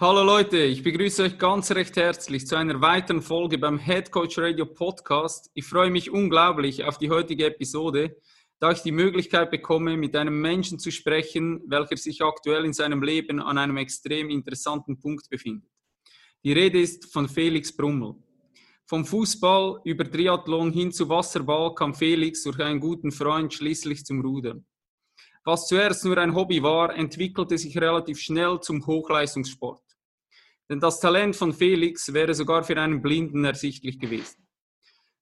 Hallo Leute, ich begrüße euch ganz recht herzlich zu einer weiteren Folge beim Head Coach Radio Podcast. Ich freue mich unglaublich auf die heutige Episode, da ich die Möglichkeit bekomme, mit einem Menschen zu sprechen, welcher sich aktuell in seinem Leben an einem extrem interessanten Punkt befindet. Die Rede ist von Felix Brummel. Vom Fußball über Triathlon hin zu Wasserball kam Felix durch einen guten Freund schließlich zum Rudern. Was zuerst nur ein Hobby war, entwickelte sich relativ schnell zum Hochleistungssport. Denn das Talent von Felix wäre sogar für einen Blinden ersichtlich gewesen.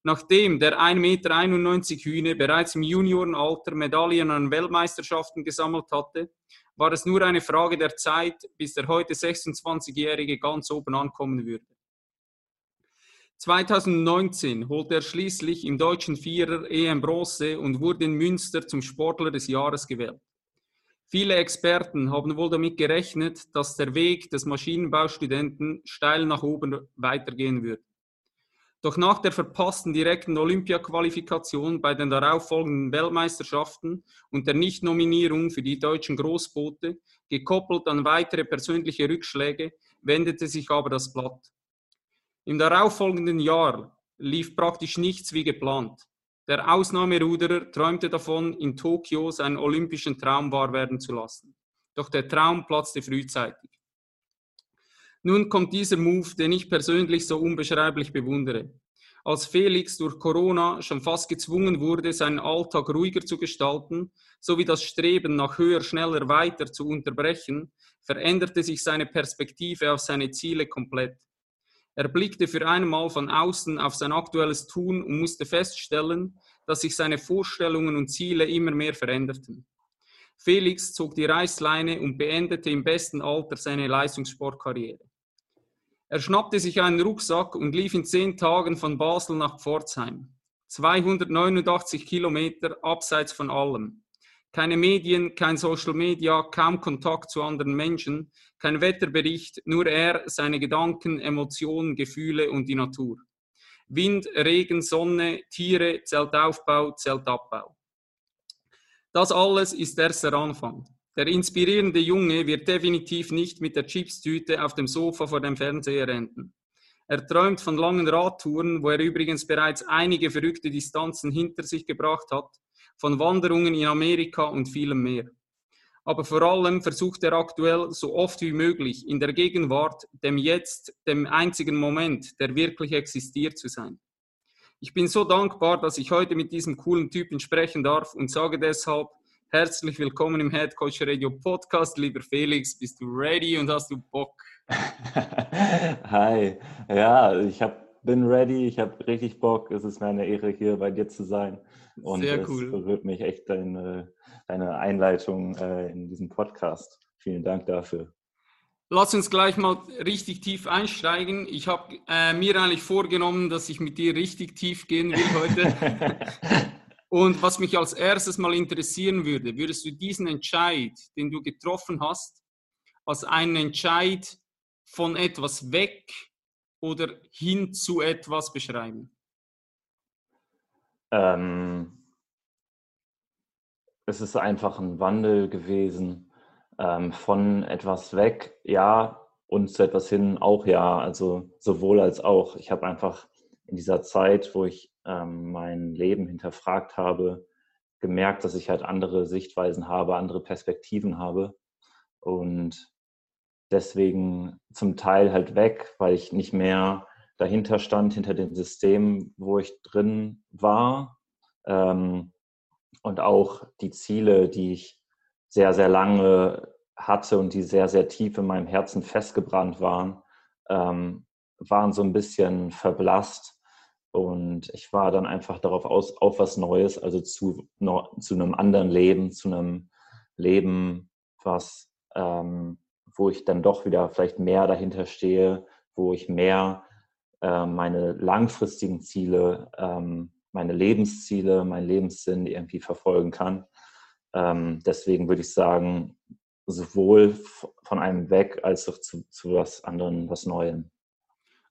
Nachdem der 1,91 Meter Hühne bereits im Juniorenalter Medaillen an Weltmeisterschaften gesammelt hatte, war es nur eine Frage der Zeit, bis der heute 26-Jährige ganz oben ankommen würde. 2019 holte er schließlich im deutschen Vierer EM Bronze und wurde in Münster zum Sportler des Jahres gewählt. Viele Experten haben wohl damit gerechnet, dass der Weg des Maschinenbaustudenten steil nach oben weitergehen wird. Doch nach der verpassten direkten Olympiaqualifikation bei den darauffolgenden Weltmeisterschaften und der Nichtnominierung für die deutschen Großboote, gekoppelt an weitere persönliche Rückschläge, wendete sich aber das Blatt. Im darauffolgenden Jahr lief praktisch nichts wie geplant. Der Ausnahmeruderer träumte davon, in Tokio seinen olympischen Traum wahr werden zu lassen. Doch der Traum platzte frühzeitig. Nun kommt dieser Move, den ich persönlich so unbeschreiblich bewundere. Als Felix durch Corona schon fast gezwungen wurde, seinen Alltag ruhiger zu gestalten, sowie das Streben nach höher, schneller, weiter zu unterbrechen, veränderte sich seine Perspektive auf seine Ziele komplett. Er blickte für einmal von außen auf sein aktuelles Tun und musste feststellen, dass sich seine Vorstellungen und Ziele immer mehr veränderten. Felix zog die Reißleine und beendete im besten Alter seine Leistungssportkarriere. Er schnappte sich einen Rucksack und lief in zehn Tagen von Basel nach Pforzheim. 289 Kilometer abseits von allem. Keine Medien, kein Social Media, kaum Kontakt zu anderen Menschen, kein Wetterbericht, nur er, seine Gedanken, Emotionen, Gefühle und die Natur. Wind, Regen, Sonne, Tiere, Zeltaufbau, Zeltabbau. Das alles ist erst der Anfang. Der inspirierende Junge wird definitiv nicht mit der Chipstüte auf dem Sofa vor dem Fernseher enden. Er träumt von langen Radtouren, wo er übrigens bereits einige verrückte Distanzen hinter sich gebracht hat, von Wanderungen in Amerika und vielem mehr aber vor allem versucht er aktuell so oft wie möglich in der Gegenwart, dem Jetzt, dem einzigen Moment, der wirklich existiert zu sein. Ich bin so dankbar, dass ich heute mit diesem coolen Typen sprechen darf und sage deshalb herzlich willkommen im Head Coach Radio Podcast. Lieber Felix, bist du ready und hast du Bock? Hi, ja, ich hab, bin ready, ich habe richtig Bock. Es ist mir eine Ehre, hier bei dir zu sein. Und Sehr cool. es berührt mich echt, deine deine Einleitung äh, in diesem Podcast. Vielen Dank dafür. Lass uns gleich mal richtig tief einsteigen. Ich habe äh, mir eigentlich vorgenommen, dass ich mit dir richtig tief gehen will heute. Und was mich als erstes mal interessieren würde, würdest du diesen Entscheid, den du getroffen hast, als einen Entscheid von etwas weg oder hin zu etwas beschreiben? Ähm, es ist einfach ein Wandel gewesen ähm, von etwas weg, ja, und zu etwas hin auch ja. Also sowohl als auch. Ich habe einfach in dieser Zeit, wo ich ähm, mein Leben hinterfragt habe, gemerkt, dass ich halt andere Sichtweisen habe, andere Perspektiven habe. Und deswegen zum Teil halt weg, weil ich nicht mehr dahinter stand, hinter dem System, wo ich drin war. Ähm, und auch die Ziele, die ich sehr, sehr lange hatte und die sehr, sehr tief in meinem Herzen festgebrannt waren, ähm, waren so ein bisschen verblasst. Und ich war dann einfach darauf aus, auf was Neues, also zu, zu einem anderen Leben, zu einem Leben, was, ähm, wo ich dann doch wieder vielleicht mehr dahinter stehe, wo ich mehr äh, meine langfristigen Ziele, ähm, meine Lebensziele, meinen Lebenssinn irgendwie verfolgen kann. Ähm, deswegen würde ich sagen, sowohl von einem weg als auch zu, zu was anderem, was Neuem.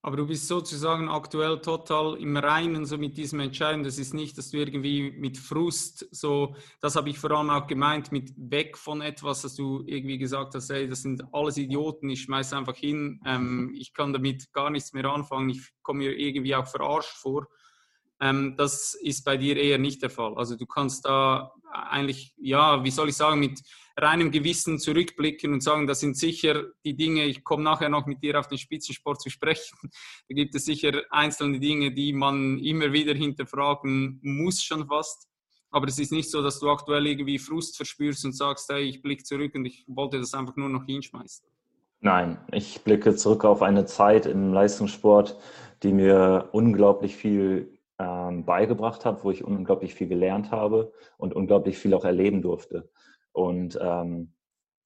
Aber du bist sozusagen aktuell total im Reinen so mit diesem Entscheiden. Das ist nicht, dass du irgendwie mit Frust so, das habe ich vor allem auch gemeint, mit weg von etwas, dass du irgendwie gesagt hast, ey, das sind alles Idioten, ich schmeiße einfach hin, ähm, ich kann damit gar nichts mehr anfangen, ich komme mir irgendwie auch verarscht vor. Ähm, das ist bei dir eher nicht der Fall. Also du kannst da eigentlich, ja, wie soll ich sagen, mit reinem Gewissen zurückblicken und sagen, das sind sicher die Dinge, ich komme nachher noch mit dir auf den Spitzensport zu sprechen, da gibt es sicher einzelne Dinge, die man immer wieder hinterfragen muss schon fast. Aber es ist nicht so, dass du aktuell irgendwie Frust verspürst und sagst, hey, ich blicke zurück und ich wollte das einfach nur noch hinschmeißen. Nein, ich blicke zurück auf eine Zeit im Leistungssport, die mir unglaublich viel ähm, beigebracht hat, wo ich unglaublich viel gelernt habe und unglaublich viel auch erleben durfte. Und ähm,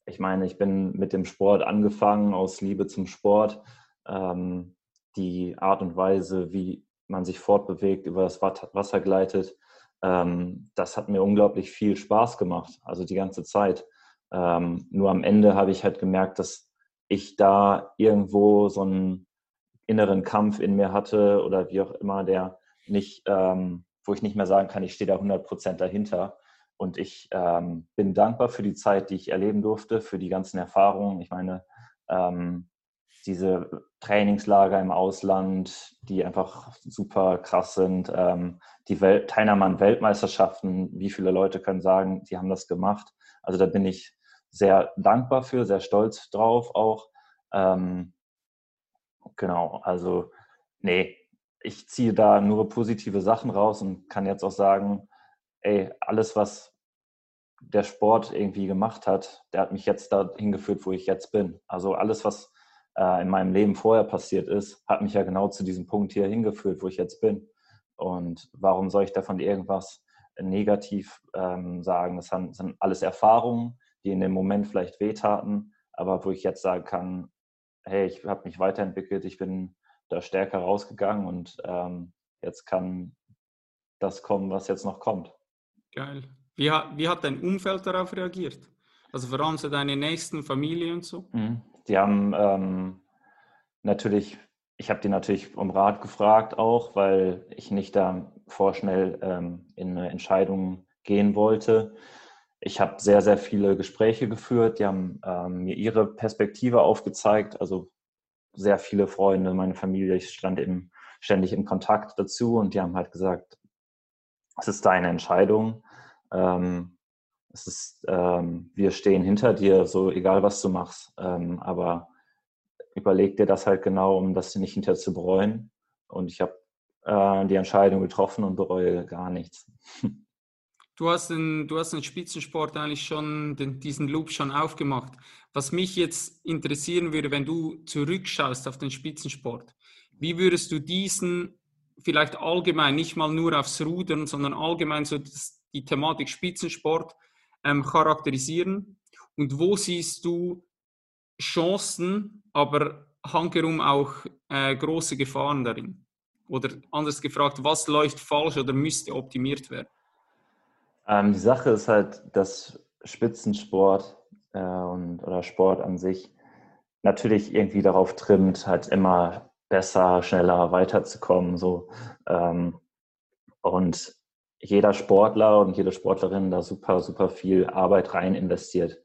ich meine, ich bin mit dem Sport angefangen aus Liebe zum Sport. Ähm, die Art und Weise, wie man sich fortbewegt, über das Wasser gleitet, ähm, das hat mir unglaublich viel Spaß gemacht, also die ganze Zeit. Ähm, nur am Ende habe ich halt gemerkt, dass ich da irgendwo so einen inneren Kampf in mir hatte oder wie auch immer, der nicht, ähm, wo ich nicht mehr sagen kann, ich stehe da 100 Prozent dahinter, und ich ähm, bin dankbar für die Zeit, die ich erleben durfte, für die ganzen Erfahrungen. Ich meine, ähm, diese Trainingslager im Ausland, die einfach super krass sind, ähm, die Welt Teilnahme an Weltmeisterschaften, wie viele Leute können sagen, die haben das gemacht. Also da bin ich sehr dankbar für, sehr stolz drauf auch. Ähm, genau, also nee, ich ziehe da nur positive Sachen raus und kann jetzt auch sagen, ey, alles, was der Sport irgendwie gemacht hat, der hat mich jetzt dahin geführt, wo ich jetzt bin. Also alles, was äh, in meinem Leben vorher passiert ist, hat mich ja genau zu diesem Punkt hier hingeführt, wo ich jetzt bin. Und warum soll ich davon irgendwas negativ ähm, sagen? Das sind, sind alles Erfahrungen, die in dem Moment vielleicht wehtaten, aber wo ich jetzt sagen kann, hey, ich habe mich weiterentwickelt, ich bin da stärker rausgegangen und ähm, jetzt kann das kommen, was jetzt noch kommt. Geil. Wie, wie hat dein Umfeld darauf reagiert? Also vor allem so deine nächsten Familie und so? Mhm. Die haben ähm, natürlich, ich habe die natürlich um Rat gefragt auch, weil ich nicht da vorschnell ähm, in eine Entscheidung gehen wollte. Ich habe sehr, sehr viele Gespräche geführt. Die haben ähm, mir ihre Perspektive aufgezeigt. Also sehr viele Freunde, meine Familie, ich stand eben ständig in Kontakt dazu und die haben halt gesagt, es ist deine Entscheidung. Ähm, es ist, ähm, wir stehen hinter dir, so egal was du machst. Ähm, aber überleg dir das halt genau, um das nicht hinterher zu bereuen. Und ich habe äh, die Entscheidung getroffen und bereue gar nichts. Du hast den, du hast den Spitzensport eigentlich schon, den, diesen Loop schon aufgemacht. Was mich jetzt interessieren würde, wenn du zurückschaust auf den Spitzensport, wie würdest du diesen vielleicht allgemein, nicht mal nur aufs Rudern, sondern allgemein so die Thematik Spitzensport ähm, charakterisieren? Und wo siehst du Chancen, aber hankerum auch äh, große Gefahren darin? Oder anders gefragt, was läuft falsch oder müsste optimiert werden? Ähm, die Sache ist halt, dass Spitzensport äh, und, oder Sport an sich natürlich irgendwie darauf trimmt, halt immer besser, schneller weiterzukommen. So. Ähm, und jeder Sportler und jede Sportlerin da super, super viel Arbeit rein investiert.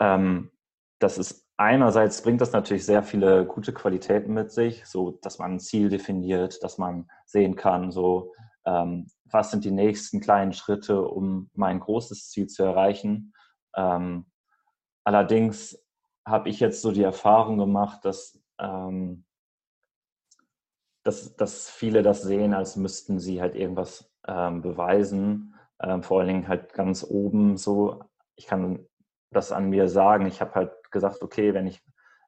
Ähm, das ist einerseits bringt das natürlich sehr viele gute Qualitäten mit sich, so dass man ein Ziel definiert, dass man sehen kann, so ähm, was sind die nächsten kleinen Schritte, um mein großes Ziel zu erreichen. Allerdings habe ich jetzt so die Erfahrung gemacht, dass ähm, dass, dass viele das sehen, als müssten sie halt irgendwas ähm, beweisen. Ähm, vor allen Dingen halt ganz oben so. Ich kann das an mir sagen. Ich habe halt gesagt, okay, wenn ich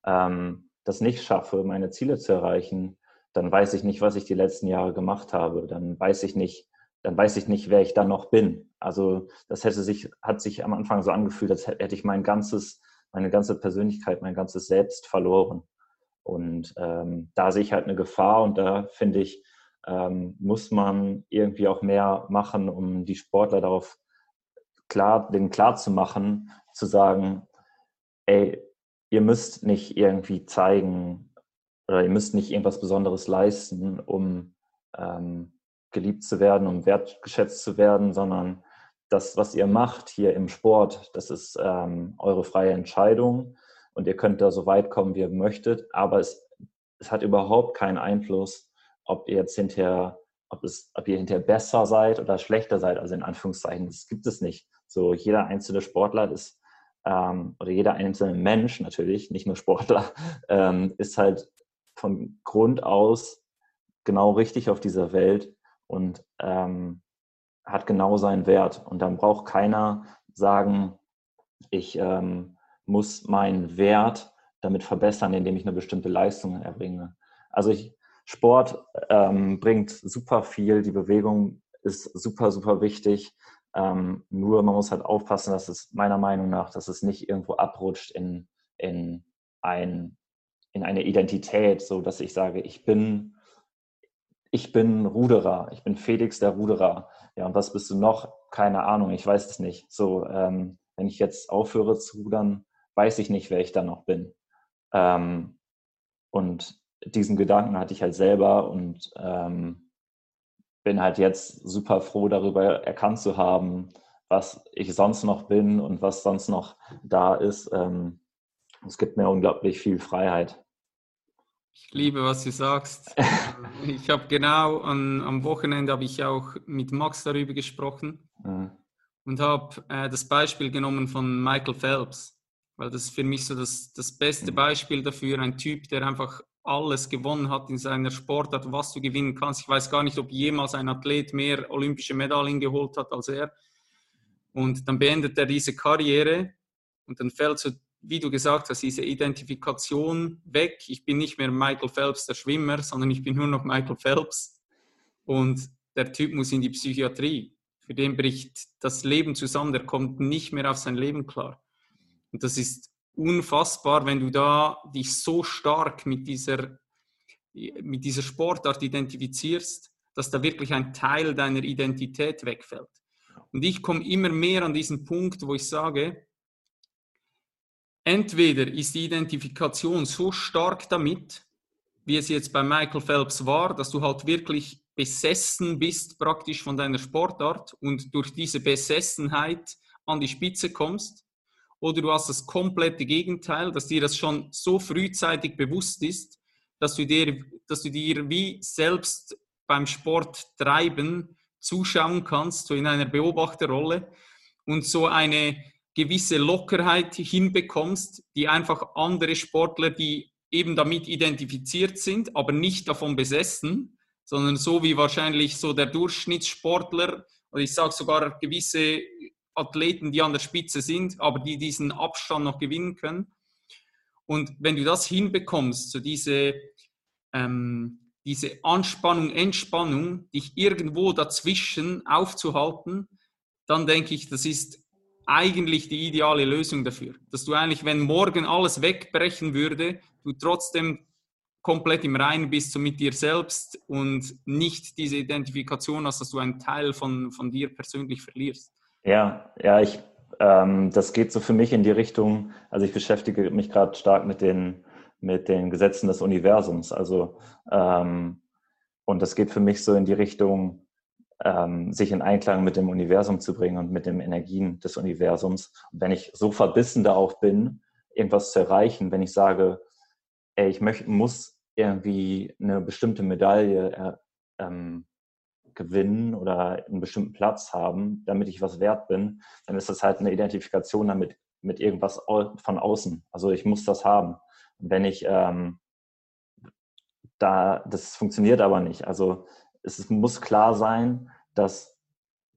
ähm, das nicht schaffe, meine Ziele zu erreichen, dann weiß ich nicht, was ich die letzten Jahre gemacht habe. Dann weiß ich nicht, dann weiß ich nicht, wer ich dann noch bin. Also das hätte sich, hat sich am Anfang so angefühlt, als hätte ich mein ganzes, meine ganze Persönlichkeit, mein ganzes Selbst verloren. Und ähm, da sehe ich halt eine Gefahr und da finde ich, ähm, muss man irgendwie auch mehr machen, um die Sportler darauf klar, denen klar zu machen, zu sagen, ey, ihr müsst nicht irgendwie zeigen oder ihr müsst nicht irgendwas Besonderes leisten, um ähm, geliebt zu werden, um wertgeschätzt zu werden, sondern das, was ihr macht hier im Sport, das ist ähm, eure freie Entscheidung und ihr könnt da so weit kommen, wie ihr möchtet, aber es, es hat überhaupt keinen Einfluss, ob ihr jetzt hinterher, ob, es, ob ihr hinterher besser seid oder schlechter seid, also in Anführungszeichen, das gibt es nicht. So jeder einzelne Sportler ist, ähm, oder jeder einzelne Mensch natürlich, nicht nur Sportler, ähm, ist halt von Grund aus genau richtig auf dieser Welt und ähm, hat genau seinen Wert. Und dann braucht keiner sagen, ich ähm, muss meinen Wert damit verbessern, indem ich eine bestimmte Leistung erbringe. Also ich, Sport ähm, bringt super viel, die Bewegung ist super, super wichtig. Ähm, nur man muss halt aufpassen, dass es meiner Meinung nach, dass es nicht irgendwo abrutscht in, in, ein, in eine Identität, so dass ich sage, ich bin, ich bin Ruderer, ich bin Felix der Ruderer. Ja, und was bist du noch? Keine Ahnung, ich weiß es nicht. So, ähm, wenn ich jetzt aufhöre zu rudern, weiß ich nicht, wer ich dann noch bin. Ähm, und diesen Gedanken hatte ich halt selber und ähm, bin halt jetzt super froh darüber erkannt zu haben, was ich sonst noch bin und was sonst noch da ist. Ähm, es gibt mir unglaublich viel Freiheit. Ich liebe, was du sagst. ich habe genau an, am Wochenende habe ich auch mit Max darüber gesprochen mhm. und habe äh, das Beispiel genommen von Michael Phelps, weil das ist für mich so das, das beste mhm. Beispiel dafür, ein Typ, der einfach alles gewonnen hat in seiner Sportart, was du gewinnen kannst. Ich weiß gar nicht, ob jemals ein Athlet mehr olympische Medaillen geholt hat als er. Und dann beendet er diese Karriere und dann fällt so, wie du gesagt hast, diese Identifikation weg. Ich bin nicht mehr Michael Phelps, der Schwimmer, sondern ich bin nur noch Michael Phelps. Und der Typ muss in die Psychiatrie. Für den bricht das Leben zusammen, der kommt nicht mehr auf sein Leben klar. Und das ist unfassbar, wenn du da dich so stark mit dieser, mit dieser Sportart identifizierst, dass da wirklich ein Teil deiner Identität wegfällt. Und ich komme immer mehr an diesen Punkt, wo ich sage, entweder ist die Identifikation so stark damit, wie es jetzt bei Michael Phelps war, dass du halt wirklich besessen bist praktisch von deiner Sportart und durch diese Besessenheit an die Spitze kommst, oder du hast das komplette Gegenteil, dass dir das schon so frühzeitig bewusst ist, dass du dir, dass du dir wie selbst beim Sport treiben zuschauen kannst, so in einer Beobachterrolle und so eine gewisse Lockerheit hinbekommst, die einfach andere Sportler, die eben damit identifiziert sind, aber nicht davon besessen, sondern so wie wahrscheinlich so der Durchschnittssportler, oder ich sage sogar gewisse Athleten, die an der Spitze sind, aber die diesen Abstand noch gewinnen können. Und wenn du das hinbekommst, so diese, ähm, diese Anspannung, Entspannung, dich irgendwo dazwischen aufzuhalten, dann denke ich, das ist eigentlich die ideale Lösung dafür. Dass du eigentlich, wenn morgen alles wegbrechen würde, du trotzdem komplett im Reinen bist, so mit dir selbst und nicht diese Identifikation hast, dass du einen Teil von, von dir persönlich verlierst. Ja, ja, ich, ähm, das geht so für mich in die Richtung, also ich beschäftige mich gerade stark mit den, mit den Gesetzen des Universums. Also, ähm, und das geht für mich so in die Richtung, ähm, sich in Einklang mit dem Universum zu bringen und mit den Energien des Universums. Und wenn ich so verbissen darauf bin, irgendwas zu erreichen, wenn ich sage, ey, ich möchte, muss irgendwie eine bestimmte Medaille äh, ähm, gewinnen oder einen bestimmten Platz haben, damit ich was wert bin, dann ist das halt eine Identifikation damit mit irgendwas von außen. Also ich muss das haben. Wenn ich ähm, da, das funktioniert aber nicht. Also es muss klar sein, dass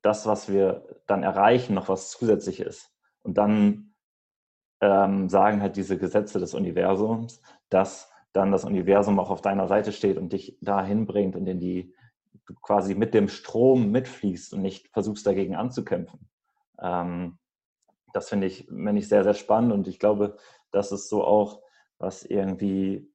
das, was wir dann erreichen, noch was zusätzlich ist. Und dann ähm, sagen halt diese Gesetze des Universums, dass dann das Universum auch auf deiner Seite steht und dich dahin bringt und in die du quasi mit dem Strom mitfließt und nicht versuchst dagegen anzukämpfen. Ähm, das finde ich, find ich sehr, sehr spannend und ich glaube, das ist so auch, was irgendwie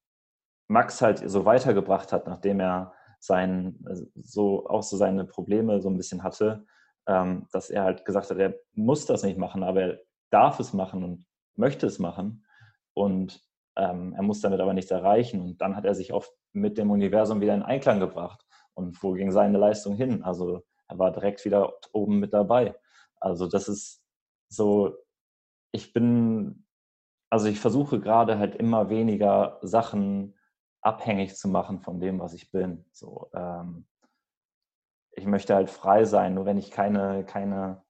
Max halt so weitergebracht hat, nachdem er sein, so auch so seine Probleme so ein bisschen hatte, ähm, dass er halt gesagt hat, er muss das nicht machen, aber er darf es machen und möchte es machen. Und ähm, er muss damit aber nichts erreichen. Und dann hat er sich oft mit dem Universum wieder in Einklang gebracht. Und wo ging seine Leistung hin? Also er war direkt wieder oben mit dabei. Also das ist so, ich bin, also ich versuche gerade halt immer weniger Sachen abhängig zu machen von dem, was ich bin. So, ähm, ich möchte halt frei sein, nur wenn ich keine, keine,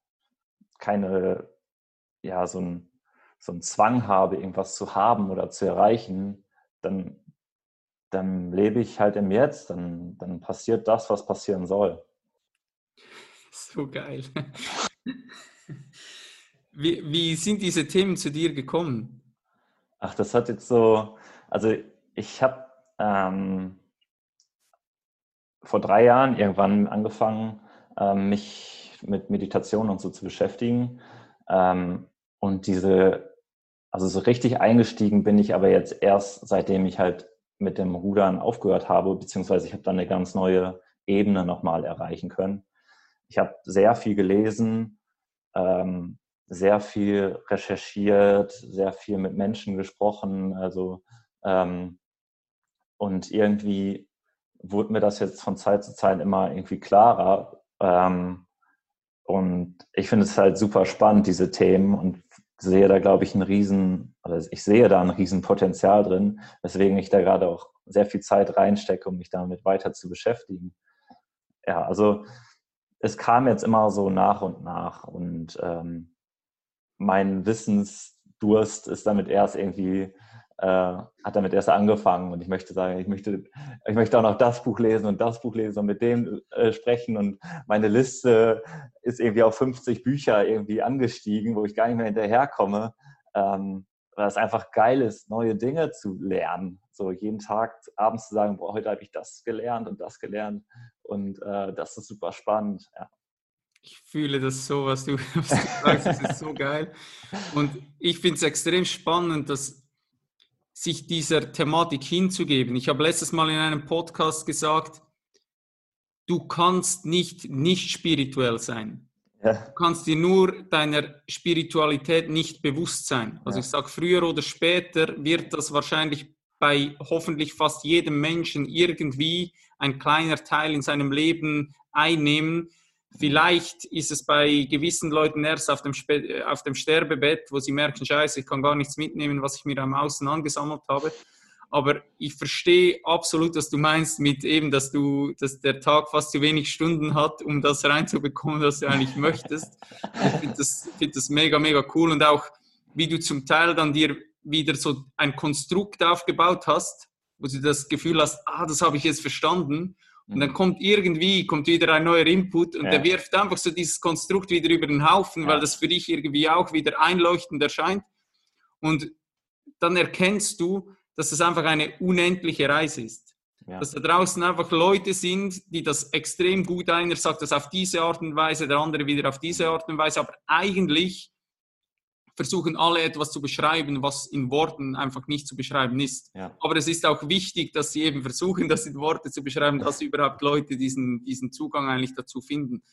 keine, ja, so ein, so einen Zwang habe, irgendwas zu haben oder zu erreichen, dann, dann lebe ich halt im Jetzt, dann, dann passiert das, was passieren soll. So geil. Wie, wie sind diese Themen zu dir gekommen? Ach, das hat jetzt so, also ich habe ähm, vor drei Jahren irgendwann angefangen, ähm, mich mit Meditation und so zu beschäftigen. Ähm, und diese, also so richtig eingestiegen bin ich aber jetzt erst, seitdem ich halt mit dem Rudern aufgehört habe, beziehungsweise ich habe dann eine ganz neue Ebene nochmal erreichen können. Ich habe sehr viel gelesen, ähm, sehr viel recherchiert, sehr viel mit Menschen gesprochen, also ähm, und irgendwie wurde mir das jetzt von Zeit zu Zeit immer irgendwie klarer. Ähm, und ich finde es halt super spannend, diese Themen und sehe da, glaube ich, einen riesen, oder ich sehe da ein riesen Potenzial drin, weswegen ich da gerade auch sehr viel Zeit reinstecke, um mich damit weiter zu beschäftigen. Ja, also es kam jetzt immer so nach und nach und ähm, mein Wissensdurst ist damit erst irgendwie äh, hat damit erst angefangen und ich möchte sagen, ich möchte, ich möchte auch noch das Buch lesen und das Buch lesen und mit dem äh, sprechen und meine Liste ist irgendwie auf 50 Bücher irgendwie angestiegen, wo ich gar nicht mehr hinterherkomme, ähm, weil es einfach geil ist, neue Dinge zu lernen. So jeden Tag abends zu sagen, boah, heute habe ich das gelernt und das gelernt und äh, das ist super spannend. Ja. Ich fühle das so, was du, was du sagst, das ist so geil. Und ich finde es extrem spannend, dass sich dieser Thematik hinzugeben. Ich habe letztes Mal in einem Podcast gesagt, du kannst nicht nicht spirituell sein. Ja. Du kannst dir nur deiner Spiritualität nicht bewusst sein. Also ja. ich sage, früher oder später wird das wahrscheinlich bei hoffentlich fast jedem Menschen irgendwie ein kleiner Teil in seinem Leben einnehmen, Vielleicht ist es bei gewissen Leuten erst auf dem, Spe auf dem Sterbebett, wo sie merken, scheiße, ich kann gar nichts mitnehmen, was ich mir am Außen angesammelt habe. Aber ich verstehe absolut, was du meinst mit eben, dass du, dass der Tag fast zu wenig Stunden hat, um das reinzubekommen, was du eigentlich möchtest. Ich finde das, find das mega, mega cool und auch, wie du zum Teil dann dir wieder so ein Konstrukt aufgebaut hast, wo du das Gefühl hast, ah, das habe ich jetzt verstanden und dann mhm. kommt irgendwie, kommt wieder ein neuer Input und ja. der wirft einfach so dieses Konstrukt wieder über den Haufen, ja. weil das für dich irgendwie auch wieder einleuchtend erscheint. Und dann erkennst du, dass es einfach eine unendliche Reise ist. Ja. Dass da draußen einfach Leute sind, die das extrem gut, einer sagt das auf diese Art und Weise, der andere wieder auf diese Art und Weise, aber eigentlich versuchen alle etwas zu beschreiben, was in Worten einfach nicht zu beschreiben ist. Ja. Aber es ist auch wichtig, dass sie eben versuchen, das in Worte zu beschreiben, dass überhaupt Leute diesen, diesen Zugang eigentlich dazu finden.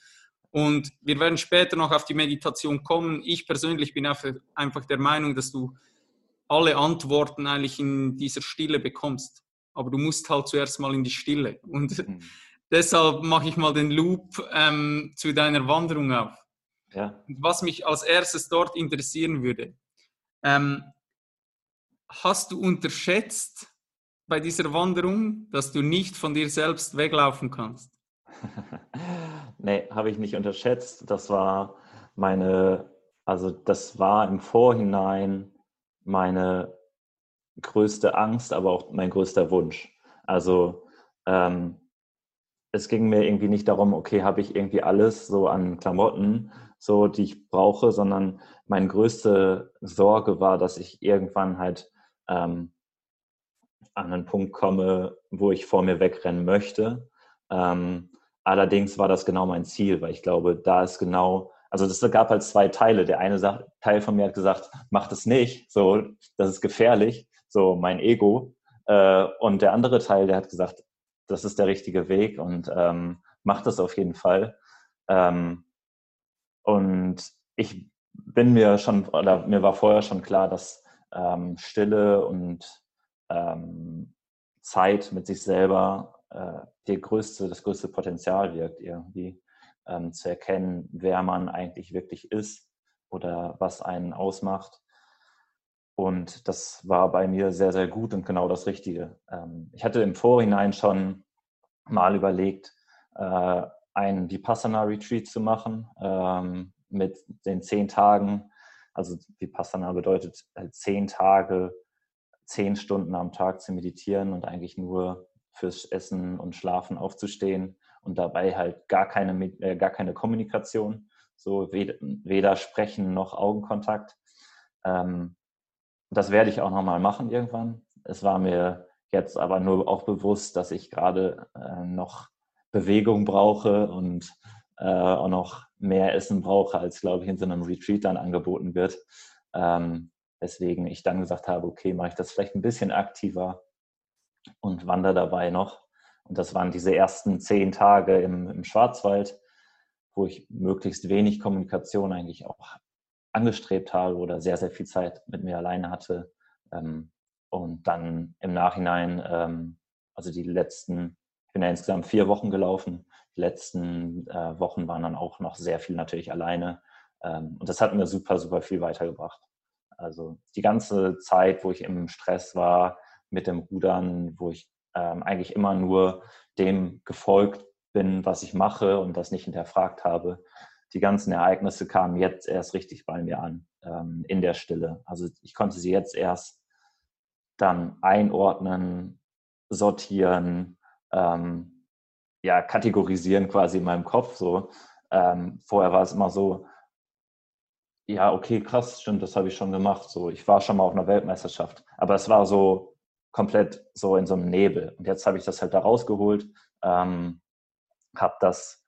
Und wir werden später noch auf die Meditation kommen. Ich persönlich bin einfach der Meinung, dass du alle Antworten eigentlich in dieser Stille bekommst. Aber du musst halt zuerst mal in die Stille. Und mhm. deshalb mache ich mal den Loop ähm, zu deiner Wanderung auf. Ja. Was mich als erstes dort interessieren würde, ähm, hast du unterschätzt bei dieser Wanderung, dass du nicht von dir selbst weglaufen kannst? nee, habe ich nicht unterschätzt. Das war meine, also das war im Vorhinein meine größte Angst, aber auch mein größter Wunsch. Also ähm, es ging mir irgendwie nicht darum, okay, habe ich irgendwie alles so an Klamotten, so, die ich brauche, sondern meine größte Sorge war, dass ich irgendwann halt ähm, an einen Punkt komme, wo ich vor mir wegrennen möchte. Ähm, allerdings war das genau mein Ziel, weil ich glaube, da ist genau, also es gab halt zwei Teile. Der eine Teil von mir hat gesagt, mach das nicht, so, das ist gefährlich, so mein Ego. Äh, und der andere Teil, der hat gesagt, das ist der richtige Weg und ähm, macht das auf jeden Fall. Ähm, und ich bin mir schon, oder mir war vorher schon klar, dass ähm, Stille und ähm, Zeit mit sich selber äh, größte, das größte Potenzial wirkt, irgendwie ähm, zu erkennen, wer man eigentlich wirklich ist oder was einen ausmacht. Und das war bei mir sehr, sehr gut und genau das Richtige. Ähm, ich hatte im Vorhinein schon mal überlegt, äh, einen Vipassana-Retreat zu machen ähm, mit den zehn Tagen. Also Vipassana bedeutet halt zehn Tage, zehn Stunden am Tag zu meditieren und eigentlich nur fürs Essen und Schlafen aufzustehen und dabei halt gar keine, äh, gar keine Kommunikation, so weder, weder Sprechen noch Augenkontakt. Ähm, das werde ich auch nochmal machen irgendwann. Es war mir jetzt aber nur auch bewusst, dass ich gerade äh, noch Bewegung brauche und äh, auch noch mehr Essen brauche, als, glaube ich, in so einem Retreat dann angeboten wird. Ähm, weswegen ich dann gesagt habe, okay, mache ich das vielleicht ein bisschen aktiver und wandere dabei noch. Und das waren diese ersten zehn Tage im, im Schwarzwald, wo ich möglichst wenig Kommunikation eigentlich auch angestrebt habe oder sehr, sehr viel Zeit mit mir alleine hatte. Ähm, und dann im Nachhinein, ähm, also die letzten, ich bin ja insgesamt vier Wochen gelaufen, die letzten äh, Wochen waren dann auch noch sehr viel natürlich alleine. Ähm, und das hat mir super, super viel weitergebracht. Also die ganze Zeit, wo ich im Stress war mit dem Rudern, wo ich eigentlich immer nur dem gefolgt bin, was ich mache und das nicht hinterfragt habe, die ganzen Ereignisse kamen jetzt erst richtig bei mir an, ähm, in der Stille. Also ich konnte sie jetzt erst dann einordnen, sortieren, ähm, ja, kategorisieren quasi in meinem Kopf. So. Ähm, vorher war es immer so, ja, okay, krass, stimmt, das habe ich schon gemacht. So, ich war schon mal auf einer Weltmeisterschaft. Aber es war so komplett so in so einem Nebel. Und jetzt habe ich das halt da rausgeholt, ähm, habe das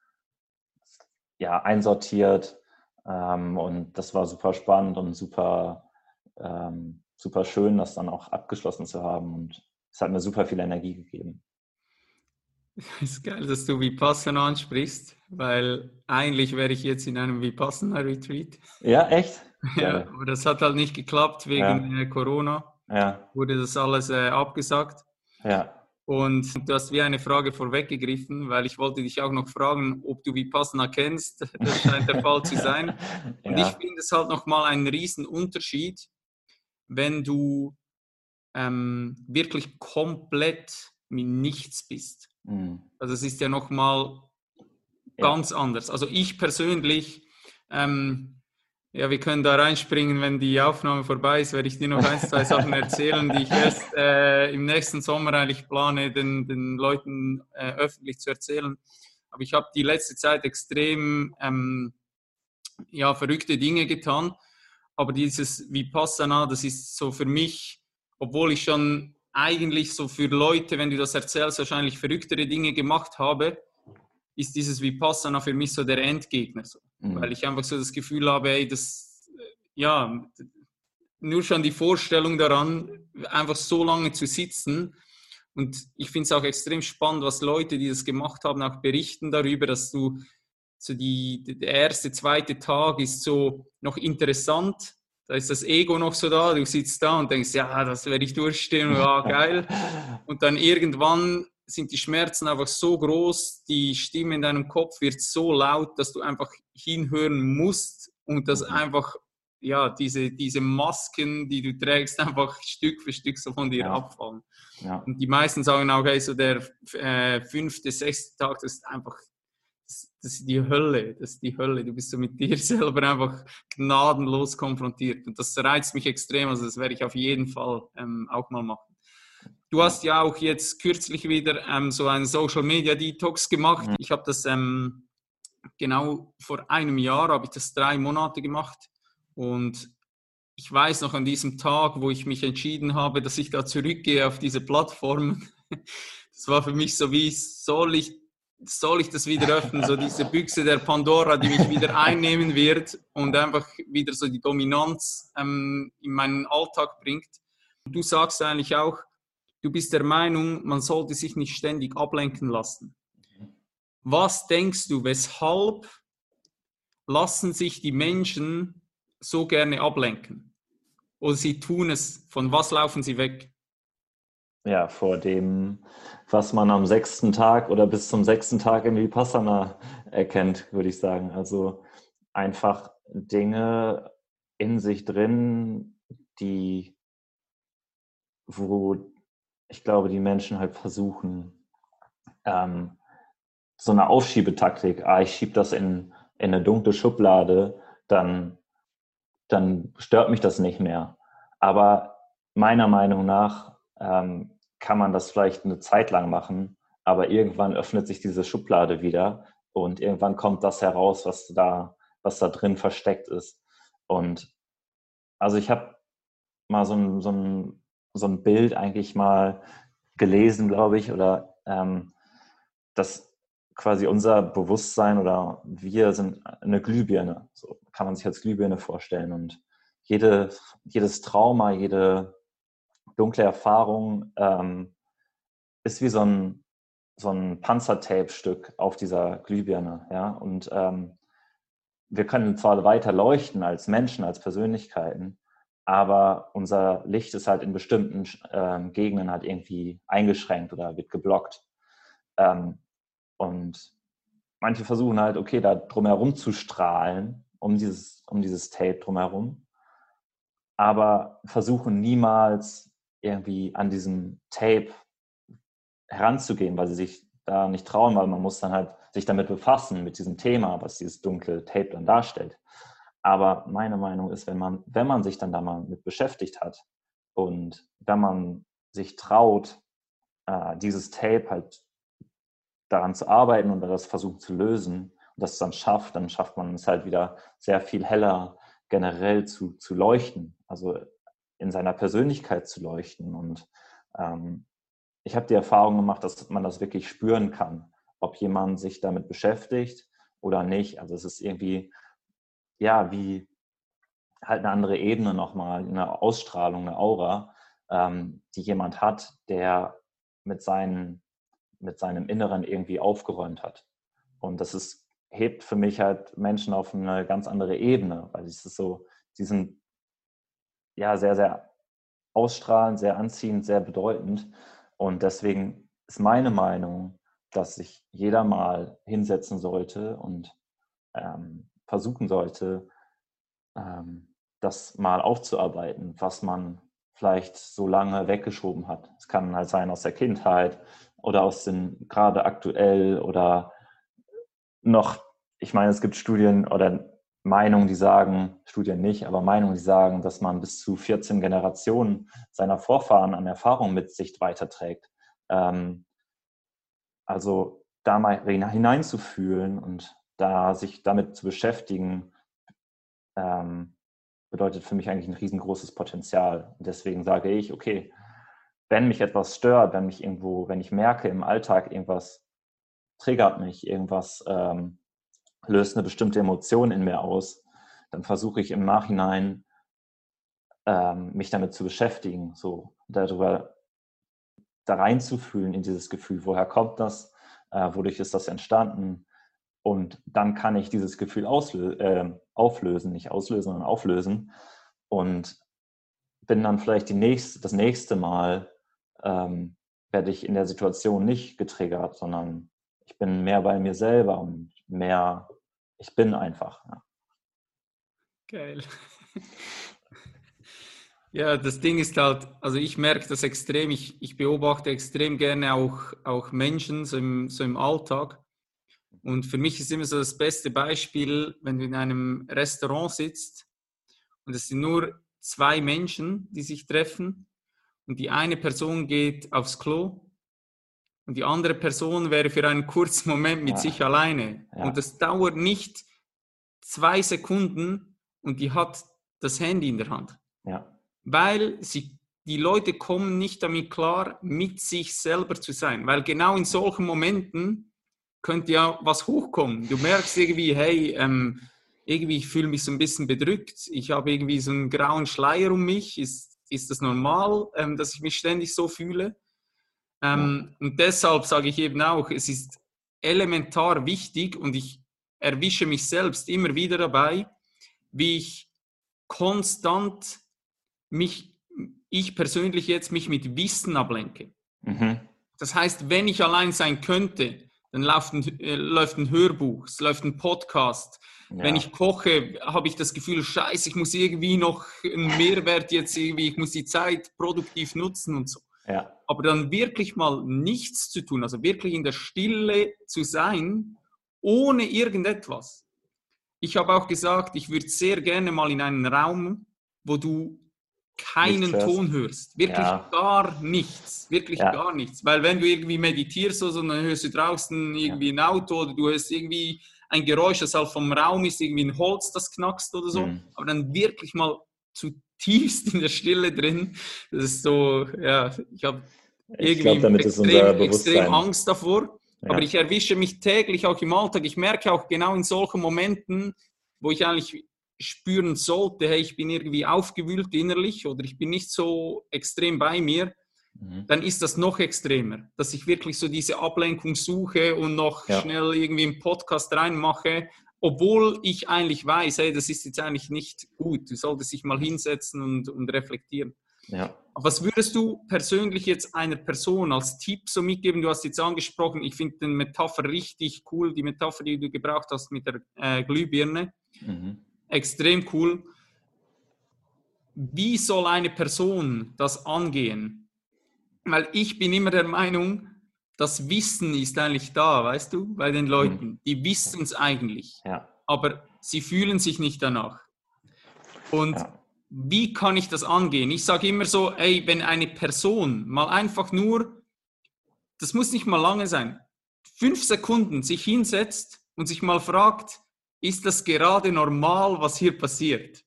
ja, einsortiert. Ähm, und das war super spannend und super, ähm, super schön, das dann auch abgeschlossen zu haben. Und es hat mir super viel Energie gegeben. Es ist geil, dass du Vipassana ansprichst, weil eigentlich wäre ich jetzt in einem Vipassana-Retreat. Ja, echt? Ja, aber das hat halt nicht geklappt wegen ja. Äh, Corona. Ja. Wurde das alles äh, abgesagt. Ja. Und du hast wie eine Frage vorweggegriffen, weil ich wollte dich auch noch fragen, ob du Vipassana kennst. Das scheint der Fall zu sein. Und ja. ich finde es halt nochmal einen riesen Unterschied, wenn du ähm, wirklich komplett mit nichts bist. Mhm. Also es ist ja nochmal ja. ganz anders. Also ich persönlich ähm, ja, wir können da reinspringen, wenn die Aufnahme vorbei ist, werde ich dir noch ein, zwei Sachen erzählen, die ich erst äh, im nächsten Sommer eigentlich plane, den, den Leuten äh, öffentlich zu erzählen. Aber ich habe die letzte Zeit extrem ähm, ja, verrückte Dinge getan. Aber dieses Vipassana, das ist so für mich, obwohl ich schon eigentlich so für Leute, wenn du das erzählst, wahrscheinlich verrücktere Dinge gemacht habe, ist dieses Vipassana für mich so der Endgegner. So. Mhm. Weil ich einfach so das Gefühl habe, ey, das, ja, nur schon die Vorstellung daran, einfach so lange zu sitzen. Und ich finde es auch extrem spannend, was Leute, die das gemacht haben, auch berichten darüber, dass du so die, der erste, zweite Tag ist so noch interessant. Da ist das Ego noch so da, du sitzt da und denkst, ja, das werde ich durchstehen, ja, geil. Und dann irgendwann sind die Schmerzen einfach so groß, die Stimme in deinem Kopf wird so laut, dass du einfach hinhören musst und dass mhm. einfach ja, diese, diese Masken, die du trägst, einfach Stück für Stück so von dir ja. abfallen. Ja. Und die meisten sagen auch, hey, so der äh, fünfte, sechste Tag, das ist einfach, das, ist die Hölle, das ist die Hölle. Du bist so mit dir selber einfach gnadenlos konfrontiert. Und das reizt mich extrem, also das werde ich auf jeden Fall ähm, auch mal machen. Du hast ja auch jetzt kürzlich wieder ähm, so einen Social Media Detox gemacht. Mhm. Ich habe das ähm, genau vor einem Jahr, habe ich das drei Monate gemacht. Und ich weiß noch an diesem Tag, wo ich mich entschieden habe, dass ich da zurückgehe auf diese Plattform. Das war für mich so wie, soll ich, soll ich das wieder öffnen? So diese Büchse der Pandora, die mich wieder einnehmen wird und einfach wieder so die Dominanz ähm, in meinen Alltag bringt. Du sagst eigentlich auch, du bist der Meinung, man sollte sich nicht ständig ablenken lassen. Was denkst du, weshalb lassen sich die Menschen so gerne ablenken? Oder sie tun es, von was laufen sie weg? Ja, vor dem, was man am sechsten Tag oder bis zum sechsten Tag in Vipassana erkennt, würde ich sagen. Also einfach Dinge in sich drin, die, wo ich glaube, die Menschen halt versuchen, ähm, so eine Aufschiebetaktik, ah, ich schiebe das in, in eine dunkle Schublade, dann, dann stört mich das nicht mehr. Aber meiner Meinung nach ähm, kann man das vielleicht eine Zeit lang machen, aber irgendwann öffnet sich diese Schublade wieder und irgendwann kommt das heraus, was da, was da drin versteckt ist. Und also ich habe mal so ein, so, ein, so ein Bild eigentlich mal gelesen, glaube ich, oder ähm, dass quasi unser Bewusstsein oder wir sind eine Glühbirne. So kann man sich als Glühbirne vorstellen. Und jede, jedes Trauma, jede dunkle Erfahrung ähm, ist wie so ein, so ein Panzertape-Stück auf dieser Glühbirne. Ja? Und ähm, wir können zwar weiter leuchten als Menschen, als Persönlichkeiten, aber unser Licht ist halt in bestimmten ähm, Gegenden halt irgendwie eingeschränkt oder wird geblockt. Ähm, und manche versuchen halt, okay, da drumherum zu strahlen, um dieses, um dieses Tape drumherum, aber versuchen niemals irgendwie an diesem Tape heranzugehen, weil sie sich da nicht trauen, weil man muss dann halt sich damit befassen, mit diesem Thema, was dieses dunkle Tape dann darstellt. Aber meine Meinung ist, wenn man, wenn man sich dann da mal mit beschäftigt hat und wenn man sich traut, äh, dieses Tape halt daran zu arbeiten und das versucht zu lösen und das dann schafft, dann schafft man es halt wieder sehr viel heller generell zu, zu leuchten, also in seiner Persönlichkeit zu leuchten. Und ähm, ich habe die Erfahrung gemacht, dass man das wirklich spüren kann, ob jemand sich damit beschäftigt oder nicht. Also es ist irgendwie, ja, wie halt eine andere Ebene nochmal, eine Ausstrahlung, eine Aura, ähm, die jemand hat, der mit, seinen, mit seinem Inneren irgendwie aufgeräumt hat. Und das ist, hebt für mich halt Menschen auf eine ganz andere Ebene, weil es ist so, die sind ja sehr, sehr ausstrahlend, sehr anziehend, sehr bedeutend. Und deswegen ist meine Meinung, dass sich jeder mal hinsetzen sollte und ähm, versuchen sollte, ähm, das mal aufzuarbeiten, was man vielleicht so lange weggeschoben hat. Es kann halt sein aus der Kindheit oder aus den gerade aktuell oder noch, ich meine, es gibt Studien oder Meinungen, die sagen, Studien nicht, aber Meinungen, die sagen, dass man bis zu 14 Generationen seiner Vorfahren an Erfahrung mit sich weiterträgt. Ähm, also da mal hineinzufühlen und da sich damit zu beschäftigen, ähm, bedeutet für mich eigentlich ein riesengroßes Potenzial. Und deswegen sage ich, okay, wenn mich etwas stört, wenn mich irgendwo, wenn ich merke im Alltag irgendwas triggert mich, irgendwas ähm, löst eine bestimmte Emotion in mir aus, dann versuche ich im Nachhinein ähm, mich damit zu beschäftigen, so darüber da reinzufühlen in dieses Gefühl. Woher kommt das? Äh, wodurch ist das entstanden? Und dann kann ich dieses Gefühl äh, auflösen, nicht auslösen, sondern auflösen. Und bin dann vielleicht nächste, das nächste Mal, ähm, werde ich in der Situation nicht getriggert, sondern ich bin mehr bei mir selber und mehr, ich bin einfach. Ja. Geil. Ja, das Ding ist halt, also ich merke das extrem, ich, ich beobachte extrem gerne auch, auch Menschen so im, so im Alltag. Und für mich ist immer so das beste Beispiel, wenn du in einem Restaurant sitzt und es sind nur zwei Menschen, die sich treffen und die eine Person geht aufs Klo und die andere Person wäre für einen kurzen Moment mit ja. sich alleine. Ja. Und das dauert nicht zwei Sekunden und die hat das Handy in der Hand. Ja. Weil sie, die Leute kommen nicht damit klar, mit sich selber zu sein. Weil genau in solchen Momenten könnte ja was hochkommen. Du merkst irgendwie, hey, ähm, irgendwie ich fühle mich so ein bisschen bedrückt. Ich habe irgendwie so einen grauen Schleier um mich. Ist, ist das normal, ähm, dass ich mich ständig so fühle? Ähm, und deshalb sage ich eben auch, es ist elementar wichtig und ich erwische mich selbst immer wieder dabei, wie ich konstant mich, ich persönlich jetzt mich mit Wissen ablenke. Mhm. Das heißt, wenn ich allein sein könnte, dann läuft ein, äh, läuft ein Hörbuch, es läuft ein Podcast. Ja. Wenn ich koche, habe ich das Gefühl, scheiße, ich muss irgendwie noch einen Mehrwert jetzt irgendwie, ich muss die Zeit produktiv nutzen und so. Ja. Aber dann wirklich mal nichts zu tun, also wirklich in der Stille zu sein, ohne irgendetwas. Ich habe auch gesagt, ich würde sehr gerne mal in einen Raum, wo du keinen Ton hörst. Wirklich ja. gar nichts. Wirklich ja. gar nichts. Weil wenn du irgendwie meditierst oder so, dann hörst du draußen irgendwie ein Auto oder du hörst irgendwie ein Geräusch, das halt vom Raum ist, irgendwie ein Holz, das knackst oder so. Mhm. Aber dann wirklich mal zutiefst in der Stille drin. Das ist so, ja, ich habe irgendwie glaub, extrem, extrem Angst davor. Ja. Aber ich erwische mich täglich auch im Alltag. Ich merke auch genau in solchen Momenten, wo ich eigentlich spüren sollte, hey, ich bin irgendwie aufgewühlt innerlich oder ich bin nicht so extrem bei mir, mhm. dann ist das noch extremer, dass ich wirklich so diese Ablenkung suche und noch ja. schnell irgendwie einen Podcast reinmache, obwohl ich eigentlich weiß, hey, das ist jetzt eigentlich nicht gut. Du solltest dich mal hinsetzen und, und reflektieren. Ja. Was würdest du persönlich jetzt einer Person als Tipp so mitgeben? Du hast jetzt angesprochen, ich finde den Metapher richtig cool, die Metapher, die du gebraucht hast mit der äh, Glühbirne. Mhm extrem cool. Wie soll eine Person das angehen? Weil ich bin immer der Meinung, das Wissen ist eigentlich da, weißt du, bei den Leuten. Mhm. Die wissen es eigentlich, ja. aber sie fühlen sich nicht danach. Und ja. Wie kann ich das angehen? Ich sage immer so, ey, wenn eine Person mal einfach nur, das muss nicht mal lange sein, fünf Sekunden sich hinsetzt und sich mal fragt, ist das gerade normal, was hier passiert?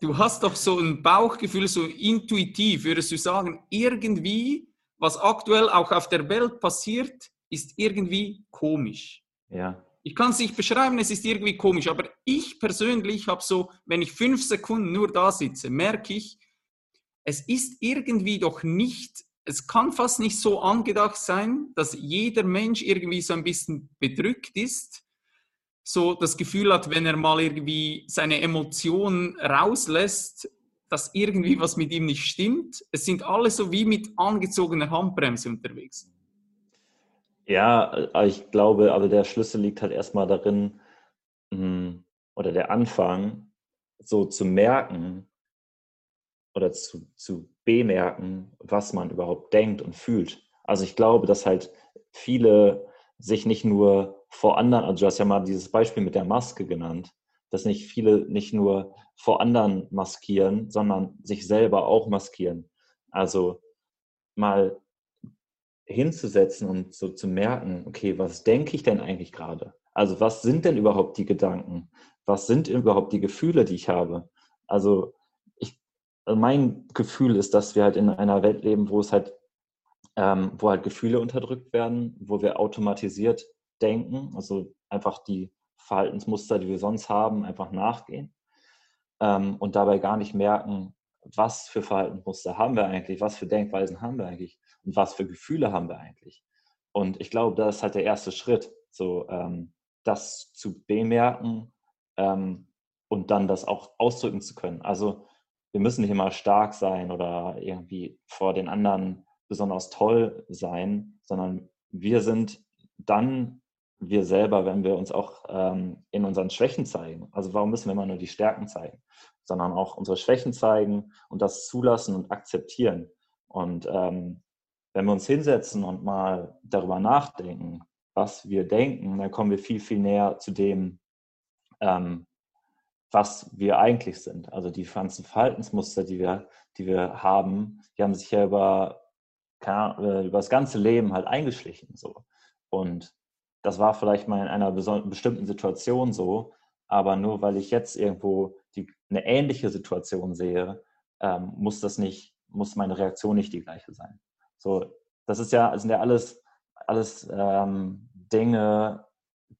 Du hast doch so ein Bauchgefühl, so intuitiv, würdest du sagen, irgendwie, was aktuell auch auf der Welt passiert, ist irgendwie komisch. Ja. Ich kann es nicht beschreiben, es ist irgendwie komisch, aber ich persönlich habe so, wenn ich fünf Sekunden nur da sitze, merke ich, es ist irgendwie doch nicht, es kann fast nicht so angedacht sein, dass jeder Mensch irgendwie so ein bisschen bedrückt ist so das Gefühl hat, wenn er mal irgendwie seine Emotionen rauslässt, dass irgendwie was mit ihm nicht stimmt. Es sind alle so wie mit angezogener Handbremse unterwegs. Ja, ich glaube, aber der Schlüssel liegt halt erstmal darin, hm, oder der Anfang, so zu merken oder zu, zu bemerken, was man überhaupt denkt und fühlt. Also ich glaube, dass halt viele sich nicht nur vor anderen, also du hast ja mal dieses Beispiel mit der Maske genannt, dass nicht viele nicht nur vor anderen maskieren, sondern sich selber auch maskieren. Also mal hinzusetzen und so zu merken, okay, was denke ich denn eigentlich gerade? Also was sind denn überhaupt die Gedanken? Was sind überhaupt die Gefühle, die ich habe? Also ich, also mein Gefühl ist, dass wir halt in einer Welt leben, wo es halt ähm, wo halt Gefühle unterdrückt werden, wo wir automatisiert denken, also einfach die Verhaltensmuster, die wir sonst haben, einfach nachgehen ähm, und dabei gar nicht merken, was für Verhaltensmuster haben wir eigentlich, was für Denkweisen haben wir eigentlich und was für Gefühle haben wir eigentlich. Und ich glaube, das ist halt der erste Schritt, so ähm, das zu bemerken ähm, und dann das auch ausdrücken zu können. Also wir müssen nicht immer stark sein oder irgendwie vor den anderen besonders toll sein, sondern wir sind dann wir selber, wenn wir uns auch ähm, in unseren Schwächen zeigen. Also warum müssen wir immer nur die Stärken zeigen, sondern auch unsere Schwächen zeigen und das zulassen und akzeptieren. Und ähm, wenn wir uns hinsetzen und mal darüber nachdenken, was wir denken, dann kommen wir viel, viel näher zu dem, ähm, was wir eigentlich sind. Also die ganzen Verhaltensmuster, die wir, die wir haben, die haben sich ja über äh, über das ganze Leben halt eingeschlichen. So. Und das war vielleicht mal in einer bestimmten Situation so, aber nur weil ich jetzt irgendwo die, eine ähnliche Situation sehe, ähm, muss das nicht, muss meine Reaktion nicht die gleiche sein. So, das ist ja, sind ja alles, alles ähm, Dinge,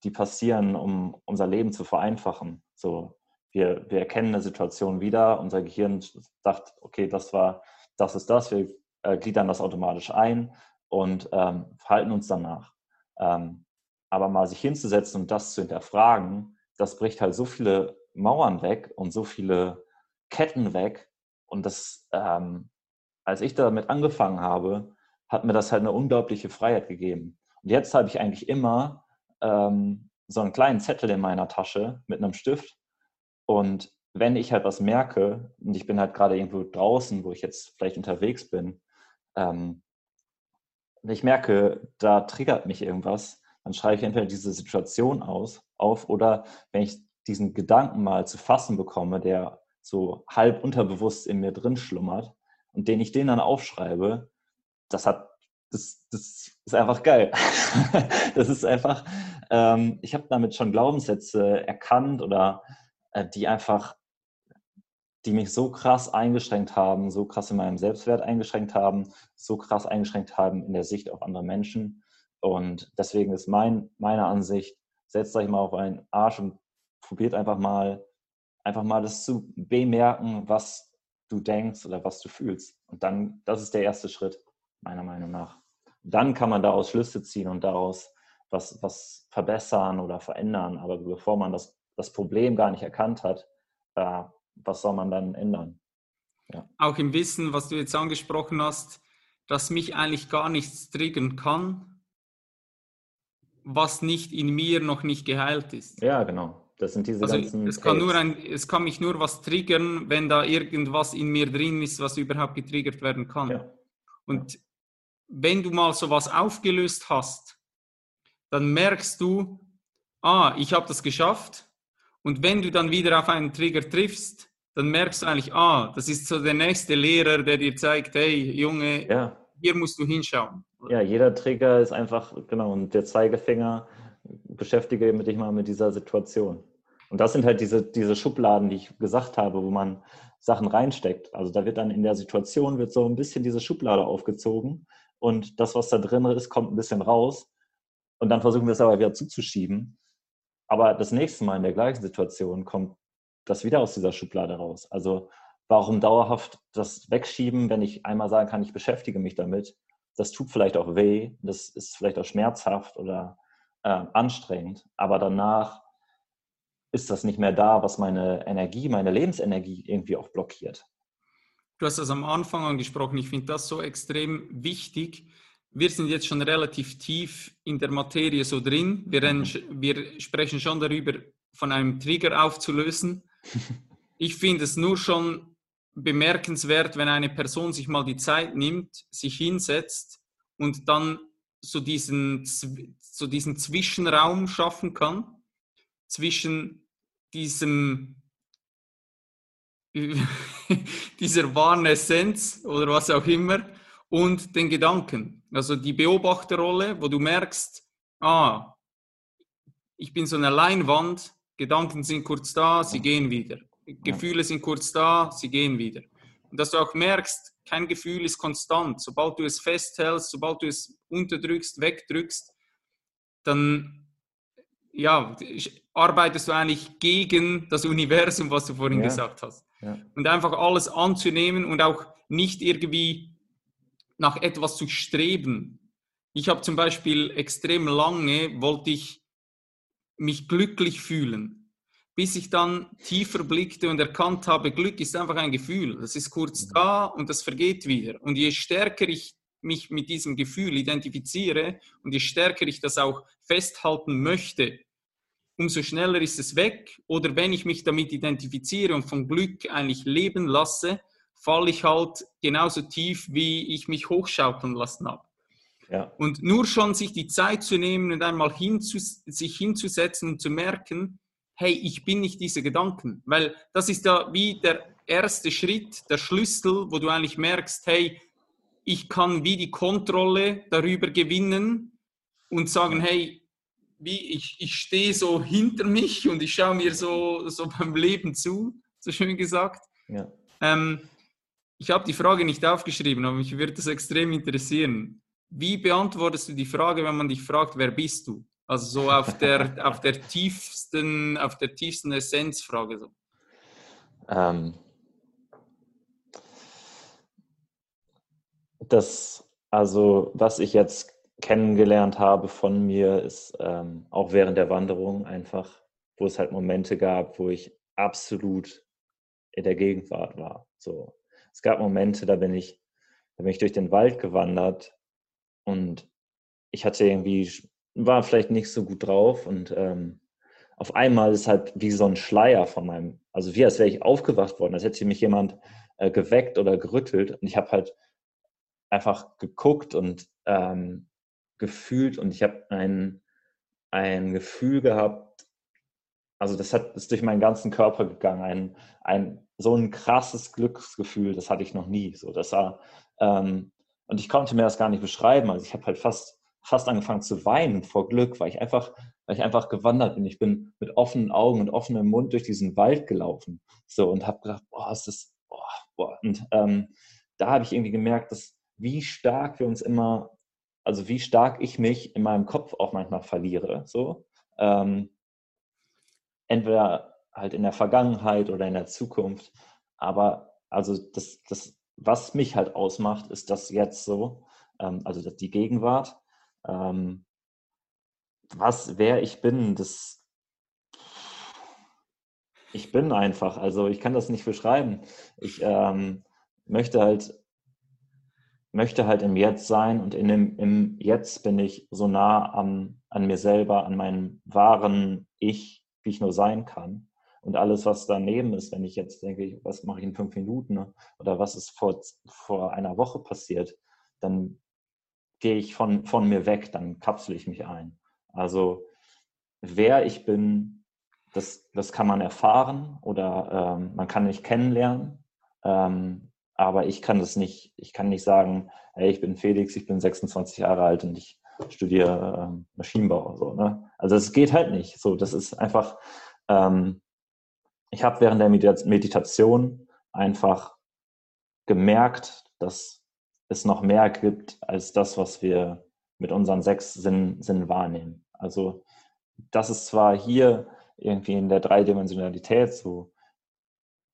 die passieren, um unser Leben zu vereinfachen. So, wir, wir erkennen eine Situation wieder, unser Gehirn sagt, okay, das war, das ist das, wir äh, gliedern das automatisch ein und ähm, verhalten uns danach. Ähm, aber mal sich hinzusetzen und das zu hinterfragen, das bricht halt so viele Mauern weg und so viele Ketten weg. Und das, ähm, als ich damit angefangen habe, hat mir das halt eine unglaubliche Freiheit gegeben. Und jetzt habe ich eigentlich immer ähm, so einen kleinen Zettel in meiner Tasche mit einem Stift. Und wenn ich halt was merke, und ich bin halt gerade irgendwo draußen, wo ich jetzt vielleicht unterwegs bin, ähm, wenn ich merke, da triggert mich irgendwas, dann schreibe ich entweder diese Situation aus, auf oder wenn ich diesen Gedanken mal zu fassen bekomme, der so halb unterbewusst in mir drin schlummert und den ich den dann aufschreibe, das hat, das, das ist einfach geil. das ist einfach, ähm, ich habe damit schon Glaubenssätze erkannt oder äh, die einfach, die mich so krass eingeschränkt haben, so krass in meinem Selbstwert eingeschränkt haben, so krass eingeschränkt haben in der Sicht auf andere Menschen. Und deswegen ist mein, meine Ansicht, setzt euch mal auf einen Arsch und probiert einfach mal, einfach mal das zu bemerken, was du denkst oder was du fühlst. Und dann, das ist der erste Schritt, meiner Meinung nach. Dann kann man daraus Schlüsse ziehen und daraus was, was verbessern oder verändern. Aber bevor man das, das Problem gar nicht erkannt hat, äh, was soll man dann ändern? Ja. Auch im Wissen, was du jetzt angesprochen hast, dass mich eigentlich gar nichts triggern kann, was nicht in mir noch nicht geheilt ist. Ja, genau. Das sind diese also ganzen. Es kann, nur ein, es kann mich nur was triggern, wenn da irgendwas in mir drin ist, was überhaupt getriggert werden kann. Ja. Und wenn du mal sowas aufgelöst hast, dann merkst du, ah, ich habe das geschafft. Und wenn du dann wieder auf einen Trigger triffst, dann merkst du eigentlich, ah, das ist so der nächste Lehrer, der dir zeigt, hey, Junge, ja. hier musst du hinschauen. Ja, jeder Trigger ist einfach, genau, und der Zeigefinger beschäftige dich mal mit dieser Situation. Und das sind halt diese, diese Schubladen, die ich gesagt habe, wo man Sachen reinsteckt. Also da wird dann in der Situation wird so ein bisschen diese Schublade aufgezogen und das, was da drin ist, kommt ein bisschen raus. Und dann versuchen wir es aber wieder zuzuschieben. Aber das nächste Mal in der gleichen Situation kommt das wieder aus dieser Schublade raus. Also warum dauerhaft das wegschieben, wenn ich einmal sagen kann, ich beschäftige mich damit? Das tut vielleicht auch weh, das ist vielleicht auch schmerzhaft oder äh, anstrengend, aber danach ist das nicht mehr da, was meine Energie, meine Lebensenergie irgendwie auch blockiert. Du hast das am Anfang angesprochen. Ich finde das so extrem wichtig. Wir sind jetzt schon relativ tief in der Materie so drin. Wir, mhm. wir sprechen schon darüber, von einem Trigger aufzulösen. Ich finde es nur schon bemerkenswert, wenn eine Person sich mal die Zeit nimmt, sich hinsetzt und dann so diesen, so diesen Zwischenraum schaffen kann zwischen diesem dieser wahren Essenz oder was auch immer und den Gedanken. Also die Beobachterrolle, wo du merkst, ah, ich bin so eine Leinwand, Gedanken sind kurz da, sie gehen wieder. Gefühle sind kurz da, sie gehen wieder. Und dass du auch merkst, kein Gefühl ist konstant. Sobald du es festhältst, sobald du es unterdrückst, wegdrückst, dann ja, arbeitest du eigentlich gegen das Universum, was du vorhin ja. gesagt hast. Ja. Und einfach alles anzunehmen und auch nicht irgendwie nach etwas zu streben. Ich habe zum Beispiel extrem lange, wollte ich mich glücklich fühlen bis ich dann tiefer blickte und erkannt habe, Glück ist einfach ein Gefühl. Das ist kurz mhm. da und das vergeht wieder. Und je stärker ich mich mit diesem Gefühl identifiziere und je stärker ich das auch festhalten möchte, umso schneller ist es weg. Oder wenn ich mich damit identifiziere und von Glück eigentlich leben lasse, falle ich halt genauso tief, wie ich mich hochschaukeln lassen habe. Ja. Und nur schon sich die Zeit zu nehmen und einmal hinzus sich hinzusetzen und zu merken, hey, ich bin nicht diese Gedanken. Weil das ist ja wie der erste Schritt, der Schlüssel, wo du eigentlich merkst, hey, ich kann wie die Kontrolle darüber gewinnen und sagen, hey, wie ich, ich stehe so hinter mich und ich schaue mir so, so beim Leben zu, so schön gesagt. Ja. Ähm, ich habe die Frage nicht aufgeschrieben, aber mich würde das extrem interessieren. Wie beantwortest du die Frage, wenn man dich fragt, wer bist du? Also so auf der, auf der tiefsten, auf der tiefsten Essenzfrage. So. Ähm, Das, also was ich jetzt kennengelernt habe von mir, ist ähm, auch während der Wanderung einfach, wo es halt Momente gab, wo ich absolut in der Gegenwart war. So, es gab Momente, da bin ich, da bin ich durch den Wald gewandert und ich hatte irgendwie, war vielleicht nicht so gut drauf und ähm, auf einmal ist halt wie so ein Schleier von meinem, also wie als wäre ich aufgewacht worden, als hätte mich jemand äh, geweckt oder gerüttelt und ich habe halt einfach geguckt und ähm, gefühlt und ich habe ein, ein Gefühl gehabt, also das hat ist durch meinen ganzen Körper gegangen, ein, ein so ein krasses Glücksgefühl, das hatte ich noch nie. So, das war, ähm, und ich konnte mir das gar nicht beschreiben. Also ich habe halt fast, fast angefangen zu weinen vor Glück, weil ich einfach, weil ich einfach gewandert bin. Ich bin mit offenen Augen und offenem Mund durch diesen Wald gelaufen. So und habe gedacht, boah, ist das, boah, boah. Und ähm, da habe ich irgendwie gemerkt, dass wie stark wir uns immer also wie stark ich mich in meinem Kopf auch manchmal verliere. So. Ähm, entweder halt in der Vergangenheit oder in der Zukunft. Aber also das, das was mich halt ausmacht, ist das jetzt so, ähm, also die Gegenwart. Ähm, was, wer ich bin, das ich bin einfach, also ich kann das nicht beschreiben. Ich ähm, möchte halt möchte halt im Jetzt sein und in dem, im Jetzt bin ich so nah an, an mir selber, an meinem wahren Ich, wie ich nur sein kann. Und alles, was daneben ist, wenn ich jetzt denke, was mache ich in fünf Minuten ne? oder was ist vor, vor einer Woche passiert, dann gehe ich von, von mir weg, dann kapsel ich mich ein. Also wer ich bin, das, das kann man erfahren oder ähm, man kann mich kennenlernen. Ähm, aber ich kann das nicht, ich kann nicht sagen, hey, ich bin Felix, ich bin 26 Jahre alt und ich studiere ähm, Maschinenbau. So, ne? Also es geht halt nicht. So, das ist einfach, ähm, ich habe während der Meditation einfach gemerkt, dass es noch mehr gibt als das, was wir mit unseren sechs Sinnen, Sinnen wahrnehmen. Also das ist zwar hier irgendwie in der Dreidimensionalität so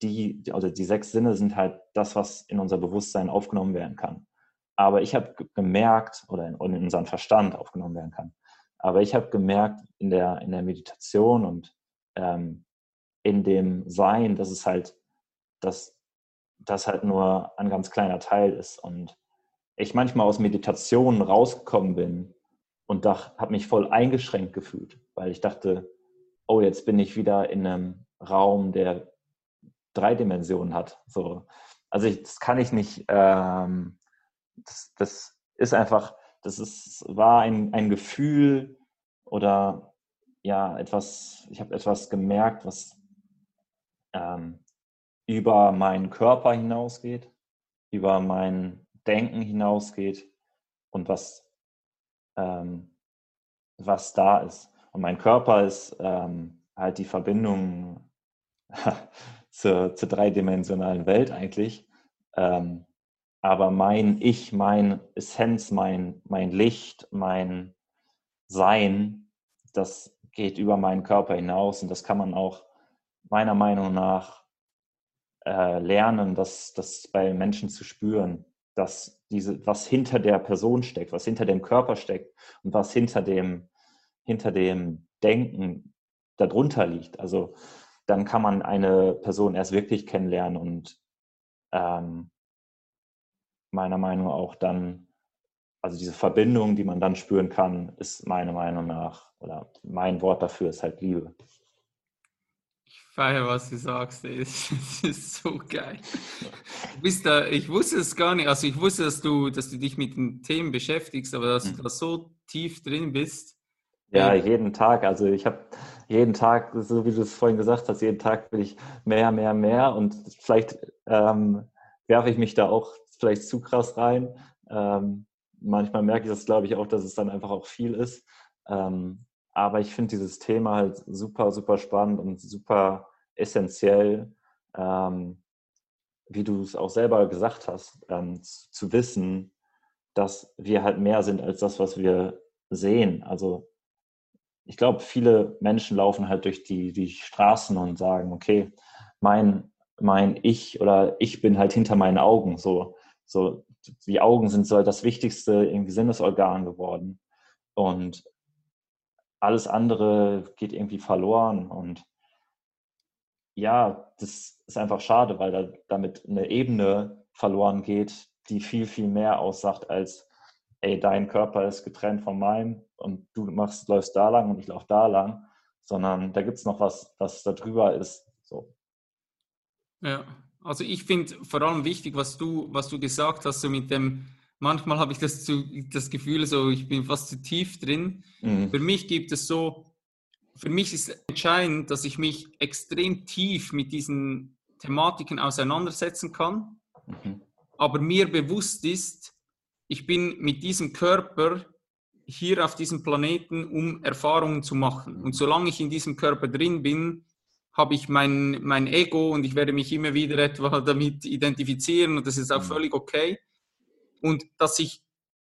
die, also die sechs Sinne sind halt das, was in unser Bewusstsein aufgenommen werden kann. Aber ich habe gemerkt, oder in, in unseren Verstand aufgenommen werden kann. Aber ich habe gemerkt in der, in der Meditation und ähm, in dem Sein, dass es halt, dass das halt nur ein ganz kleiner Teil ist. Und ich manchmal aus Meditationen rausgekommen bin und habe mich voll eingeschränkt gefühlt, weil ich dachte, oh, jetzt bin ich wieder in einem Raum, der drei Dimensionen hat. So. Also ich, das kann ich nicht, ähm, das, das, ist einfach, das ist, war ein, ein Gefühl oder ja, etwas, ich habe etwas gemerkt, was ähm, über meinen Körper hinausgeht, über mein Denken hinausgeht und was, ähm, was da ist. Und mein Körper ist ähm, halt die Verbindung zur, zur dreidimensionalen Welt eigentlich. Ähm, aber mein Ich, mein Essenz, mein, mein Licht, mein Sein, das geht über meinen Körper hinaus und das kann man auch meiner Meinung nach äh, lernen, das, das bei Menschen zu spüren, dass diese, was hinter der Person steckt, was hinter dem Körper steckt und was hinter dem, hinter dem Denken darunter liegt. Also dann kann man eine Person erst wirklich kennenlernen und ähm, meiner Meinung nach auch dann, also diese Verbindung, die man dann spüren kann, ist meiner Meinung nach, oder mein Wort dafür ist halt Liebe. Ich feiere, was du sagst, das ist so geil. Du bist da, ich wusste es gar nicht, also ich wusste, dass du, dass du dich mit den Themen beschäftigst, aber dass du mhm. da so tief drin bist. Ja, jeden Tag. Also ich habe jeden Tag, so wie du es vorhin gesagt hast, jeden Tag will ich mehr, mehr, mehr und vielleicht ähm, werfe ich mich da auch vielleicht zu krass rein. Ähm, manchmal merke ich das, glaube ich, auch, dass es dann einfach auch viel ist. Ähm, aber ich finde dieses Thema halt super, super spannend und super essentiell, ähm, wie du es auch selber gesagt hast, ähm, zu, zu wissen, dass wir halt mehr sind als das, was wir sehen. Also ich glaube, viele Menschen laufen halt durch die, die Straßen und sagen, okay, mein, mein Ich oder ich bin halt hinter meinen Augen. So, so die Augen sind so das wichtigste irgendwie Sinnesorgan geworden. Und alles andere geht irgendwie verloren. Und ja, das ist einfach schade, weil da damit eine Ebene verloren geht, die viel, viel mehr aussagt als, ey, dein Körper ist getrennt von meinem und du machst, läufst da lang und ich laufe da lang, sondern da gibt es noch was, was da drüber ist. So. Ja, also ich finde vor allem wichtig, was du, was du gesagt hast, so mit dem, manchmal habe ich das, zu, das Gefühl, so ich bin fast zu tief drin. Mhm. Für mich gibt es so, für mich ist entscheidend, dass ich mich extrem tief mit diesen Thematiken auseinandersetzen kann, mhm. aber mir bewusst ist, ich bin mit diesem Körper hier auf diesem Planeten, um Erfahrungen zu machen. Und solange ich in diesem Körper drin bin, habe ich mein, mein Ego und ich werde mich immer wieder etwa damit identifizieren und das ist auch mhm. völlig okay. Und dass ich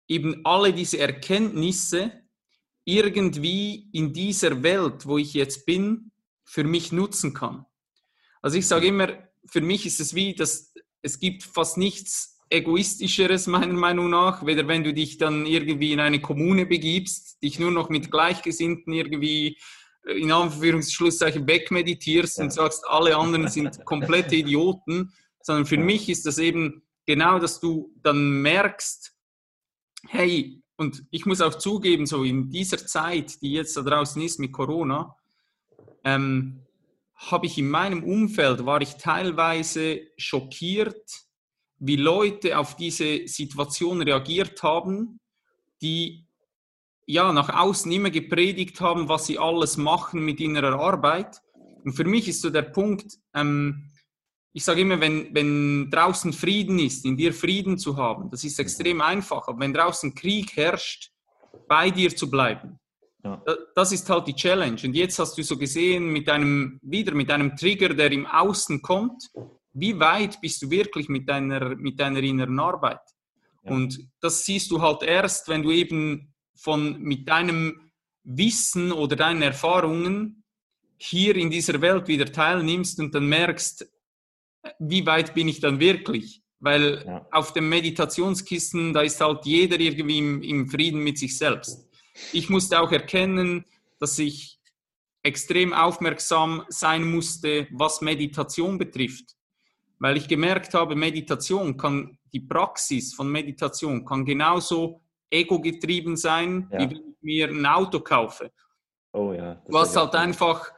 eben alle diese Erkenntnisse irgendwie in dieser Welt, wo ich jetzt bin, für mich nutzen kann. Also ich sage immer, für mich ist es wie, dass es gibt fast nichts egoistischeres meiner Meinung nach, weder wenn du dich dann irgendwie in eine Kommune begibst, dich nur noch mit Gleichgesinnten irgendwie äh, in Anführungsschlusszeichen wegmeditierst ja. und sagst, alle anderen sind komplette Idioten, sondern für mich ist das eben genau, dass du dann merkst, hey, und ich muss auch zugeben, so in dieser Zeit, die jetzt da draußen ist mit Corona, ähm, habe ich in meinem Umfeld, war ich teilweise schockiert, wie Leute auf diese Situation reagiert haben, die ja nach außen immer gepredigt haben, was sie alles machen mit innerer Arbeit. Und für mich ist so der Punkt, ähm, ich sage immer, wenn, wenn draußen Frieden ist, in dir Frieden zu haben, das ist extrem einfach. Aber wenn draußen Krieg herrscht, bei dir zu bleiben, ja. das ist halt die Challenge. Und jetzt hast du so gesehen, mit einem, wieder mit einem Trigger, der im Außen kommt, wie weit bist du wirklich mit deiner, mit deiner inneren Arbeit? Ja. Und das siehst du halt erst, wenn du eben von, mit deinem Wissen oder deinen Erfahrungen hier in dieser Welt wieder teilnimmst und dann merkst, wie weit bin ich dann wirklich? Weil ja. auf dem Meditationskissen, da ist halt jeder irgendwie im, im Frieden mit sich selbst. Ich musste auch erkennen, dass ich extrem aufmerksam sein musste, was Meditation betrifft. Weil ich gemerkt habe, Meditation kann, die Praxis von Meditation kann genauso ego-getrieben sein, ja. wie wenn ich mir ein Auto kaufe. Oh ja. Du hast halt einfach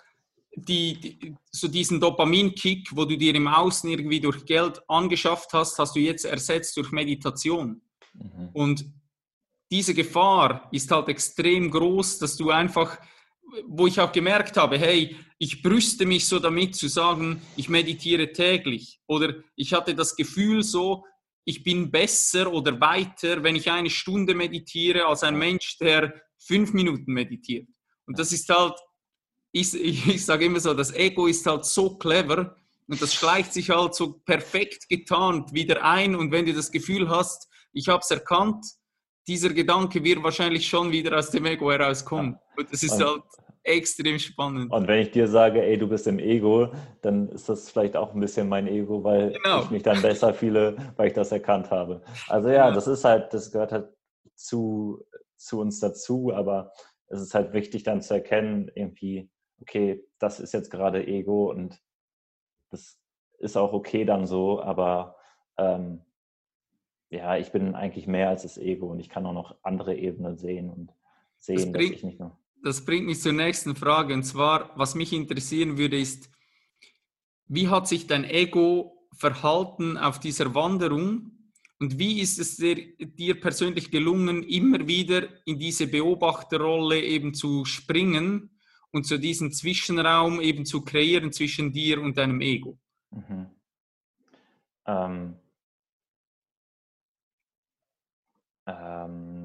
die, die, so diesen Dopamin-Kick, wo du dir im Außen irgendwie durch Geld angeschafft hast, hast du jetzt ersetzt durch Meditation. Mhm. Und diese Gefahr ist halt extrem groß, dass du einfach, wo ich auch gemerkt habe, hey, ich brüste mich so damit zu sagen, ich meditiere täglich. Oder ich hatte das Gefühl so, ich bin besser oder weiter, wenn ich eine Stunde meditiere, als ein Mensch, der fünf Minuten meditiert. Und das ist halt ich, ich, ich sage immer so, das Ego ist halt so clever und das schleicht sich halt so perfekt getarnt wieder ein. Und wenn du das Gefühl hast, ich habe es erkannt, dieser Gedanke wird wahrscheinlich schon wieder aus dem Ego herauskommen. Und das ist halt extrem spannend. Und wenn ich dir sage, ey, du bist im Ego, dann ist das vielleicht auch ein bisschen mein Ego, weil genau. ich mich dann besser fühle, weil ich das erkannt habe. Also ja, ja, das ist halt, das gehört halt zu, zu uns dazu, aber es ist halt wichtig dann zu erkennen, irgendwie, okay, das ist jetzt gerade Ego und das ist auch okay dann so, aber ähm, ja, ich bin eigentlich mehr als das Ego und ich kann auch noch andere Ebenen sehen und sehen, das bringt, dass ich nicht nur. Das bringt mich zur nächsten Frage und zwar, was mich interessieren würde, ist, wie hat sich dein Ego verhalten auf dieser Wanderung und wie ist es dir, dir persönlich gelungen, immer wieder in diese Beobachterrolle eben zu springen und so diesen Zwischenraum eben zu kreieren zwischen dir und deinem Ego? Mhm. Ähm, ähm,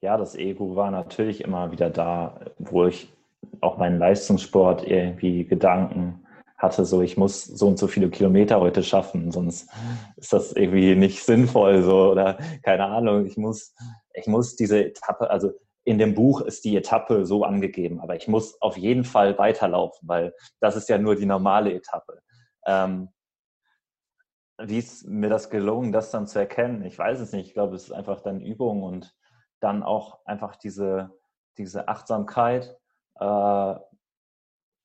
ja, das Ego war natürlich immer wieder da, wo ich auch meinen Leistungssport irgendwie Gedanken hatte, so ich muss so und so viele Kilometer heute schaffen, sonst ist das irgendwie nicht sinnvoll so oder keine Ahnung, ich muss, ich muss diese Etappe, also in dem Buch ist die Etappe so angegeben, aber ich muss auf jeden Fall weiterlaufen, weil das ist ja nur die normale Etappe. Ähm, wie ist mir das gelungen, das dann zu erkennen? Ich weiß es nicht. Ich glaube, es ist einfach dann Übung und dann auch einfach diese, diese Achtsamkeit, äh,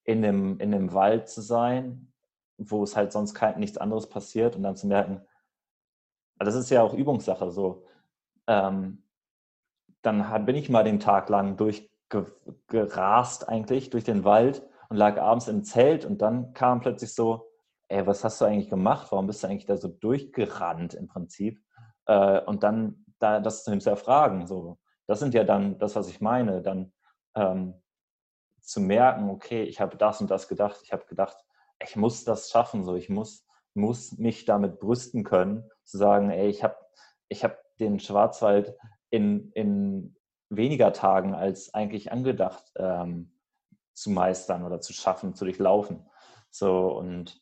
in, dem, in dem Wald zu sein, wo es halt sonst kein, nichts anderes passiert und dann zu merken, das ist ja auch Übungssache so. Ähm, dann bin ich mal den Tag lang durchgerast eigentlich durch den Wald und lag abends im Zelt und dann kam plötzlich so, ey, was hast du eigentlich gemacht? Warum bist du eigentlich da so durchgerannt im Prinzip? Äh, und dann da, das zu hinterfragen, so. Das sind ja dann das, was ich meine, dann ähm, zu merken, okay, ich habe das und das gedacht, ich habe gedacht, ich muss das schaffen, so, ich muss, muss mich damit brüsten können, zu sagen, ey, ich habe ich hab den Schwarzwald in, in weniger Tagen als eigentlich angedacht ähm, zu meistern oder zu schaffen, zu durchlaufen. So und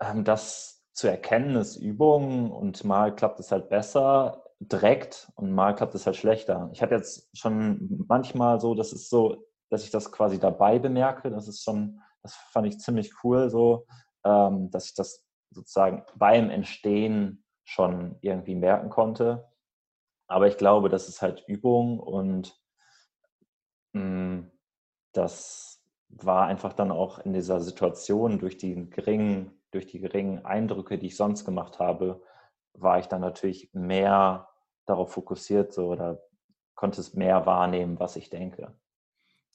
ähm, das zu erkennen ist Übung und mal klappt es halt besser direkt und mal klappt es halt schlechter. Ich habe jetzt schon manchmal so, das ist so, dass ich das quasi dabei bemerke. Das ist schon, das fand ich ziemlich cool so, ähm, dass ich das sozusagen beim Entstehen schon irgendwie merken konnte. Aber ich glaube, das ist halt Übung und mh, hm, das war einfach dann auch in dieser Situation durch die geringen, durch die geringen Eindrücke, die ich sonst gemacht habe, war ich dann natürlich mehr darauf fokussiert so oder konnte es mehr wahrnehmen, was ich denke.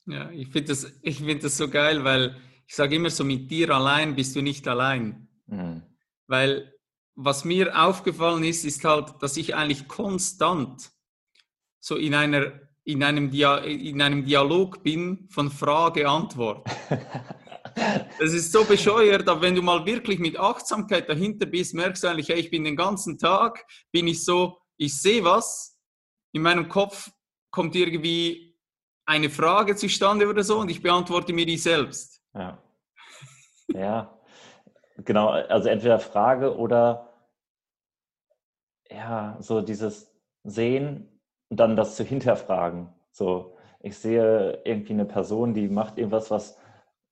Ja, ich finde das, find das so geil, weil ich sage immer so, mit dir allein bist du nicht allein. Mhm. Weil was mir aufgefallen ist, ist halt, dass ich eigentlich konstant so in, einer, in, einem, Dia in einem Dialog bin von Frage-Antwort. Das ist so bescheuert, aber wenn du mal wirklich mit Achtsamkeit dahinter bist, merkst du eigentlich, hey, ich bin den ganzen Tag, bin ich so, ich sehe was, in meinem Kopf kommt irgendwie eine Frage zustande oder so und ich beantworte mir die selbst. Ja. Ja, genau. Also entweder Frage oder ja, so dieses Sehen und dann das zu hinterfragen. So, ich sehe irgendwie eine Person, die macht irgendwas, was,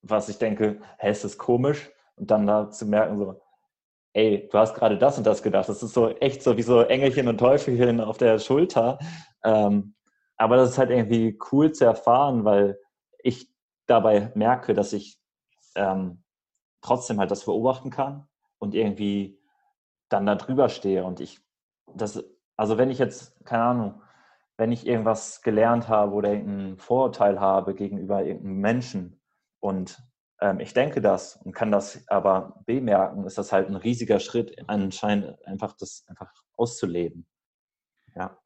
was ich denke, hä, ist das komisch? Und dann da zu merken, so, ey, du hast gerade das und das gedacht. Das ist so echt so wie so Engelchen und Teufelchen auf der Schulter. Ähm, aber das ist halt irgendwie cool zu erfahren, weil ich dabei merke, dass ich ähm, trotzdem halt das beobachten kann und irgendwie dann da drüber stehe. Und ich, das, also wenn ich jetzt, keine Ahnung, wenn ich irgendwas gelernt habe oder irgendein Vorurteil habe gegenüber irgendeinem Menschen und ähm, ich denke das und kann das aber bemerken, ist das halt ein riesiger Schritt, anscheinend einfach das einfach auszuleben. Ja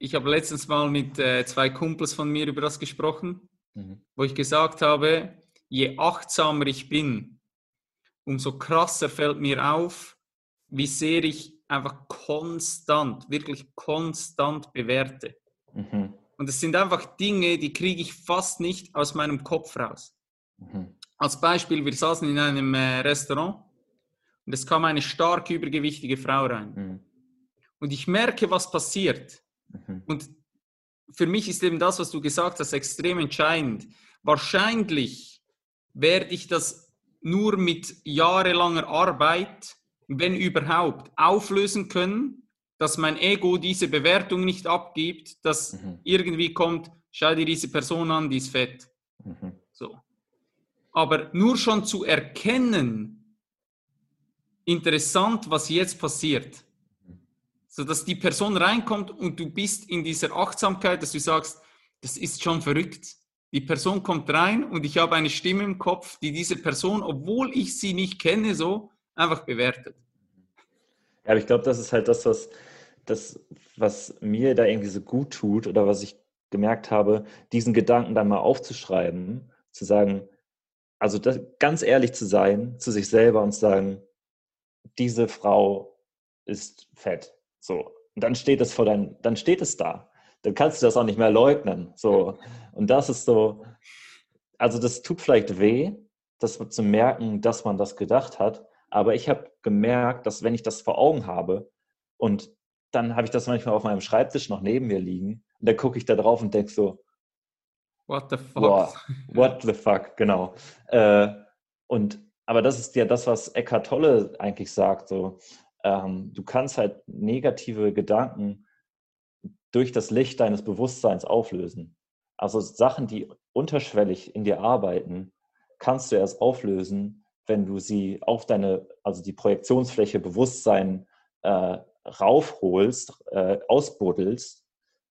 ich habe letztens mal mit äh, zwei Kumpels von mir über das gesprochen, mhm. wo ich gesagt habe, je achtsamer ich bin, umso krasser fällt mir auf, wie sehr ich einfach konstant, wirklich konstant bewerte. Mhm. Und es sind einfach Dinge, die kriege ich fast nicht aus meinem Kopf raus. Mhm. Als Beispiel, wir saßen in einem äh, Restaurant und es kam eine stark übergewichtige Frau rein. Mhm. Und ich merke, was passiert. Mhm. Und für mich ist eben das, was du gesagt hast, extrem entscheidend. Wahrscheinlich werde ich das nur mit jahrelanger Arbeit, wenn überhaupt, auflösen können, dass mein Ego diese Bewertung nicht abgibt, dass mhm. irgendwie kommt, schau dir diese Person an, die ist fett. Mhm. So. Aber nur schon zu erkennen, interessant, was jetzt passiert so dass die Person reinkommt und du bist in dieser Achtsamkeit, dass du sagst, das ist schon verrückt. Die Person kommt rein und ich habe eine Stimme im Kopf, die diese Person, obwohl ich sie nicht kenne, so einfach bewertet. Ja, aber ich glaube, das ist halt das, was, das, was mir da irgendwie so gut tut oder was ich gemerkt habe, diesen Gedanken dann mal aufzuschreiben, zu sagen, also das, ganz ehrlich zu sein zu sich selber und zu sagen, diese Frau ist fett so. Und dann steht es vor dein, dann steht es da. Dann kannst du das auch nicht mehr leugnen. So. Und das ist so, also das tut vielleicht weh, das zu merken, dass man das gedacht hat. Aber ich habe gemerkt, dass wenn ich das vor Augen habe und dann habe ich das manchmal auf meinem Schreibtisch noch neben mir liegen und dann gucke ich da drauf und denke so, What the fuck? Boah, what the fuck, genau. Äh, und aber das ist ja das, was Eckhart Tolle eigentlich sagt. So, ähm, du kannst halt negative Gedanken durch das Licht deines Bewusstseins auflösen. Also Sachen, die unterschwellig in dir arbeiten, kannst du erst auflösen, wenn du sie auf deine, also die Projektionsfläche Bewusstsein äh, raufholst, äh, ausbuddelst.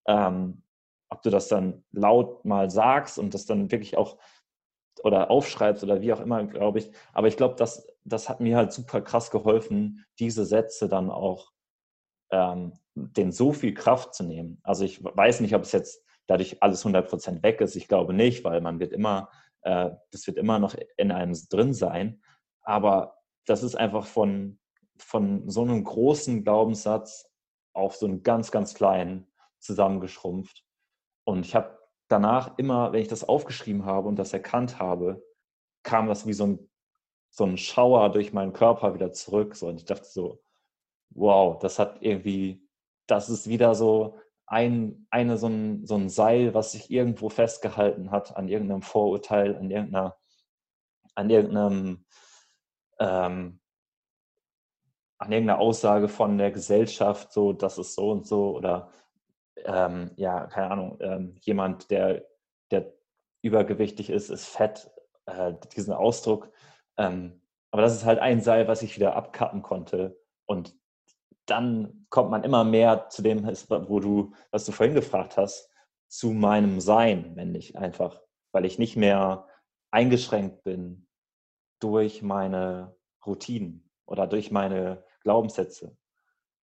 Ähm, ob du das dann laut mal sagst und das dann wirklich auch oder aufschreibst oder wie auch immer, glaube ich. Aber ich glaube, das, das hat mir halt super krass geholfen, diese Sätze dann auch ähm, den so viel Kraft zu nehmen. Also ich weiß nicht, ob es jetzt dadurch alles 100% weg ist. Ich glaube nicht, weil man wird immer, äh, das wird immer noch in einem drin sein. Aber das ist einfach von, von so einem großen Glaubenssatz auf so einen ganz, ganz kleinen zusammengeschrumpft. Und ich habe danach immer, wenn ich das aufgeschrieben habe und das erkannt habe, kam das wie so ein, so ein Schauer durch meinen Körper wieder zurück. So. Und ich dachte so, wow, das hat irgendwie, das ist wieder so ein, eine, so, ein, so ein Seil, was sich irgendwo festgehalten hat an irgendeinem Vorurteil, an irgendeiner, an irgendeinem, ähm, an irgendeiner Aussage von der Gesellschaft, so, das ist so und so, oder ähm, ja, keine Ahnung, ähm, jemand, der, der übergewichtig ist, ist fett, äh, diesen Ausdruck. Ähm, aber das ist halt ein Seil, was ich wieder abkappen konnte. Und dann kommt man immer mehr zu dem, wo du, was du vorhin gefragt hast, zu meinem Sein, wenn ich einfach, weil ich nicht mehr eingeschränkt bin durch meine Routinen oder durch meine Glaubenssätze.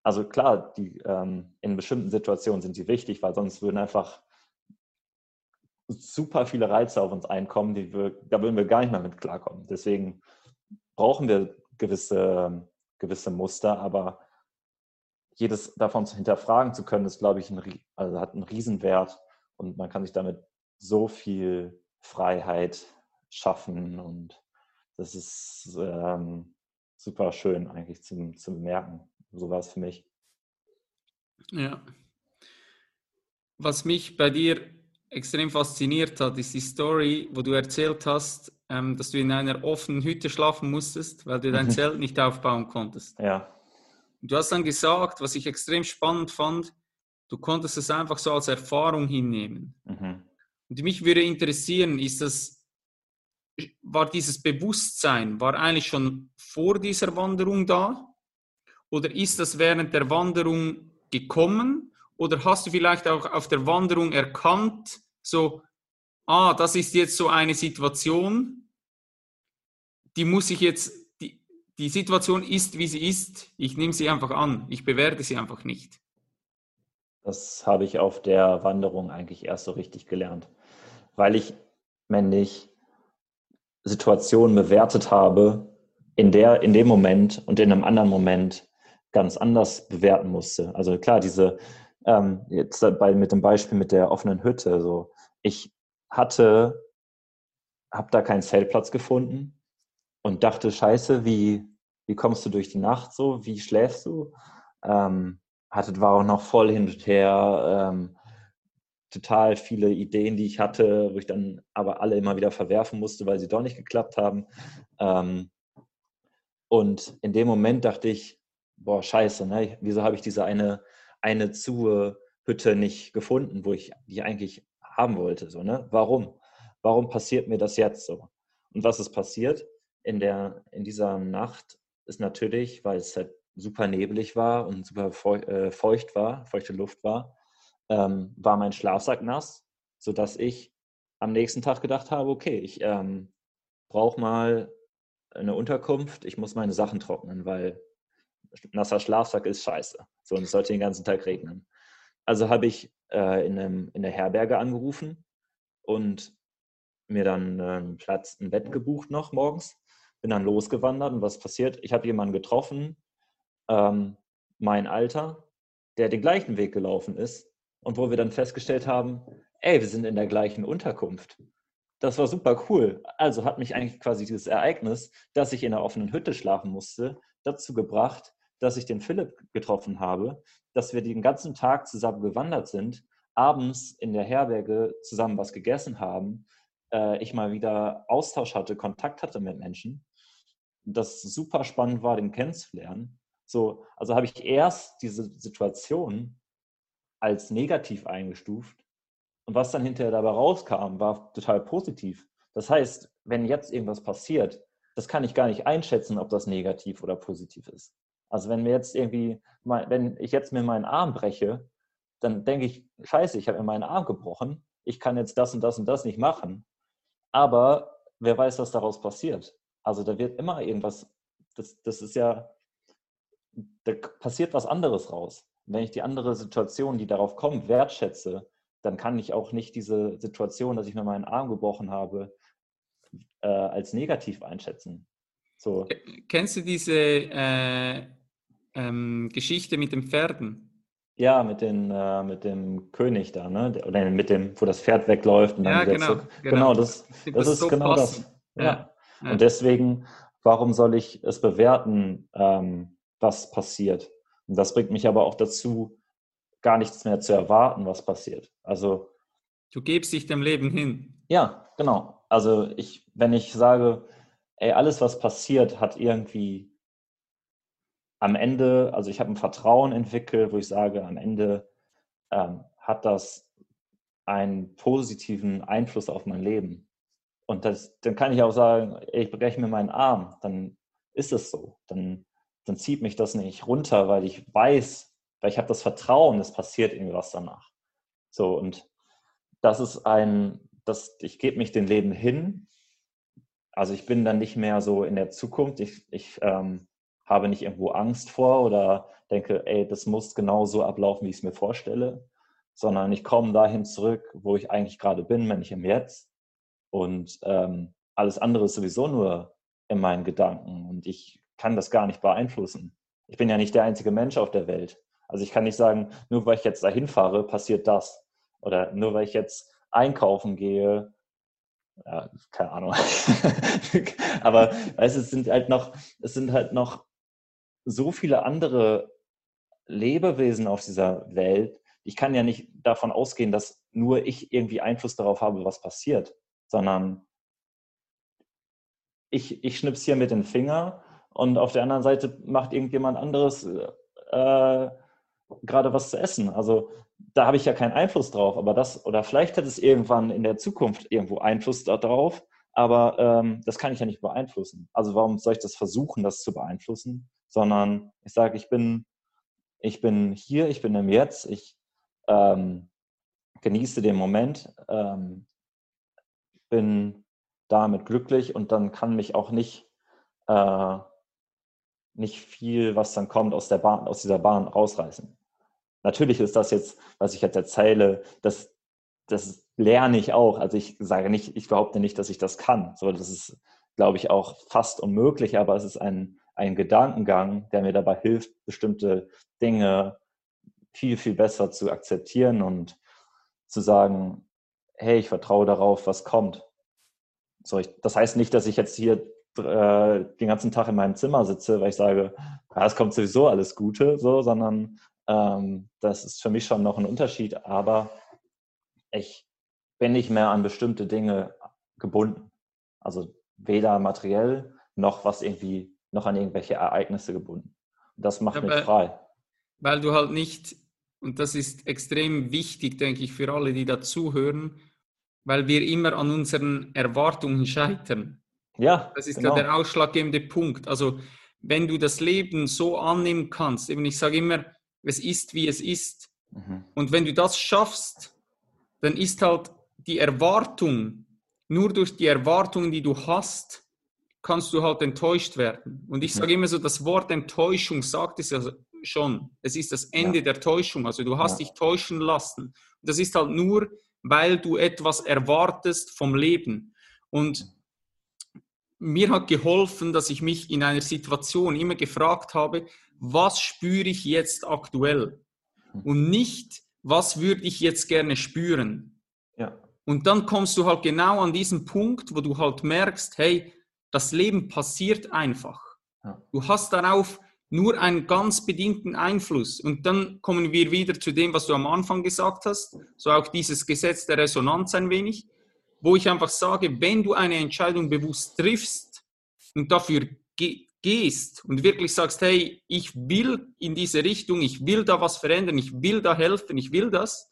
Also klar, die, ähm, in bestimmten Situationen sind sie wichtig, weil sonst würden einfach super viele Reize auf uns einkommen, die wir, da würden wir gar nicht mehr mit klarkommen. Deswegen brauchen wir gewisse, gewisse Muster, aber jedes davon zu hinterfragen zu können, ist, glaube ich, ein, also hat einen Riesenwert und man kann sich damit so viel Freiheit schaffen und das ist ähm, super schön eigentlich zu, zu bemerken. So war es für mich. Ja. Was mich bei dir extrem fasziniert hat, ist die Story, wo du erzählt hast, ähm, dass du in einer offenen Hütte schlafen musstest, weil du dein mhm. Zelt nicht aufbauen konntest. Ja. Du hast dann gesagt, was ich extrem spannend fand, du konntest es einfach so als Erfahrung hinnehmen. Mhm. Und mich würde interessieren, ist das, war dieses Bewusstsein, war eigentlich schon vor dieser Wanderung da? Oder ist das während der Wanderung gekommen? Oder hast du vielleicht auch auf der Wanderung erkannt, so, ah, das ist jetzt so eine Situation, die muss ich jetzt, die, die Situation ist, wie sie ist. Ich nehme sie einfach an. Ich bewerte sie einfach nicht. Das habe ich auf der Wanderung eigentlich erst so richtig gelernt, weil ich männlich Situationen bewertet habe, in, der, in dem Moment und in einem anderen Moment ganz anders bewerten musste. Also klar, diese, ähm, jetzt bei, mit dem Beispiel mit der offenen Hütte, so, ich hatte, habe da keinen Zeltplatz gefunden und dachte, scheiße, wie, wie kommst du durch die Nacht so, wie schläfst du? Ähm, hatte, war auch noch voll hin und her, ähm, total viele Ideen, die ich hatte, wo ich dann aber alle immer wieder verwerfen musste, weil sie doch nicht geklappt haben. Ähm, und in dem Moment dachte ich, boah, scheiße, ne? wieso habe ich diese eine, eine Zuhütte nicht gefunden, wo ich die eigentlich haben wollte? So, ne? Warum? Warum passiert mir das jetzt so? Und was ist passiert? In, der, in dieser Nacht ist natürlich, weil es halt super neblig war und super äh, feucht war, feuchte Luft war, ähm, war mein Schlafsack nass, sodass ich am nächsten Tag gedacht habe, okay, ich ähm, brauche mal eine Unterkunft, ich muss meine Sachen trocknen, weil nasser Schlafsack ist scheiße. So, und es sollte den ganzen Tag regnen. Also habe ich äh, in, einem, in der Herberge angerufen und mir dann einen Platz, ein Bett gebucht noch morgens. Bin dann losgewandert und was passiert? Ich habe jemanden getroffen, ähm, mein Alter, der den gleichen Weg gelaufen ist und wo wir dann festgestellt haben, ey, wir sind in der gleichen Unterkunft. Das war super cool. Also hat mich eigentlich quasi dieses Ereignis, dass ich in einer offenen Hütte schlafen musste, dazu gebracht, dass ich den Philipp getroffen habe, dass wir den ganzen Tag zusammen gewandert sind, abends in der Herberge zusammen was gegessen haben, äh, ich mal wieder Austausch hatte, Kontakt hatte mit Menschen, das super spannend war, den kennenzulernen. So, also habe ich erst diese Situation als negativ eingestuft und was dann hinterher dabei rauskam, war total positiv. Das heißt, wenn jetzt irgendwas passiert, das kann ich gar nicht einschätzen, ob das negativ oder positiv ist. Also wenn mir jetzt irgendwie, wenn ich jetzt mir meinen Arm breche, dann denke ich, scheiße, ich habe mir meinen Arm gebrochen, ich kann jetzt das und das und das nicht machen. Aber wer weiß, was daraus passiert. Also da wird immer irgendwas, das, das ist ja, da passiert was anderes raus. wenn ich die andere Situation, die darauf kommt, wertschätze, dann kann ich auch nicht diese Situation, dass ich mir meinen Arm gebrochen habe, äh, als negativ einschätzen. So. Kennst du diese äh, ähm, Geschichte mit den Pferden? Ja, mit, den, äh, mit dem König da, ne? Oder mit dem, wo das Pferd wegläuft und dann ja, wieder genau, zurück. Genau, genau das, das, das, ist so genau passend. das. Ja. ja. Und deswegen, warum soll ich es bewerten, ähm, was passiert? Und das bringt mich aber auch dazu, gar nichts mehr zu erwarten, was passiert. Also du gibst dich dem Leben hin. Ja, genau. Also ich, wenn ich sage, ey, alles, was passiert, hat irgendwie am Ende, also ich habe ein Vertrauen entwickelt, wo ich sage, am Ende ähm, hat das einen positiven Einfluss auf mein Leben. Und das, dann kann ich auch sagen, ich breche mir meinen Arm, dann ist es so. Dann, dann zieht mich das nicht runter, weil ich weiß, weil ich habe das Vertrauen, es passiert irgendwas danach. So, und das ist ein, das, ich gebe mich dem Leben hin. Also ich bin dann nicht mehr so in der Zukunft. Ich, ich ähm, habe nicht irgendwo Angst vor oder denke, ey, das muss genau so ablaufen, wie ich es mir vorstelle, sondern ich komme dahin zurück, wo ich eigentlich gerade bin, nämlich im Jetzt. Und ähm, alles andere ist sowieso nur in meinen Gedanken und ich kann das gar nicht beeinflussen. Ich bin ja nicht der einzige Mensch auf der Welt. Also ich kann nicht sagen, nur weil ich jetzt dahin fahre, passiert das. Oder nur weil ich jetzt einkaufen gehe, ja, keine Ahnung. Aber weißt, es sind halt noch, es sind halt noch so viele andere Lebewesen auf dieser Welt. Ich kann ja nicht davon ausgehen, dass nur ich irgendwie Einfluss darauf habe, was passiert, sondern ich, ich schnips hier mit dem Finger und auf der anderen Seite macht irgendjemand anderes äh, gerade was zu essen. Also da habe ich ja keinen Einfluss drauf, aber das, oder vielleicht hat es irgendwann in der Zukunft irgendwo Einfluss darauf, aber ähm, das kann ich ja nicht beeinflussen. Also warum soll ich das versuchen, das zu beeinflussen? Sondern ich sage, ich bin, ich bin hier, ich bin im Jetzt, ich ähm, genieße den Moment, ähm, bin damit glücklich und dann kann mich auch nicht äh, nicht viel, was dann kommt, aus, der Bahn, aus dieser Bahn rausreißen. Natürlich ist das jetzt, was ich jetzt erzähle, das, das lerne ich auch. Also ich sage nicht, ich behaupte nicht, dass ich das kann. So, das ist, glaube ich, auch fast unmöglich, aber es ist ein, ein Gedankengang, der mir dabei hilft, bestimmte Dinge viel, viel besser zu akzeptieren und zu sagen, hey, ich vertraue darauf, was kommt. So, ich, das heißt nicht, dass ich jetzt hier äh, den ganzen Tag in meinem Zimmer sitze, weil ich sage, ja, es kommt sowieso alles Gute, so, sondern ähm, das ist für mich schon noch ein Unterschied. Aber ich bin nicht mehr an bestimmte Dinge gebunden. Also weder materiell noch was irgendwie, noch an irgendwelche Ereignisse gebunden. Das macht ja, mich frei. Weil du halt nicht, und das ist extrem wichtig, denke ich, für alle, die dazuhören, weil wir immer an unseren Erwartungen scheitern. Ja. Das ist genau. ja der ausschlaggebende Punkt. Also wenn du das Leben so annehmen kannst, eben ich sage immer, es ist wie es ist. Mhm. Und wenn du das schaffst, dann ist halt die Erwartung, nur durch die Erwartungen, die du hast, kannst du halt enttäuscht werden. Und ich mhm. sage immer so, das Wort Enttäuschung sagt es ja schon. Es ist das Ende ja. der Täuschung. Also du hast ja. dich täuschen lassen. Und das ist halt nur, weil du etwas erwartest vom Leben. Und mhm mir hat geholfen, dass ich mich in einer Situation immer gefragt habe, was spüre ich jetzt aktuell? Und nicht, was würde ich jetzt gerne spüren? Ja. Und dann kommst du halt genau an diesen Punkt, wo du halt merkst, hey, das Leben passiert einfach. Ja. Du hast darauf nur einen ganz bedingten Einfluss. Und dann kommen wir wieder zu dem, was du am Anfang gesagt hast, so auch dieses Gesetz der Resonanz ein wenig wo ich einfach sage, wenn du eine Entscheidung bewusst triffst und dafür gehst und wirklich sagst, hey, ich will in diese Richtung, ich will da was verändern, ich will da helfen, ich will das,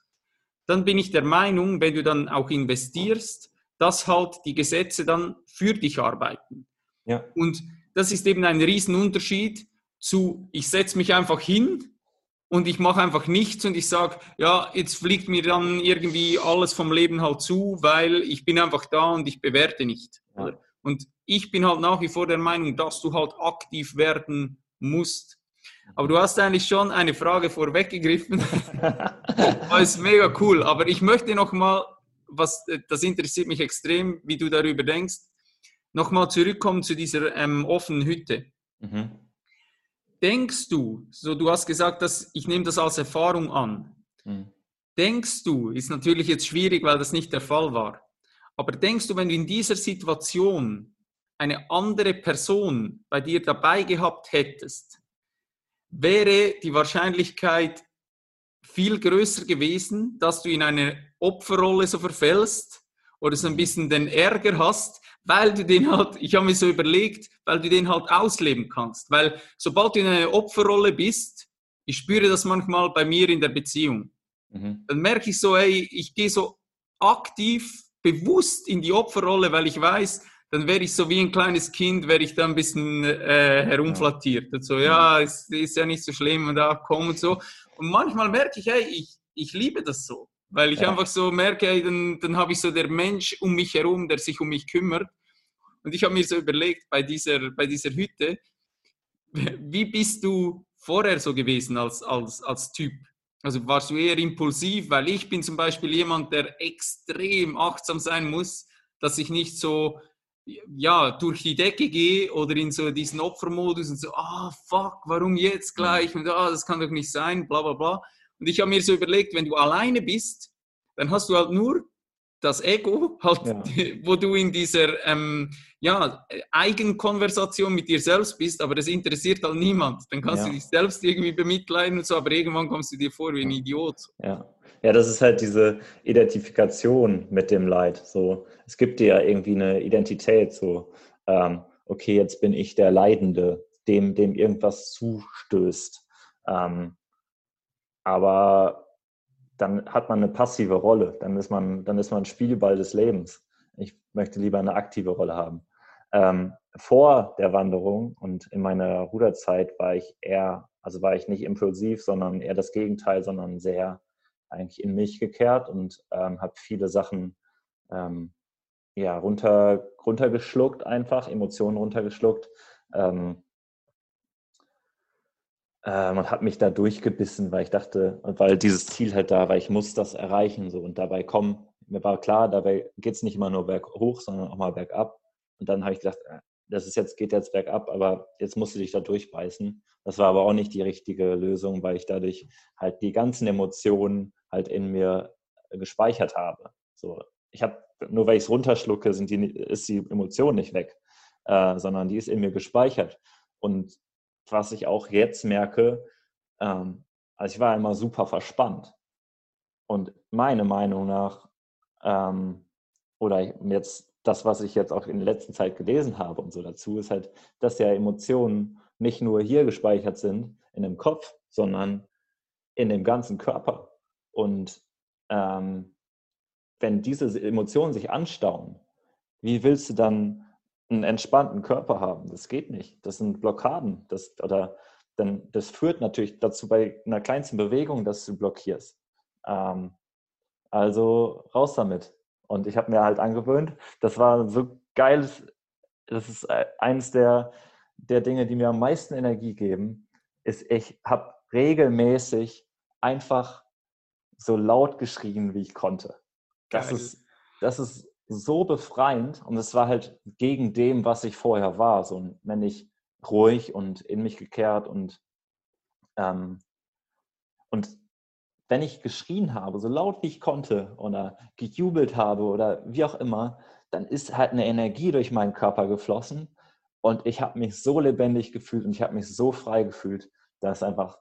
dann bin ich der Meinung, wenn du dann auch investierst, dass halt die Gesetze dann für dich arbeiten. Ja. Und das ist eben ein Riesenunterschied zu, ich setze mich einfach hin und ich mache einfach nichts und ich sage, ja, jetzt fliegt mir dann irgendwie alles vom Leben halt zu, weil ich bin einfach da und ich bewerte nicht. Ja. Und ich bin halt nach wie vor der Meinung, dass du halt aktiv werden musst. Aber du hast eigentlich schon eine Frage vorweggegriffen. das ist mega cool. Aber ich möchte noch mal, was, das interessiert mich extrem, wie du darüber denkst, noch mal zurückkommen zu dieser ähm, offenen Hütte. Mhm. Denkst du, so du hast gesagt, dass ich nehme das als Erfahrung an. Mhm. Denkst du, ist natürlich jetzt schwierig, weil das nicht der Fall war. Aber denkst du, wenn du in dieser Situation eine andere Person bei dir dabei gehabt hättest, wäre die Wahrscheinlichkeit viel größer gewesen, dass du in eine Opferrolle so verfällst oder so ein bisschen den Ärger hast, weil du den halt, ich habe mir so überlegt, weil du den halt ausleben kannst. Weil sobald du in einer Opferrolle bist, ich spüre das manchmal bei mir in der Beziehung, mhm. dann merke ich so, ey, ich gehe so aktiv, bewusst in die Opferrolle, weil ich weiß, dann wäre ich so wie ein kleines Kind, wäre ich da ein bisschen äh, herumflattiert. Und so, ja, es ist ja nicht so schlimm und da komm und so. Und manchmal merke ich, hey, ich, ich liebe das so. Weil ich ja. einfach so merke, hey, dann, dann habe ich so der Mensch um mich herum, der sich um mich kümmert. Und ich habe mir so überlegt, bei dieser, bei dieser Hütte, wie bist du vorher so gewesen als, als, als Typ? Also warst du eher impulsiv, weil ich bin zum Beispiel jemand, der extrem achtsam sein muss, dass ich nicht so ja, durch die Decke gehe oder in so diesen Opfermodus und so, ah, fuck, warum jetzt gleich? Und ah, das kann doch nicht sein, bla bla bla. Und ich habe mir so überlegt, wenn du alleine bist, dann hast du halt nur das Ego, halt, ja. wo du in dieser ähm, ja, Eigenkonversation mit dir selbst bist, aber das interessiert halt niemand. Dann kannst ja. du dich selbst irgendwie bemitleiden und so, aber irgendwann kommst du dir vor wie ein Idiot. Ja. Ja, das ist halt diese Identifikation mit dem Leid. So, es gibt dir ja irgendwie eine Identität. So, ähm, okay, jetzt bin ich der Leidende, dem dem irgendwas zustößt. Ähm, aber dann hat man eine passive Rolle. Dann ist man, dann ist man Spielball des Lebens. Ich möchte lieber eine aktive Rolle haben. Ähm, vor der Wanderung und in meiner Ruderzeit war ich eher, also war ich nicht impulsiv, sondern eher das Gegenteil, sondern sehr eigentlich in mich gekehrt und ähm, habe viele Sachen ähm, ja, runter, runtergeschluckt, einfach, Emotionen runtergeschluckt. Ähm, ähm, und habe mich da durchgebissen, weil ich dachte, weil dieses Ziel halt da war, ich muss das erreichen. So. Und dabei kommen, mir war klar, dabei geht es nicht immer nur berghoch, sondern auch mal bergab. Und dann habe ich gedacht, äh, das ist jetzt, geht jetzt bergab, aber jetzt musst du dich da durchbeißen. Das war aber auch nicht die richtige Lösung, weil ich dadurch halt die ganzen Emotionen halt in mir gespeichert habe. So, ich habe, nur weil ich es runterschlucke, sind die, ist die Emotion nicht weg, äh, sondern die ist in mir gespeichert. Und was ich auch jetzt merke, ähm, also ich war immer super verspannt. Und meiner Meinung nach, ähm, oder jetzt das, was ich jetzt auch in der letzten Zeit gelesen habe und so dazu, ist halt, dass ja Emotionen nicht nur hier gespeichert sind, in dem Kopf, sondern in dem ganzen Körper. Und ähm, wenn diese Emotionen sich anstauen, wie willst du dann einen entspannten Körper haben? Das geht nicht. Das sind Blockaden. Das, oder dann, das führt natürlich dazu bei einer kleinsten Bewegung, dass du blockierst. Ähm, also raus damit. Und ich habe mir halt angewöhnt, das war so geiles, das ist äh, eines der, der Dinge, die mir am meisten Energie geben, ist, ich habe regelmäßig einfach so laut geschrien, wie ich konnte. Das ist, das ist so befreiend und es war halt gegen dem, was ich vorher war. So wenn ich ruhig und in mich gekehrt und, ähm, und wenn ich geschrien habe, so laut wie ich konnte oder gejubelt habe oder wie auch immer, dann ist halt eine Energie durch meinen Körper geflossen und ich habe mich so lebendig gefühlt und ich habe mich so frei gefühlt. Das ist einfach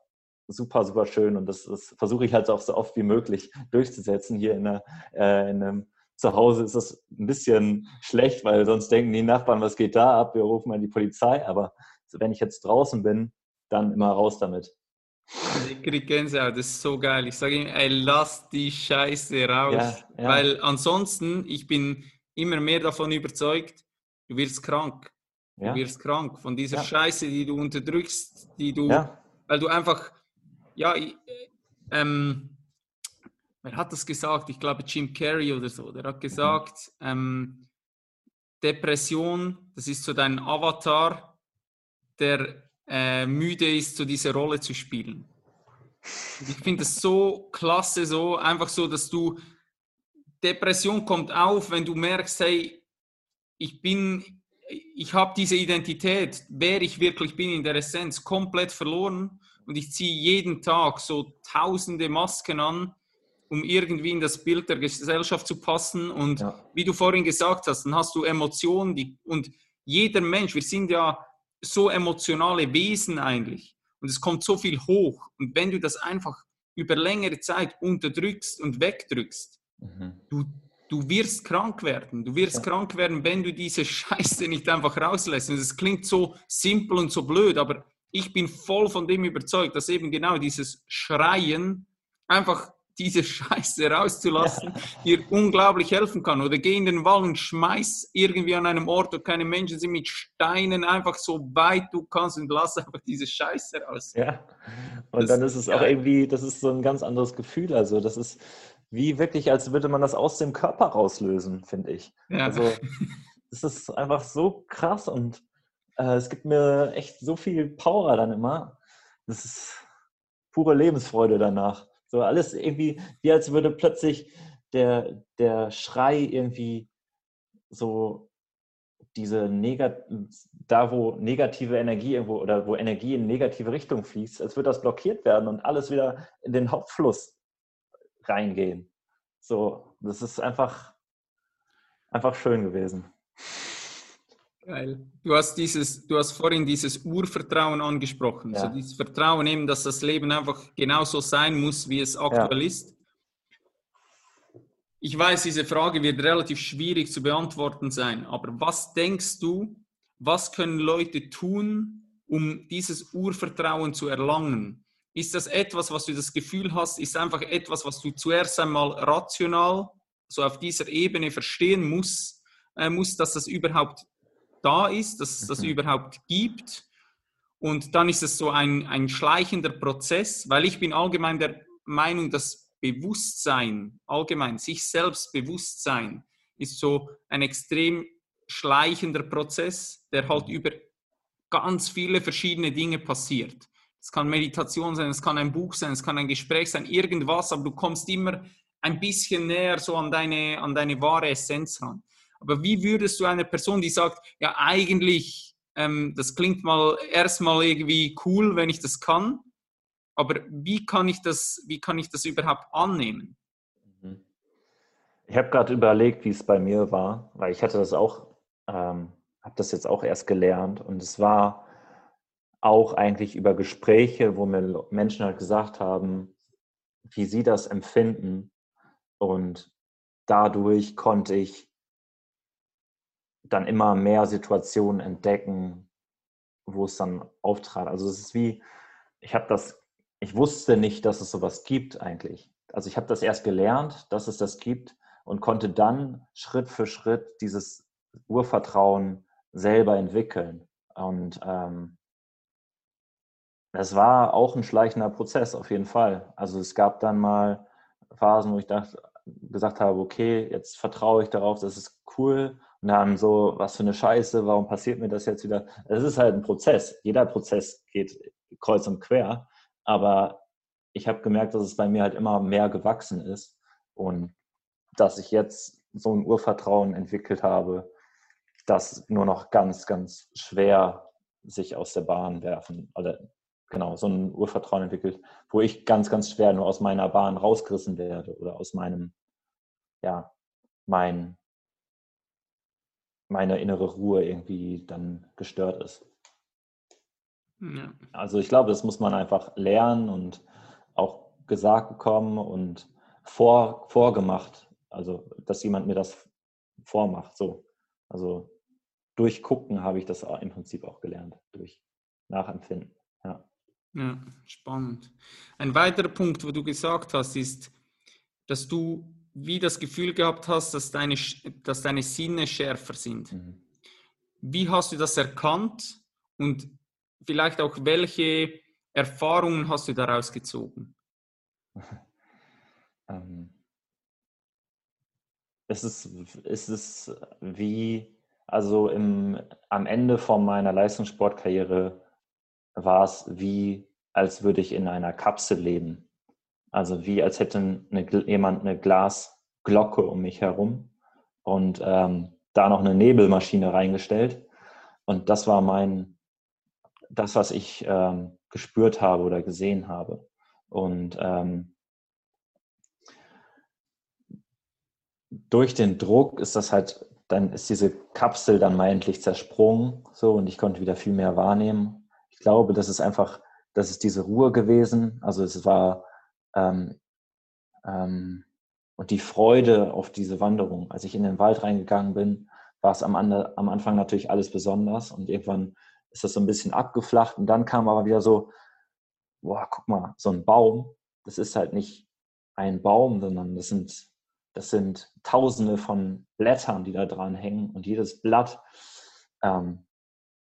super, super schön und das, das versuche ich halt auch so oft wie möglich durchzusetzen. Hier in, der, äh, in einem Zuhause ist das ein bisschen schlecht, weil sonst denken die Nachbarn, was geht da ab? Wir rufen mal die Polizei, aber wenn ich jetzt draußen bin, dann immer raus damit. Ich kriege Gänsehaut, das ist so geil. Ich sage ihm, ey, lass die Scheiße raus. Ja, ja. Weil ansonsten, ich bin immer mehr davon überzeugt, du wirst krank. Ja. Du wirst krank von dieser Scheiße, die du unterdrückst, die du, weil du einfach, ja, ähm, wer hat das gesagt? Ich glaube Jim Carrey oder so. Der hat gesagt, mhm. ähm, Depression, das ist so dein Avatar, der äh, müde ist, so diese Rolle zu spielen. Und ich finde es so klasse, so einfach so, dass du Depression kommt auf, wenn du merkst, hey, ich bin, ich habe diese Identität, wer ich wirklich bin in der Essenz, komplett verloren und ich ziehe jeden Tag so tausende Masken an, um irgendwie in das Bild der Gesellschaft zu passen. Und ja. wie du vorhin gesagt hast, dann hast du Emotionen die, und jeder Mensch, wir sind ja so emotionale Wesen eigentlich. Und es kommt so viel hoch. Und wenn du das einfach über längere Zeit unterdrückst und wegdrückst, mhm. du, du wirst krank werden. Du wirst ja. krank werden, wenn du diese Scheiße nicht einfach rauslässt. Und es klingt so simpel und so blöd, aber ich bin voll von dem überzeugt, dass eben genau dieses Schreien einfach diese Scheiße rauszulassen, ja. dir unglaublich helfen kann. Oder geh in den Wald und schmeiß irgendwie an einem Ort, wo keine Menschen sind, mit Steinen einfach so weit du kannst und lass einfach diese Scheiße raus. Ja, und das dann ist es auch irgendwie, das ist so ein ganz anderes Gefühl. Also das ist wie wirklich, als würde man das aus dem Körper rauslösen, finde ich. Ja. Also es ist einfach so krass und äh, es gibt mir echt so viel Power dann immer. Das ist pure Lebensfreude danach. So alles irgendwie, wie als würde plötzlich der, der Schrei irgendwie so diese Negat da wo negative Energie irgendwo oder wo Energie in negative Richtung fließt, als würde das blockiert werden und alles wieder in den Hauptfluss reingehen. So, das ist einfach, einfach schön gewesen. Geil. Du hast dieses, du hast vorhin dieses Urvertrauen angesprochen. Ja. So dieses Vertrauen eben, dass das Leben einfach genauso sein muss, wie es aktuell ja. ist. Ich weiß, diese Frage wird relativ schwierig zu beantworten sein, aber was denkst du, was können Leute tun, um dieses Urvertrauen zu erlangen? Ist das etwas, was du das Gefühl hast, ist einfach etwas, was du zuerst einmal rational, so auf dieser Ebene verstehen musst, äh, musst, dass das überhaupt da ist, dass es das mhm. überhaupt gibt. Und dann ist es so ein, ein schleichender Prozess, weil ich bin allgemein der Meinung, dass Bewusstsein, allgemein sich selbst Bewusstsein, ist so ein extrem schleichender Prozess, der halt über ganz viele verschiedene Dinge passiert. Es kann Meditation sein, es kann ein Buch sein, es kann ein Gespräch sein, irgendwas, aber du kommst immer ein bisschen näher so an deine, an deine wahre Essenz ran. Aber wie würdest du einer Person, die sagt, ja eigentlich, ähm, das klingt mal erstmal irgendwie cool, wenn ich das kann, aber wie kann ich das, wie kann ich das überhaupt annehmen? Mhm. Ich habe gerade überlegt, wie es bei mir war, weil ich hatte das auch, ähm, habe das jetzt auch erst gelernt und es war auch eigentlich über Gespräche, wo mir Menschen halt gesagt haben, wie sie das empfinden und dadurch konnte ich dann immer mehr Situationen entdecken, wo es dann auftrat. Also es ist wie, ich habe das, ich wusste nicht, dass es sowas gibt eigentlich. Also ich habe das erst gelernt, dass es das gibt und konnte dann Schritt für Schritt dieses Urvertrauen selber entwickeln. Und ähm, das war auch ein schleichender Prozess auf jeden Fall. Also es gab dann mal Phasen, wo ich dachte, gesagt habe, okay, jetzt vertraue ich darauf, das ist cool und dann so, was für eine Scheiße, warum passiert mir das jetzt wieder? Es ist halt ein Prozess. Jeder Prozess geht kreuz und quer. Aber ich habe gemerkt, dass es bei mir halt immer mehr gewachsen ist und dass ich jetzt so ein Urvertrauen entwickelt habe, das nur noch ganz, ganz schwer sich aus der Bahn werfen oder genau so ein Urvertrauen entwickelt, wo ich ganz, ganz schwer nur aus meiner Bahn rausgerissen werde oder aus meinem, ja, mein meine innere Ruhe irgendwie dann gestört ist. Ja. Also ich glaube, das muss man einfach lernen und auch gesagt bekommen und vor, vorgemacht. Also, dass jemand mir das vormacht. So. Also durch Gucken habe ich das im Prinzip auch gelernt. Durch nachempfinden. Ja. ja, spannend. Ein weiterer Punkt, wo du gesagt hast, ist, dass du wie das Gefühl gehabt hast, dass deine, dass deine Sinne schärfer sind. Mhm. Wie hast du das erkannt und vielleicht auch welche Erfahrungen hast du daraus gezogen? ähm, es, ist, es ist wie, also im, am Ende von meiner Leistungssportkarriere war es wie, als würde ich in einer Kapsel leben. Also wie, als hätte eine, jemand eine Glasglocke um mich herum und ähm, da noch eine Nebelmaschine reingestellt. Und das war mein, das, was ich ähm, gespürt habe oder gesehen habe. Und ähm, durch den Druck ist das halt, dann ist diese Kapsel dann mal endlich zersprungen, so und ich konnte wieder viel mehr wahrnehmen. Ich glaube, das ist einfach, das ist diese Ruhe gewesen. Also es war ähm, ähm, und die Freude auf diese Wanderung. Als ich in den Wald reingegangen bin, war es am, am Anfang natürlich alles besonders und irgendwann ist das so ein bisschen abgeflacht und dann kam aber wieder so, boah, guck mal, so ein Baum, das ist halt nicht ein Baum, sondern das sind, das sind tausende von Blättern, die da dran hängen und jedes Blatt ähm,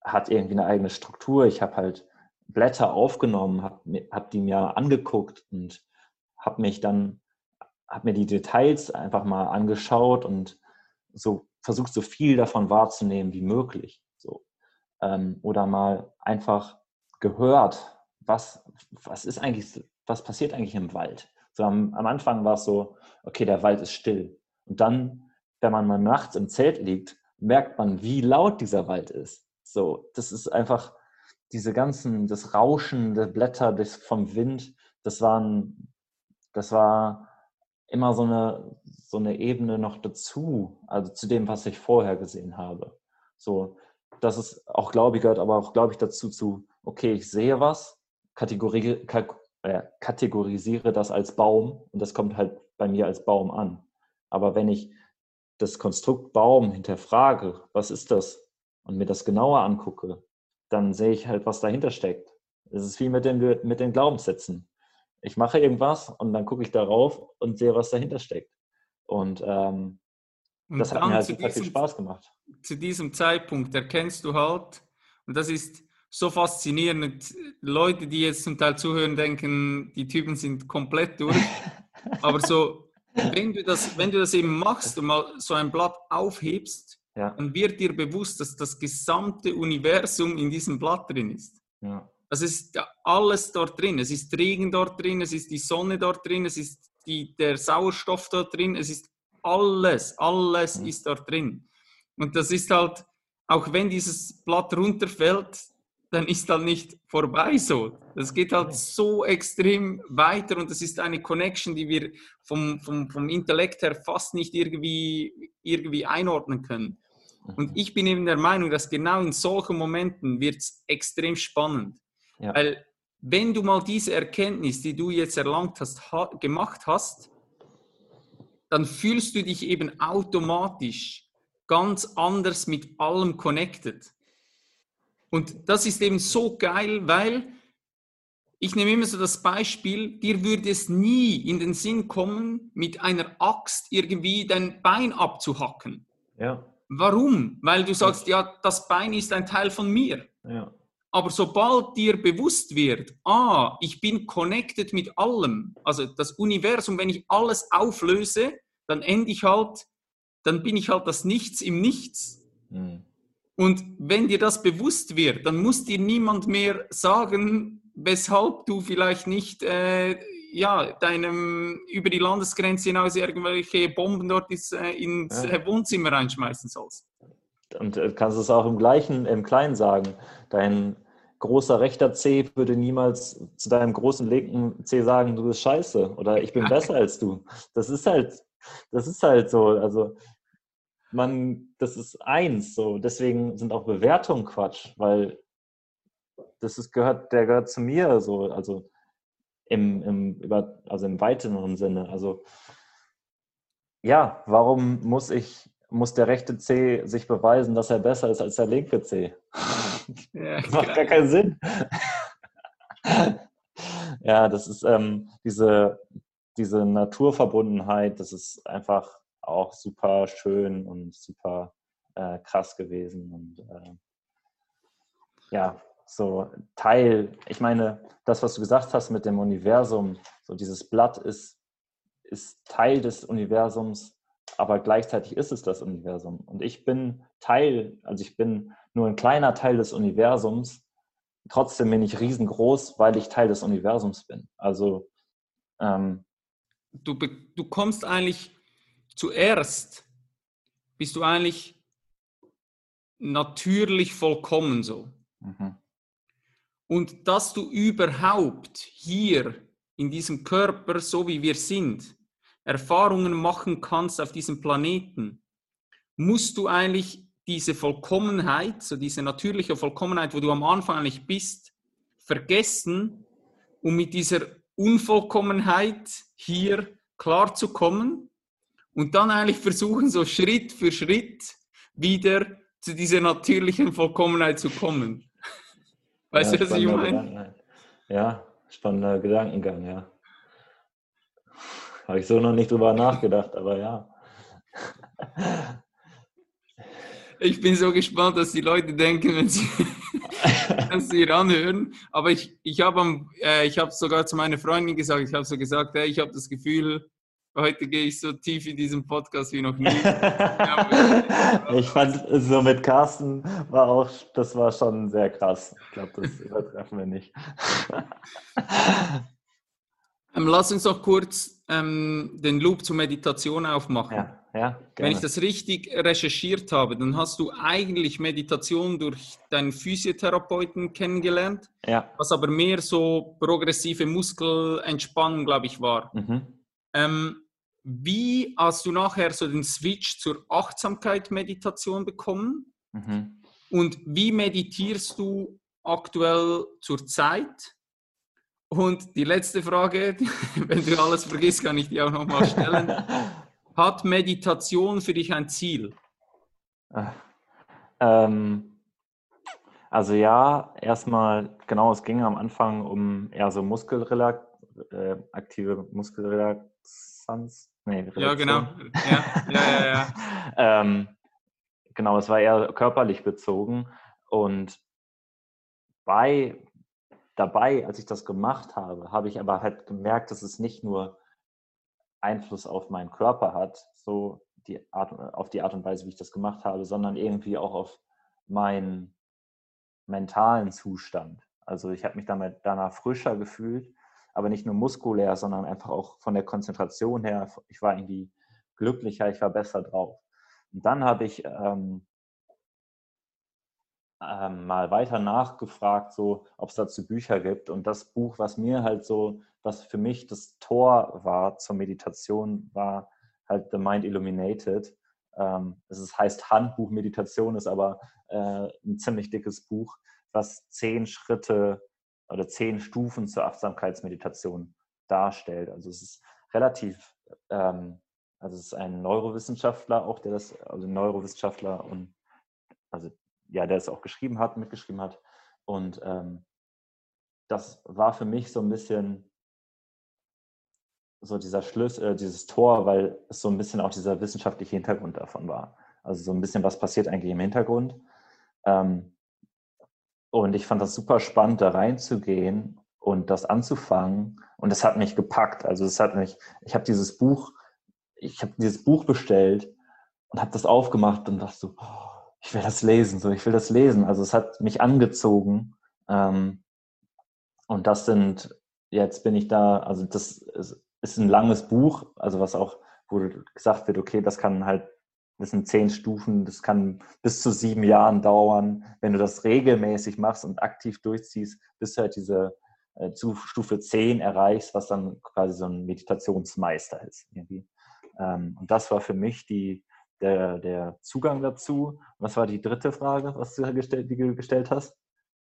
hat irgendwie eine eigene Struktur. Ich habe halt Blätter aufgenommen, habe hab die mir angeguckt und habe mich dann, habe mir die Details einfach mal angeschaut und so versucht, so viel davon wahrzunehmen wie möglich. So. Ähm, oder mal einfach gehört, was, was ist eigentlich, was passiert eigentlich im Wald? So am, am Anfang war es so, okay, der Wald ist still. Und dann, wenn man mal nachts im Zelt liegt, merkt man, wie laut dieser Wald ist. So, das ist einfach diese ganzen, das Rauschen der Blätter des, vom Wind, das waren, das war immer so eine, so eine Ebene noch dazu, also zu dem, was ich vorher gesehen habe. So, das ist auch, glaube ich, gehört aber auch, glaube ich, dazu zu, okay, ich sehe was, kategori äh, kategorisiere das als Baum und das kommt halt bei mir als Baum an. Aber wenn ich das Konstrukt Baum hinterfrage, was ist das, und mir das genauer angucke, dann sehe ich halt, was dahinter steckt. Es ist wie mit den, mit den Glaubenssätzen. Ich mache irgendwas und dann gucke ich darauf und sehe, was dahinter steckt. Und, ähm, und das hat mir halt super viel Spaß gemacht. Zu diesem Zeitpunkt erkennst du halt, und das ist so faszinierend. Leute, die jetzt zum Teil zuhören, denken, die Typen sind komplett durch. Aber so, wenn du, das, wenn du das eben machst und mal so ein Blatt aufhebst, ja. dann wird dir bewusst, dass das gesamte Universum in diesem Blatt drin ist. Ja. Es ist alles dort drin. Es ist Regen dort drin, es ist die Sonne dort drin, es ist die, der Sauerstoff dort drin, es ist alles, alles mhm. ist dort drin. Und das ist halt, auch wenn dieses Blatt runterfällt, dann ist halt nicht vorbei so. Das geht halt so extrem weiter und das ist eine Connection, die wir vom, vom, vom Intellekt her fast nicht irgendwie, irgendwie einordnen können. Und mhm. ich bin eben der Meinung, dass genau in solchen Momenten wird es extrem spannend. Ja. Weil wenn du mal diese Erkenntnis, die du jetzt erlangt hast, ha gemacht hast, dann fühlst du dich eben automatisch ganz anders mit allem connected. Und das ist eben so geil, weil ich nehme immer so das Beispiel, dir würde es nie in den Sinn kommen, mit einer Axt irgendwie dein Bein abzuhacken. Ja. Warum? Weil du sagst, ja, das Bein ist ein Teil von mir. Ja. Aber sobald dir bewusst wird, ah, ich bin connected mit allem, also das Universum, wenn ich alles auflöse, dann ende ich halt, dann bin ich halt das Nichts im Nichts. Mhm. Und wenn dir das bewusst wird, dann muss dir niemand mehr sagen, weshalb du vielleicht nicht äh, ja, deinem über die Landesgrenze hinaus irgendwelche Bomben dort ins, äh, ins ja. Wohnzimmer reinschmeißen sollst. Und äh, kannst es auch im gleichen, im Kleinen sagen. Dein großer rechter C würde niemals zu deinem großen linken C sagen, du bist scheiße oder ich bin besser als du. Das ist halt, das ist halt so. Also man, das ist eins, so. Deswegen sind auch Bewertungen Quatsch, weil das ist, gehört, der gehört zu mir, so, also im, im, über, also im weiteren Sinne. Also ja, warum muss ich, muss der rechte C sich beweisen, dass er besser ist als der linke C? Ja, das macht gar keinen Sinn. ja, das ist ähm, diese, diese Naturverbundenheit, das ist einfach auch super schön und super äh, krass gewesen. Und äh, ja, so Teil, ich meine, das, was du gesagt hast mit dem Universum, so dieses Blatt ist, ist Teil des Universums, aber gleichzeitig ist es das Universum. Und ich bin Teil, also ich bin nur ein kleiner Teil des Universums, trotzdem bin ich riesengroß, weil ich Teil des Universums bin. Also ähm, du, du kommst eigentlich zuerst, bist du eigentlich natürlich vollkommen so. Mhm. Und dass du überhaupt hier in diesem Körper, so wie wir sind, Erfahrungen machen kannst auf diesem Planeten, musst du eigentlich diese Vollkommenheit, so diese natürliche Vollkommenheit, wo du am Anfang eigentlich bist, vergessen, um mit dieser Unvollkommenheit hier klarzukommen und dann eigentlich versuchen, so Schritt für Schritt wieder zu dieser natürlichen Vollkommenheit zu kommen. Weißt ja, du, was ich meine? Ja, spannender Gedankengang, ja. Habe ich so noch nicht drüber nachgedacht, aber ja. Ich bin so gespannt, dass die Leute denken, wenn sie, wenn sie hier anhören. Aber ich, ich habe äh, hab sogar zu meiner Freundin gesagt, ich habe so gesagt, hey, ich habe das Gefühl, heute gehe ich so tief in diesem Podcast wie noch nie. ich fand so mit Carsten war auch, das war schon sehr krass. Ich glaube, das übertreffen wir nicht. ähm, lass uns noch kurz ähm, den Loop zur Meditation aufmachen. Ja, ja, Wenn ich das richtig recherchiert habe, dann hast du eigentlich Meditation durch deinen Physiotherapeuten kennengelernt, ja. was aber mehr so progressive Muskelentspannung, glaube ich, war. Mhm. Ähm, wie hast du nachher so den Switch zur Achtsamkeit-Meditation bekommen? Mhm. Und wie meditierst du aktuell zur Zeit? Und die letzte Frage, wenn du alles vergisst, kann ich die auch nochmal stellen. Hat Meditation für dich ein Ziel? Ähm, also ja, erstmal, genau, es ging am Anfang um eher so Muskelrelax, äh, aktive Muskelrelaxanz. Nee, ja, genau. Ja, ja, ja. ja. ähm, genau, es war eher körperlich bezogen. Und bei, dabei, als ich das gemacht habe, habe ich aber halt gemerkt, dass es nicht nur Einfluss auf meinen Körper hat, so die Art, auf die Art und Weise, wie ich das gemacht habe, sondern irgendwie auch auf meinen mentalen Zustand. Also ich habe mich damit danach frischer gefühlt aber nicht nur muskulär, sondern einfach auch von der Konzentration her. Ich war irgendwie glücklicher, ich war besser drauf. Und dann habe ich ähm, ähm, mal weiter nachgefragt, so, ob es dazu Bücher gibt. Und das Buch, was mir halt so, was für mich das Tor war zur Meditation, war halt The Mind Illuminated. Ähm, es heißt Handbuch Meditation, ist aber äh, ein ziemlich dickes Buch, was zehn Schritte oder zehn Stufen zur Achtsamkeitsmeditation darstellt. Also es ist relativ, ähm, also es ist ein Neurowissenschaftler auch, der das, also Neurowissenschaftler und also ja, der es auch geschrieben hat, mitgeschrieben hat. Und ähm, das war für mich so ein bisschen so dieser Schlüssel, äh, dieses Tor, weil es so ein bisschen auch dieser wissenschaftliche Hintergrund davon war. Also so ein bisschen, was passiert eigentlich im Hintergrund. Ähm, und ich fand das super spannend, da reinzugehen und das anzufangen. Und es hat mich gepackt. Also es hat mich, ich habe dieses Buch, ich habe dieses Buch bestellt und habe das aufgemacht und dachte so, oh, ich will das lesen, so ich will das lesen. Also es hat mich angezogen. Ähm, und das sind, jetzt bin ich da, also das ist ein langes Buch, also was auch, wo gesagt wird, okay, das kann halt das sind zehn Stufen, das kann bis zu sieben Jahren dauern. Wenn du das regelmäßig machst und aktiv durchziehst, bis du halt diese äh, Stufe 10 erreichst, was dann quasi so ein Meditationsmeister ist. Irgendwie. Ähm, und das war für mich die, der, der Zugang dazu. Was war die dritte Frage, was du gestellt, die du gestellt hast?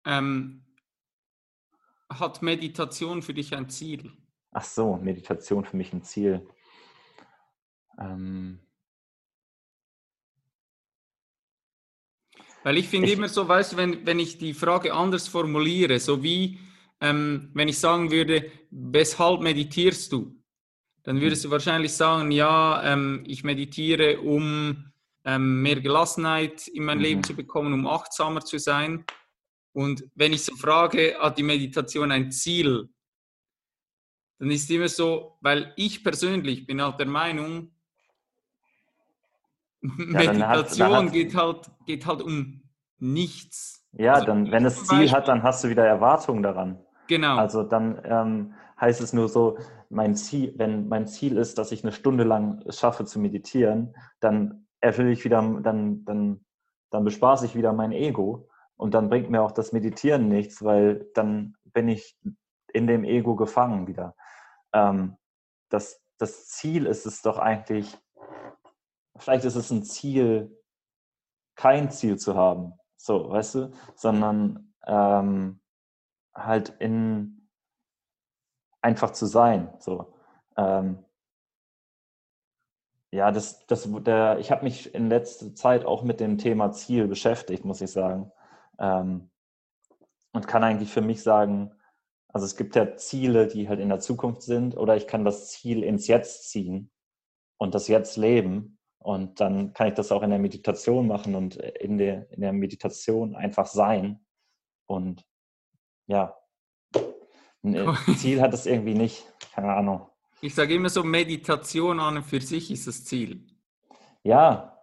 Ähm, hat Meditation für dich ein Ziel? Ach so, Meditation für mich ein Ziel. Ähm, Weil ich finde immer so, weißt du, wenn, wenn ich die Frage anders formuliere, so wie ähm, wenn ich sagen würde, weshalb meditierst du? Dann würdest du wahrscheinlich sagen, ja, ähm, ich meditiere, um ähm, mehr Gelassenheit in mein mhm. Leben zu bekommen, um achtsamer zu sein. Und wenn ich so frage, hat die Meditation ein Ziel? Dann ist immer so, weil ich persönlich bin halt der Meinung, ja, Meditation hat, hat, geht, halt, geht halt um nichts. Ja, also dann, wenn es Ziel Beispiel, hat, dann hast du wieder Erwartungen daran. Genau. Also dann ähm, heißt es nur so, mein Ziel, wenn mein Ziel ist, dass ich eine Stunde lang schaffe zu meditieren, dann erfülle ich wieder, dann, dann, dann bespaße ich wieder mein Ego und dann bringt mir auch das Meditieren nichts, weil dann bin ich in dem Ego gefangen wieder. Ähm, das, das Ziel ist es doch eigentlich, vielleicht ist es ein Ziel, kein Ziel zu haben, so, weißt du, sondern ähm, halt in einfach zu sein, so. Ähm, ja, das, das, der, ich habe mich in letzter Zeit auch mit dem Thema Ziel beschäftigt, muss ich sagen. Ähm, und kann eigentlich für mich sagen, also es gibt ja Ziele, die halt in der Zukunft sind, oder ich kann das Ziel ins Jetzt ziehen und das Jetzt leben. Und dann kann ich das auch in der Meditation machen und in der, in der Meditation einfach sein. Und ja, ein Ziel hat es irgendwie nicht, keine Ahnung. Ich sage immer so, Meditation an und für sich ist das Ziel. Ja.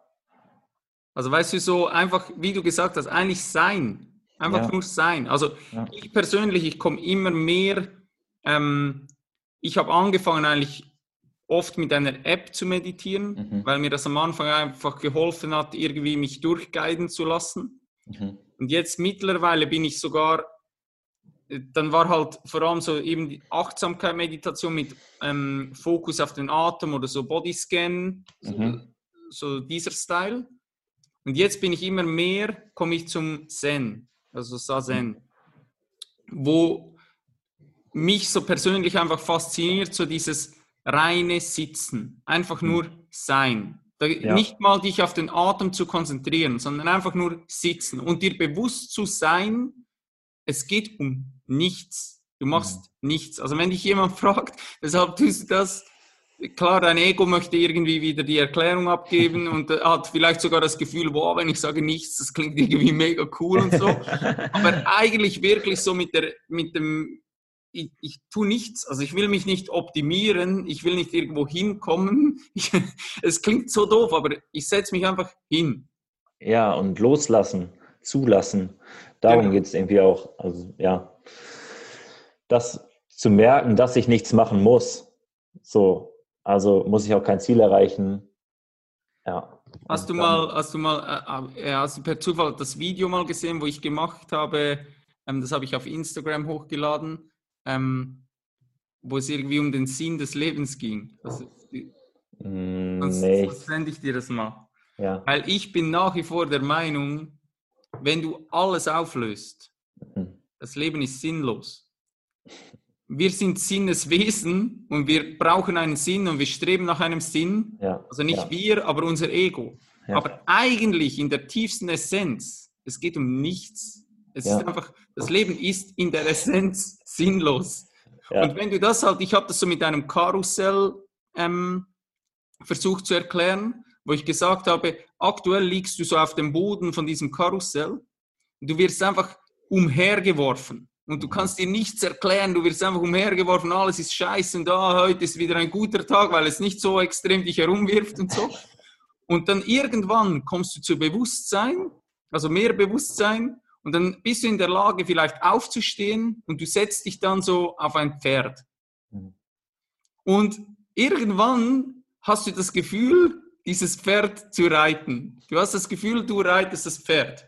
Also weißt du, so einfach, wie du gesagt hast, eigentlich sein. Einfach ja. nur sein. Also ja. ich persönlich, ich komme immer mehr, ähm, ich habe angefangen eigentlich oft mit einer App zu meditieren, mhm. weil mir das am Anfang einfach geholfen hat, irgendwie mich durchguiden zu lassen. Mhm. Und jetzt mittlerweile bin ich sogar dann war halt vor allem so eben die Achtsamkeit, Meditation mit ähm, Fokus auf den Atem oder so Bodyscan, mhm. so, so, dieser Style. Und jetzt bin ich immer mehr, komme ich zum Zen, also Sazen, wo mich so persönlich einfach fasziniert, so dieses reine Sitzen, einfach mhm. nur sein. Da, ja. Nicht mal dich auf den Atem zu konzentrieren, sondern einfach nur sitzen und dir bewusst zu sein, es geht um nichts. Du machst mhm. nichts. Also wenn dich jemand fragt, weshalb tust du das? Klar, dein Ego möchte irgendwie wieder die Erklärung abgeben und hat vielleicht sogar das Gefühl, wow, wenn ich sage nichts, das klingt irgendwie mega cool und so. Aber eigentlich wirklich so mit der, mit dem, ich, ich tue nichts. Also ich will mich nicht optimieren, ich will nicht irgendwo hinkommen. Ich, es klingt so doof, aber ich setze mich einfach hin. Ja, und loslassen, zulassen. Darum genau. geht es irgendwie auch. Also ja, das zu merken, dass ich nichts machen muss. So, also muss ich auch kein Ziel erreichen. Ja. Hast du mal, hast du mal, äh, äh, hast du per Zufall das Video mal gesehen, wo ich gemacht habe? Ähm, das habe ich auf Instagram hochgeladen, ähm, wo es irgendwie um den Sinn des Lebens ging. Also, mm, sonst, nee. sonst sende ich dir das mal. Ja. Weil ich bin nach wie vor der Meinung, wenn du alles auflöst, mhm. das Leben ist sinnlos wir sind Sinneswesen und wir brauchen einen Sinn und wir streben nach einem Sinn. Ja, also nicht ja. wir, aber unser Ego. Aber eigentlich in der tiefsten Essenz, es geht um nichts. Es ist einfach, das Leben ist in der Essenz sinnlos. Und wenn du das halt, ich habe das so mit einem Karussell ähm, versucht zu erklären, wo ich gesagt habe, aktuell liegst du so auf dem Boden von diesem Karussell. Du wirst einfach umhergeworfen. Und du kannst dir nichts erklären, du wirst einfach umhergeworfen, alles ist scheiße und ah, heute ist wieder ein guter Tag, weil es nicht so extrem dich herumwirft und so. Und dann irgendwann kommst du zu Bewusstsein, also mehr Bewusstsein, und dann bist du in der Lage, vielleicht aufzustehen und du setzt dich dann so auf ein Pferd. Und irgendwann hast du das Gefühl, dieses Pferd zu reiten. Du hast das Gefühl, du reitest das Pferd.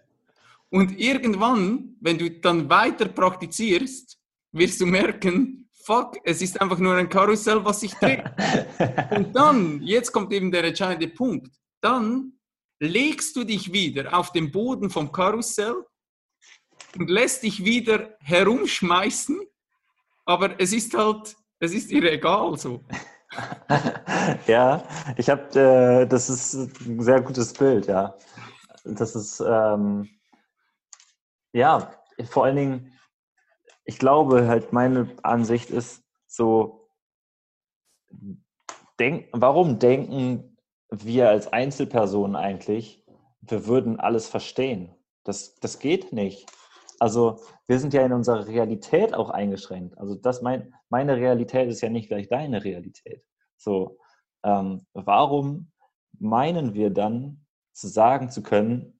Und irgendwann, wenn du dann weiter praktizierst, wirst du merken, fuck, es ist einfach nur ein Karussell, was sich dreht. Und dann, jetzt kommt eben der entscheidende Punkt, dann legst du dich wieder auf den Boden vom Karussell und lässt dich wieder herumschmeißen, aber es ist halt, es ist dir egal so. ja, ich habe, äh, das ist ein sehr gutes Bild, ja. Das ist, ähm, ja, vor allen Dingen, ich glaube halt, meine Ansicht ist so, denk, warum denken wir als Einzelpersonen eigentlich, wir würden alles verstehen? Das, das geht nicht. Also wir sind ja in unserer Realität auch eingeschränkt. Also das mein, meine Realität ist ja nicht gleich deine Realität. So, ähm, warum meinen wir dann zu sagen zu können,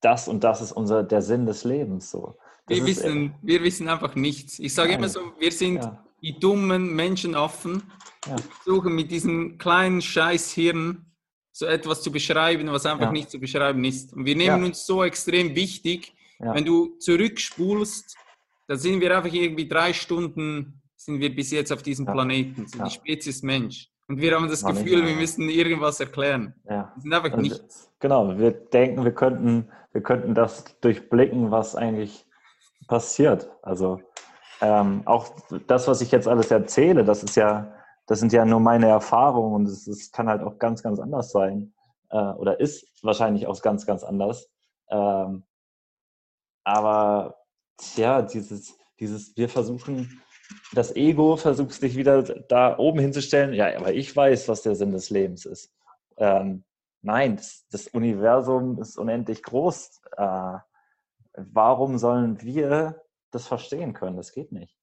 das und das ist unser der Sinn des Lebens so? Wir wissen, wir wissen einfach nichts. Ich sage immer so, wir sind ja. die dummen Menschenaffen, ja. die versuchen mit diesem kleinen Scheißhirn so etwas zu beschreiben, was einfach ja. nicht zu beschreiben ist. Und wir nehmen uns so extrem wichtig, ja. Wenn du zurückspulst, dann sind wir einfach irgendwie drei Stunden, sind wir bis jetzt auf diesem ja. Planeten, sind ja. die Spezies Mensch. Und wir haben das War Gefühl, wir müssen irgendwas erklären. Ja. Wir sind einfach also, nichts. Genau, wir denken, wir könnten, wir könnten das durchblicken, was eigentlich passiert. Also ähm, auch das, was ich jetzt alles erzähle, das ist ja, das sind ja nur meine Erfahrungen und es, es kann halt auch ganz, ganz anders sein. Äh, oder ist wahrscheinlich auch ganz, ganz anders. Ähm, aber ja, dieses, dieses, wir versuchen, das Ego versucht sich wieder da oben hinzustellen. Ja, aber ich weiß, was der Sinn des Lebens ist. Ähm, nein, das, das, Universum ist unendlich groß. Äh, warum sollen wir das verstehen können? Das geht nicht.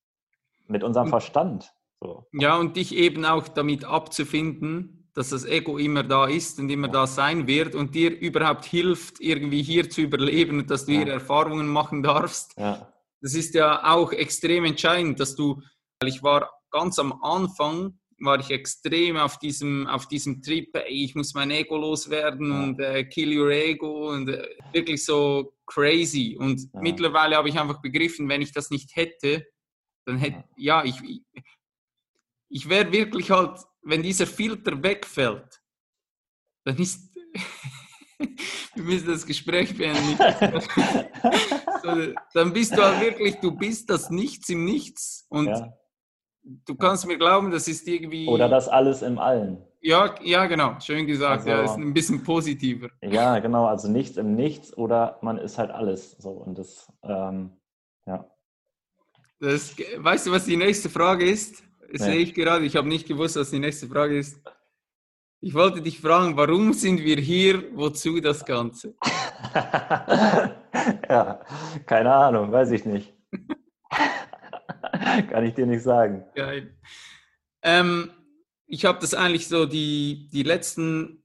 Mit unserem Verstand. So. Ja, und dich eben auch damit abzufinden, dass das Ego immer da ist und immer da sein wird und dir überhaupt hilft, irgendwie hier zu überleben und dass du hier Erfahrungen machen darfst. Ja. Das ist ja auch extrem entscheidend, dass du, weil ich war ganz am Anfang, war ich extrem auf diesem, auf diesem Trip, ey, ich muss mein Ego loswerden ja. und äh, kill your ego und äh, wirklich so crazy. Und ja. mittlerweile habe ich einfach begriffen, wenn ich das nicht hätte, dann hätte, ja, ich, ich wäre wirklich halt wenn dieser Filter wegfällt, dann ist. wir müssen das Gespräch beenden. so, dann bist du halt wirklich, du bist das Nichts im Nichts. Und ja. du kannst mir glauben, das ist irgendwie. Oder das alles im Allen. Ja, ja, genau. Schön gesagt. Also, ja, ist ein bisschen positiver. Ja, genau. Also nichts im Nichts oder man ist halt alles. So und das, ähm, ja. Das, weißt du, was die nächste Frage ist? Sehe ich gerade. Ich habe nicht gewusst, was die nächste Frage ist. Ich wollte dich fragen, warum sind wir hier? Wozu das Ganze? ja, keine Ahnung, weiß ich nicht. Kann ich dir nicht sagen. Geil. Ähm, ich habe das eigentlich so, die, die letzten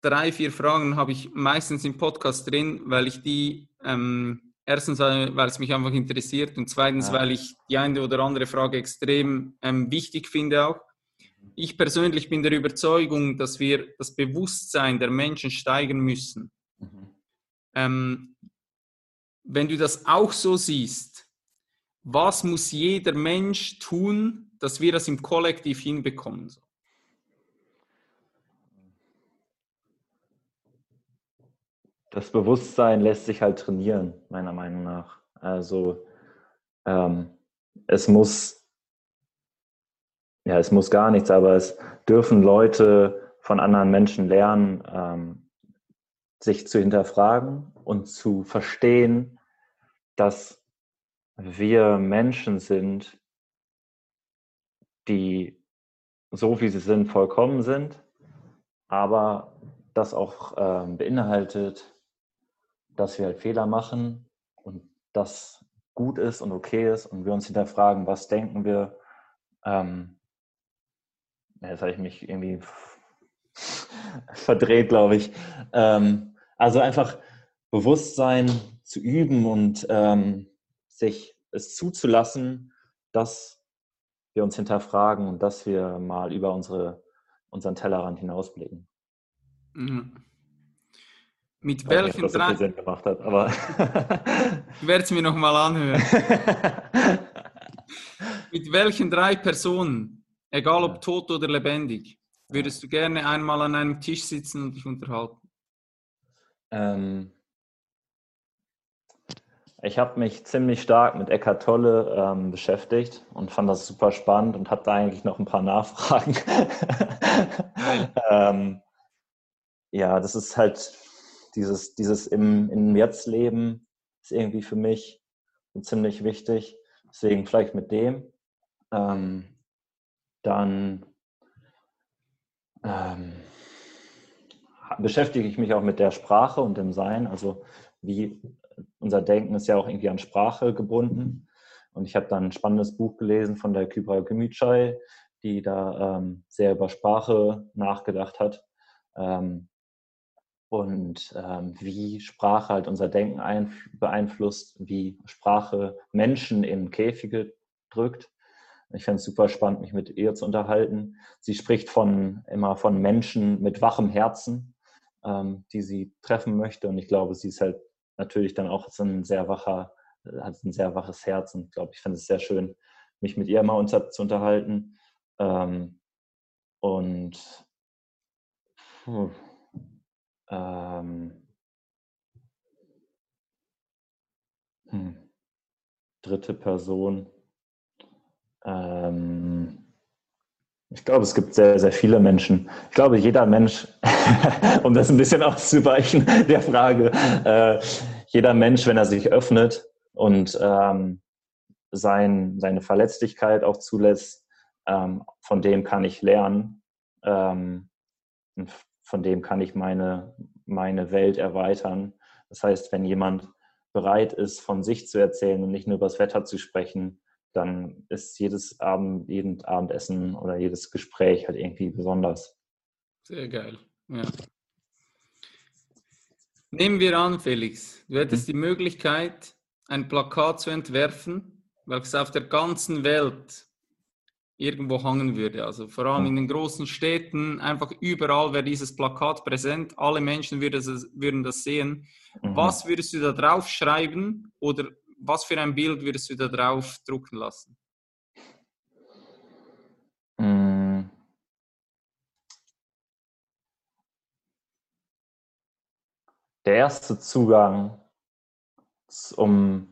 drei, vier Fragen habe ich meistens im Podcast drin, weil ich die ähm, Erstens, weil es mich einfach interessiert und zweitens, ja. weil ich die eine oder andere Frage extrem ähm, wichtig finde auch. Ich persönlich bin der Überzeugung, dass wir das Bewusstsein der Menschen steigern müssen. Mhm. Ähm, wenn du das auch so siehst, was muss jeder Mensch tun, dass wir das im Kollektiv hinbekommen? Das Bewusstsein lässt sich halt trainieren, meiner Meinung nach. Also ähm, es muss, ja, es muss gar nichts, aber es dürfen Leute von anderen Menschen lernen, ähm, sich zu hinterfragen und zu verstehen, dass wir Menschen sind, die so wie sie sind vollkommen sind, aber das auch ähm, beinhaltet, dass wir halt Fehler machen und das gut ist und okay ist und wir uns hinterfragen, was denken wir. Ähm, jetzt habe ich mich irgendwie verdreht, glaube ich. Ähm, also einfach Bewusstsein zu üben und ähm, sich es zuzulassen, dass wir uns hinterfragen und dass wir mal über unsere, unseren Tellerrand hinausblicken. Mhm. Mit ich welchen nicht, drei. Sinn gemacht hat, aber. ich werde es mir nochmal anhören. Mit welchen drei Personen, egal ob tot oder lebendig, würdest du gerne einmal an einem Tisch sitzen und dich unterhalten? Ähm, ich habe mich ziemlich stark mit Eckart Tolle ähm, beschäftigt und fand das super spannend und habe da eigentlich noch ein paar Nachfragen. ähm, ja, das ist halt dieses, dieses im, im Jetzt leben ist irgendwie für mich ziemlich wichtig. Deswegen vielleicht mit dem. Ähm, dann ähm, beschäftige ich mich auch mit der Sprache und dem Sein. Also wie unser Denken ist ja auch irgendwie an Sprache gebunden. Und ich habe dann ein spannendes Buch gelesen von der Kybra Gemütschei, die da ähm, sehr über Sprache nachgedacht hat. Ähm, und ähm, wie Sprache halt unser Denken beeinflusst, wie Sprache Menschen in Käfige drückt. Ich fände es super spannend, mich mit ihr zu unterhalten. Sie spricht von, immer von Menschen mit wachem Herzen, ähm, die sie treffen möchte. Und ich glaube, sie ist halt natürlich dann auch so ein sehr wacher, hat ein sehr waches Herz. Und ich glaube, ich finde es sehr schön, mich mit ihr immer unter, zu unterhalten. Ähm, und ähm, hm, dritte Person. Ähm, ich glaube, es gibt sehr, sehr viele Menschen. Ich glaube, jeder Mensch, um das ein bisschen auszuweichen der Frage, äh, jeder Mensch, wenn er sich öffnet und ähm, sein, seine Verletzlichkeit auch zulässt, ähm, von dem kann ich lernen. Ähm, von dem kann ich meine, meine Welt erweitern. Das heißt, wenn jemand bereit ist, von sich zu erzählen und nicht nur über das Wetter zu sprechen, dann ist jedes Abend, jeden Abendessen oder jedes Gespräch halt irgendwie besonders. Sehr geil. Ja. Nehmen wir an, Felix, du hättest hm. die Möglichkeit, ein Plakat zu entwerfen, welches auf der ganzen Welt irgendwo hangen würde. Also vor allem in den großen Städten, einfach überall wäre dieses Plakat präsent, alle Menschen würden das, würden das sehen. Mhm. Was würdest du da drauf schreiben oder was für ein Bild würdest du da drauf drucken lassen? Mm. Der erste Zugang, um,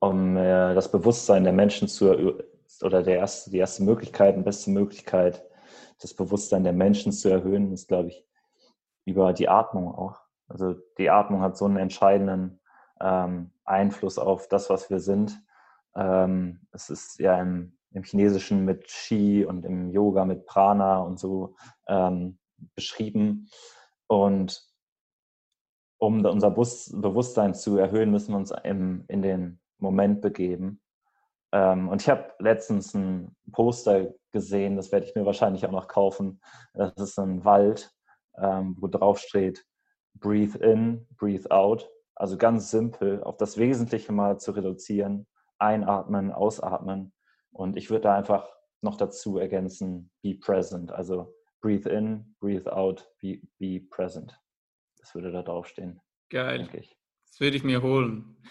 um äh, das Bewusstsein der Menschen zu oder der erste, die erste Möglichkeit und beste Möglichkeit, das Bewusstsein der Menschen zu erhöhen, ist, glaube ich, über die Atmung auch. Also die Atmung hat so einen entscheidenden ähm, Einfluss auf das, was wir sind. Ähm, es ist ja im, im, Chinesischen mit Qi und im Yoga mit Prana und so ähm, beschrieben. Und um unser Bewusstsein zu erhöhen, müssen wir uns im, in den Moment begeben. Ähm, und ich habe letztens ein Poster gesehen, das werde ich mir wahrscheinlich auch noch kaufen. Das ist ein Wald, ähm, wo drauf steht, breathe in, breathe out. Also ganz simpel, auf das Wesentliche mal zu reduzieren, einatmen, ausatmen. Und ich würde da einfach noch dazu ergänzen, be present. Also breathe in, breathe out, be, be present. Das würde da draufstehen. Geil. Das würde ich mir holen.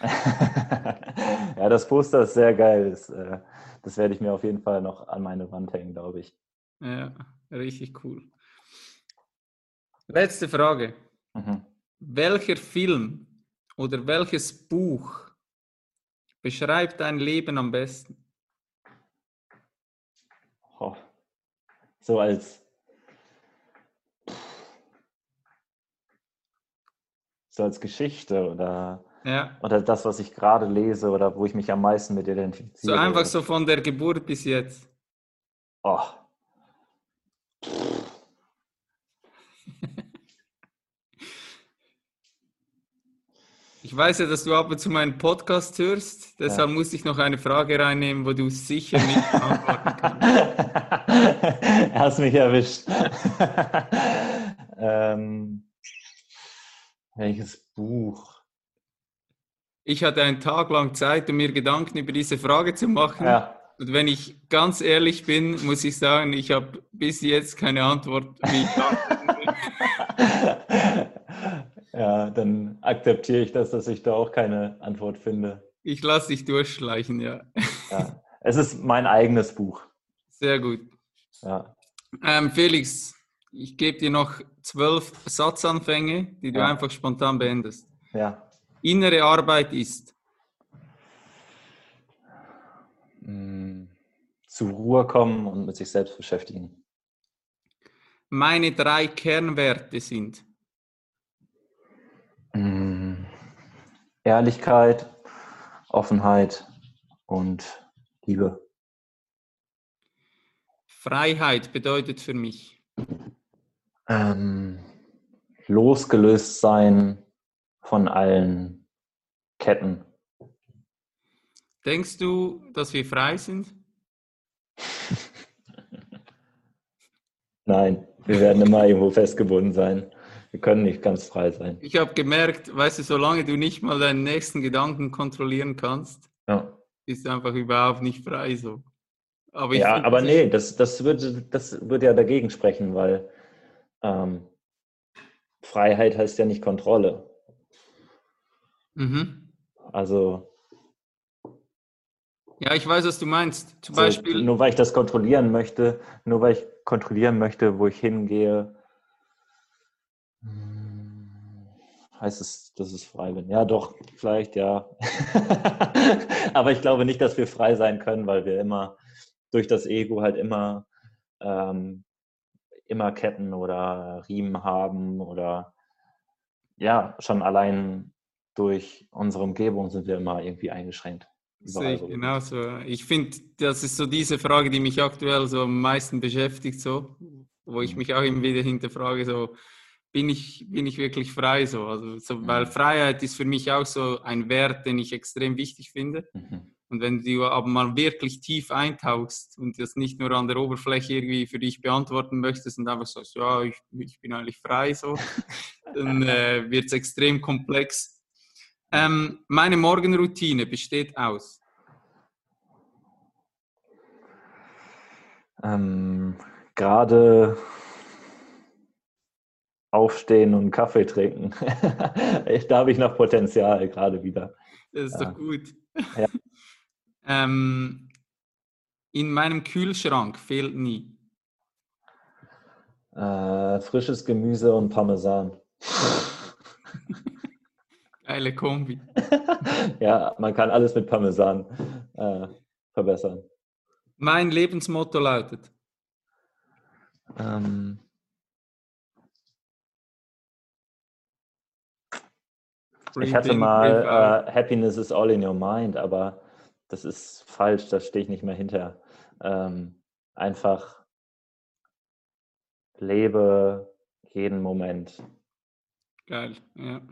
ja, das Poster ist sehr geil. Das, äh, das, werde ich mir auf jeden Fall noch an meine Wand hängen, glaube ich. Ja, richtig cool. Letzte Frage. Mhm. Welcher Film oder welches Buch beschreibt dein Leben am besten? Oh. So als so als Geschichte oder, ja. oder das, was ich gerade lese oder wo ich mich am meisten mit identifiziere. So einfach so von der Geburt bis jetzt. Oh. Ich weiß ja, dass du ab und zu meinen Podcast hörst, deshalb ja. muss ich noch eine Frage reinnehmen, wo du sicher nicht beantworten kannst. Hast mich erwischt. ähm, welches Buch? Ich hatte einen Tag lang Zeit, um mir Gedanken über diese Frage zu machen. Ja. Und wenn ich ganz ehrlich bin, muss ich sagen, ich habe bis jetzt keine Antwort. ja, dann akzeptiere ich das, dass ich da auch keine Antwort finde. Ich lasse dich durchschleichen, ja. ja. Es ist mein eigenes Buch. Sehr gut. Ja. Ähm, Felix, ich gebe dir noch zwölf Satzanfänge, die du ja. einfach spontan beendest. Ja. Innere Arbeit ist. Mm, zur Ruhe kommen und mit sich selbst beschäftigen. Meine drei Kernwerte sind. Mm, Ehrlichkeit, Offenheit und Liebe. Freiheit bedeutet für mich. Ähm, losgelöst sein von allen Ketten. Denkst du, dass wir frei sind? Nein, wir werden immer irgendwo festgebunden sein. Wir können nicht ganz frei sein. Ich habe gemerkt, weißt du, solange du nicht mal deinen nächsten Gedanken kontrollieren kannst, Ja, bist du einfach überhaupt nicht frei so. Aber ich ja aber nee, das, das, würde, das würde ja dagegen sprechen, weil ähm, Freiheit heißt ja nicht Kontrolle. Mhm. Also Ja, ich weiß, was du meinst. Zum so, Beispiel, nur weil ich das kontrollieren möchte, nur weil ich kontrollieren möchte, wo ich hingehe, hm, heißt es, dass ich frei bin. Ja, doch, vielleicht, ja. Aber ich glaube nicht, dass wir frei sein können, weil wir immer durch das Ego halt immer, ähm, immer Ketten oder Riemen haben oder ja, schon allein durch unsere Umgebung sind wir immer irgendwie eingeschränkt. sehe ich so. Ich finde, das ist so diese Frage, die mich aktuell so am meisten beschäftigt, so, wo ich Mhm. mich auch immer wieder hinterfrage, so, bin ich, bin ich wirklich frei so? Also, so, weil Mhm. Freiheit ist für mich auch so ein Wert, den ich extrem wichtig finde. Mhm. Und wenn du aber mal wirklich tief eintauchst und das nicht nur an der Oberfläche irgendwie für dich beantworten möchtest und einfach sagst, ja, ich, ich bin eigentlich frei so, dann äh, wird es extrem komplex. Ähm, meine Morgenroutine besteht aus. Ähm, gerade aufstehen und Kaffee trinken. Da habe ich noch Potenzial gerade wieder. Das ist Ja. doch gut. Ja. ähm, in meinem Kühlschrank fehlt nie. Äh, frisches Gemüse und Parmesan. Geile Kombi. ja, man kann alles mit Parmesan äh, verbessern. Mein Lebensmotto lautet. Ähm, ich hatte mal äh, Happiness is all in your mind, aber das ist falsch, da stehe ich nicht mehr hinter. Ähm, einfach lebe jeden Moment. Geil, ja.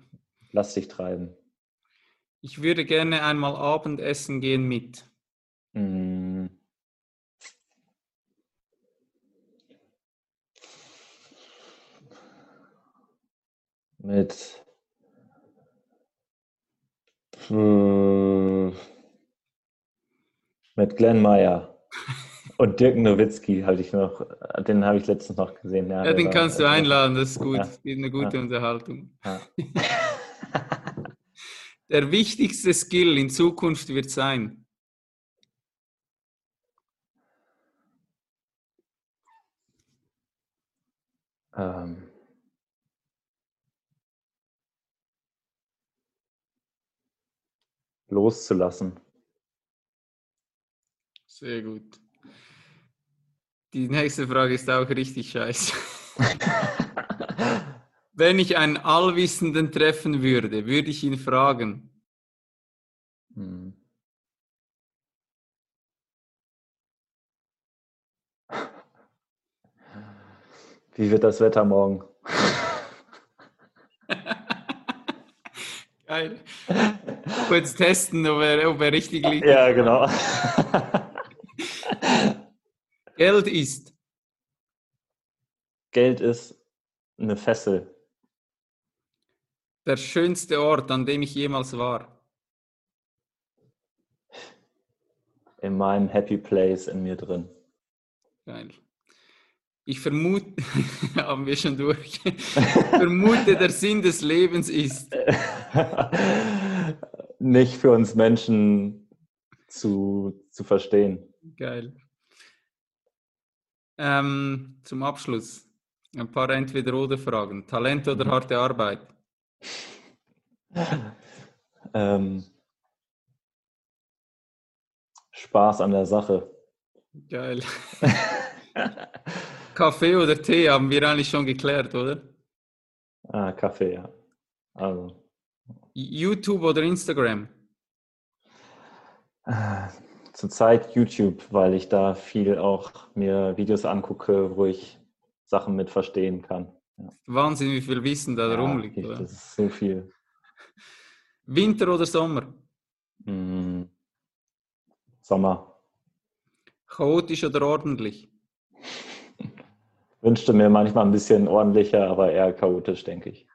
Lass dich treiben. Ich würde gerne einmal Abendessen gehen mit. Mm. Mit Hm. mit Glenn Meyer und Dirk Nowitzki hatte ich noch, den habe ich letztens noch gesehen. Ja, der den war- kannst du einladen, das ist gut. Ja. Eine gute Unterhaltung. Ja. Der wichtigste Skill in Zukunft wird sein. Ähm, loszulassen. Sehr gut. Die nächste Frage ist auch richtig scheiße. Wenn ich einen Allwissenden treffen würde, würde ich ihn fragen. Hm. Wie wird das Wetter morgen? Geil. Kurz testen, ob er, ob er richtig liegt. Ja, genau. Geld ist Geld ist eine Fessel. Der schönste Ort, an dem ich jemals war. In meinem Happy Place in mir drin. Geil. Ich vermute, haben wir schon durch. Ich vermute, der Sinn des Lebens ist. Nicht für uns Menschen zu, zu verstehen. Geil. Ähm, zum Abschluss ein paar Entweder-Oder-Fragen. Talent oder Mhm. harte Arbeit? Ähm, Spaß an der Sache. Geil. Kaffee oder Tee haben wir eigentlich schon geklärt, oder? Ah, Kaffee, ja. Also, YouTube oder Instagram? Äh, zurzeit YouTube, weil ich da viel auch mir Videos angucke, wo ich Sachen mit verstehen kann. Ja. Wahnsinn, wie viel Wissen da ja, rumliegt. Ich, das ist so viel. Winter oder Sommer? Mm, Sommer. Chaotisch oder ordentlich? Wünschte mir manchmal ein bisschen ordentlicher, aber eher chaotisch, denke ich.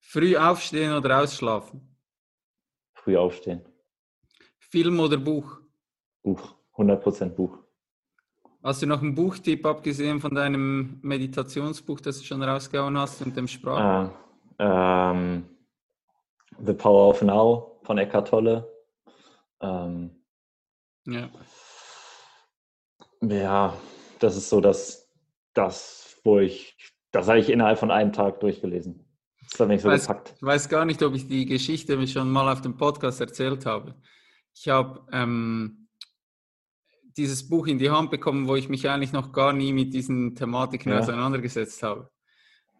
Früh aufstehen oder ausschlafen? Früh aufstehen. Film oder Buch? Buch, 100% Buch. Hast du noch einen Buchtipp abgesehen von deinem Meditationsbuch, das du schon rausgehauen hast und dem Sprach? Äh, ähm, The Power of Now von Eckhart Tolle. Ähm, ja. Ja, das ist so das, das, wo ich, das habe ich innerhalb von einem Tag durchgelesen. Das hat mich so weiß, gepackt. Ich weiß gar nicht, ob ich die Geschichte schon mal auf dem Podcast erzählt habe. Ich habe ähm, dieses Buch in die Hand bekommen, wo ich mich eigentlich noch gar nie mit diesen Thematiken ja. auseinandergesetzt habe.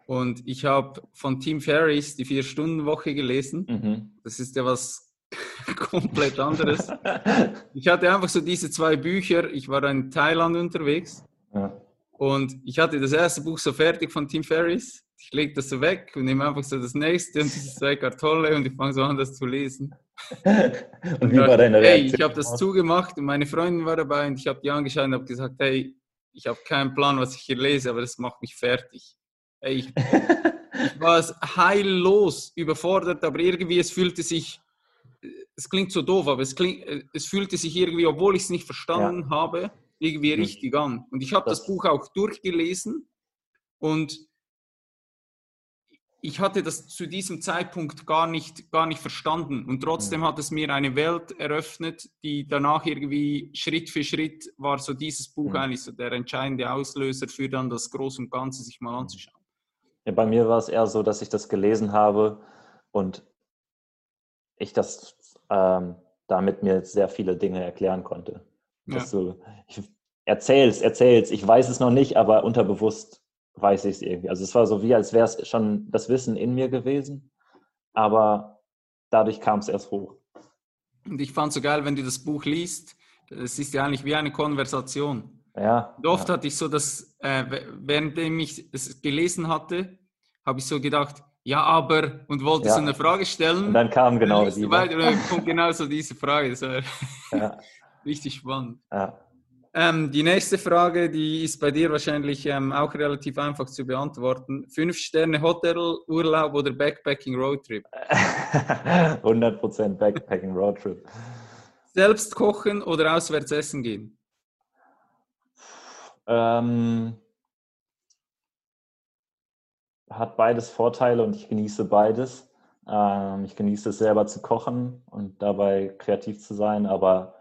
Und ich habe von Tim Ferriss die Vier-Stunden-Woche gelesen. Mhm. Das ist ja was komplett anderes. ich hatte einfach so diese zwei Bücher. Ich war in Thailand unterwegs. Ja. Und ich hatte das erste Buch so fertig von Tim Ferriss. Ich lege das so weg und nehme einfach so das nächste und diese zwei Kartolle und ich fange so an, das zu lesen. und wie war deine Reaktion? Hey, ich habe das zugemacht und meine Freundin war dabei und ich habe die angeschaut und habe gesagt, hey, ich habe keinen Plan, was ich hier lese, aber das macht mich fertig. Hey, ich, ich war heillos überfordert, aber irgendwie es fühlte sich, es klingt so doof, aber es, klingt, es fühlte sich irgendwie, obwohl ich es nicht verstanden ja. habe, irgendwie mhm. richtig an. Und ich habe das, das Buch auch durchgelesen und ich hatte das zu diesem Zeitpunkt gar nicht, gar nicht verstanden. Und trotzdem hat es mir eine Welt eröffnet, die danach irgendwie Schritt für Schritt war so dieses Buch mhm. eigentlich so der entscheidende Auslöser für dann das Große und Ganze sich mal anzuschauen. Ja, bei mir war es eher so, dass ich das gelesen habe und ich das ähm, damit mir sehr viele Dinge erklären konnte. Ja. Du, ich erzähl's, erzähl's, ich weiß es noch nicht, aber unterbewusst weiß ich es irgendwie. Also es war so wie, als wäre es schon das Wissen in mir gewesen, aber dadurch kam es erst hoch. Und ich fand es so geil, wenn du das Buch liest, es ist ja eigentlich wie eine Konversation. Ja. Und oft ja. hatte ich so, dass äh, währenddem ich es gelesen hatte, habe ich so gedacht, ja, aber, und wollte ja. so eine Frage stellen. Und dann kam genau dann die. Weiter, und dann kommt genau so diese Frage. Das war ja. richtig spannend. Ja. Ähm, die nächste Frage, die ist bei dir wahrscheinlich ähm, auch relativ einfach zu beantworten. Fünf Sterne Hotel, Urlaub oder Backpacking Roadtrip? 100% Backpacking Roadtrip. Selbst kochen oder auswärts essen gehen? Ähm, hat beides Vorteile und ich genieße beides. Ähm, ich genieße es selber zu kochen und dabei kreativ zu sein, aber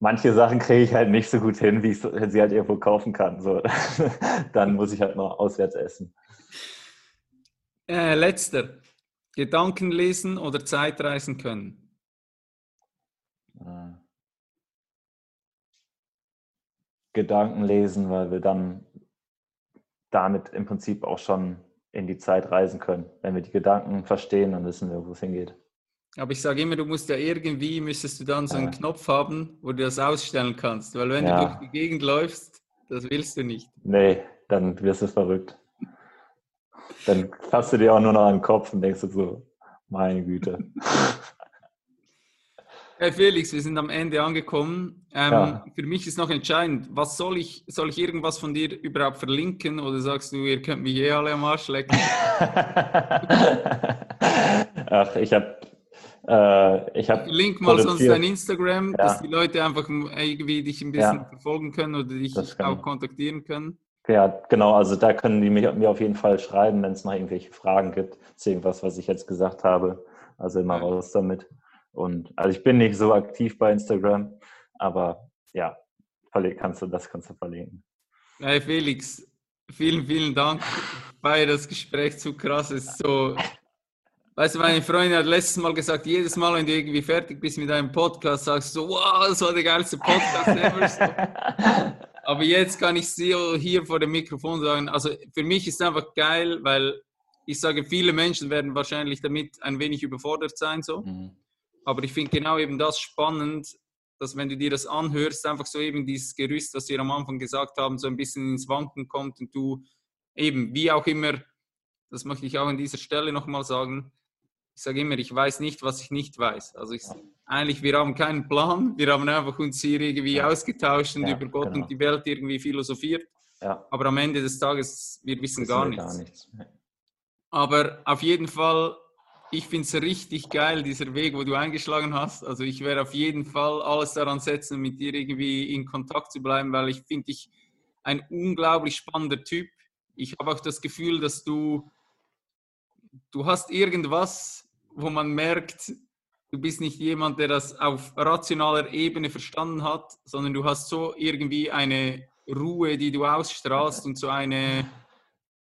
manche Sachen kriege ich halt nicht so gut hin, wie ich sie halt irgendwo kaufen kann. So. Dann muss ich halt noch auswärts essen. Äh, letzter. Gedanken lesen oder Zeitreisen können? Äh. Gedanken lesen, weil wir dann damit im Prinzip auch schon in die Zeit reisen können. Wenn wir die Gedanken verstehen, dann wissen wir, wo es hingeht. Aber ich sage immer, du musst ja irgendwie, müsstest du dann so einen ja. Knopf haben, wo du das ausstellen kannst. Weil wenn ja. du durch die Gegend läufst, das willst du nicht. Nee, dann wirst du verrückt. Dann fasst du dir auch nur noch an den Kopf und denkst du so, meine Güte. Hey Felix, wir sind am Ende angekommen. Ähm, ja. Für mich ist noch entscheidend, was soll ich, soll ich irgendwas von dir überhaupt verlinken oder sagst du, ihr könnt mich eh alle am Arsch lecken? Ach, ich habe äh, ich habe Link mal sonst dein Instagram, ja. dass die Leute einfach irgendwie dich ein bisschen ja. verfolgen können oder dich auch kontaktieren können. Ja, genau. Also da können die mir auf jeden Fall schreiben, wenn es noch irgendwelche Fragen gibt zu irgendwas, was ich jetzt gesagt habe. Also immer ja. raus damit. Und also ich bin nicht so aktiv bei Instagram, aber ja, kannst du, das kannst du verlinken. Hey Felix, vielen, vielen Dank. Bei das Gespräch zu krass ist so. Weißt du, meine Freundin hat letztes Mal gesagt, jedes Mal, wenn du irgendwie fertig bist mit einem Podcast, sagst du so, wow, das war der geilste Podcast ever. Aber jetzt kann ich sie hier vor dem Mikrofon sagen, also für mich ist es einfach geil, weil ich sage, viele Menschen werden wahrscheinlich damit ein wenig überfordert sein, so. Mhm. Aber ich finde genau eben das spannend, dass wenn du dir das anhörst, einfach so eben dieses Gerüst, das wir am Anfang gesagt haben, so ein bisschen ins Wanken kommt und du eben, wie auch immer, das möchte ich auch an dieser Stelle nochmal sagen, ich sage immer, ich weiß nicht, was ich nicht weiß. Also ich, eigentlich, wir haben keinen Plan, wir haben einfach uns hier irgendwie ja. ausgetauscht und ja, über Gott genau. und die Welt irgendwie philosophiert. Ja. Aber am Ende des Tages, wir wissen, gar, wir nichts. gar nichts. Aber auf jeden Fall ich finde es richtig geil, dieser Weg, wo du eingeschlagen hast. Also ich werde auf jeden Fall alles daran setzen, mit dir irgendwie in Kontakt zu bleiben, weil ich finde dich ein unglaublich spannender Typ. Ich habe auch das Gefühl, dass du, du hast irgendwas, wo man merkt, du bist nicht jemand, der das auf rationaler Ebene verstanden hat, sondern du hast so irgendwie eine Ruhe, die du ausstrahlst und so eine,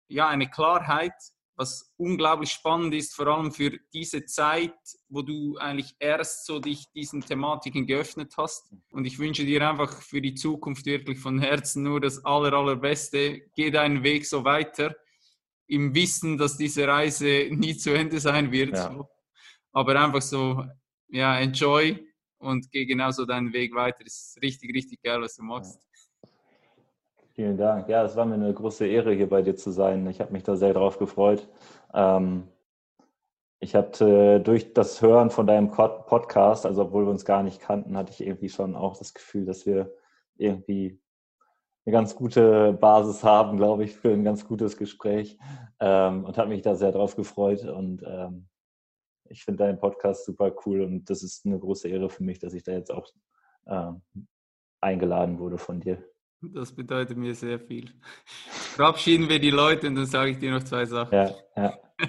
ja, eine Klarheit was unglaublich spannend ist, vor allem für diese Zeit, wo du eigentlich erst so dich diesen Thematiken geöffnet hast. Und ich wünsche dir einfach für die Zukunft wirklich von Herzen nur das aller, allerbeste. Geh deinen Weg so weiter, im Wissen, dass diese Reise nie zu Ende sein wird. Ja. Aber einfach so, ja, enjoy und geh genauso deinen Weg weiter. Das ist richtig, richtig geil, was du machst. Vielen Dank. Ja, es war mir eine große Ehre, hier bei dir zu sein. Ich habe mich da sehr drauf gefreut. Ähm, ich hatte durch das Hören von deinem Podcast, also obwohl wir uns gar nicht kannten, hatte ich irgendwie schon auch das Gefühl, dass wir irgendwie eine ganz gute Basis haben, glaube ich, für ein ganz gutes Gespräch ähm, und habe mich da sehr drauf gefreut. Und ähm, ich finde deinen Podcast super cool und das ist eine große Ehre für mich, dass ich da jetzt auch eingeladen wurde von dir. Das bedeutet mir sehr viel. Verabschieden wir die Leute und dann sage ich dir noch zwei Sachen. Ja, ja.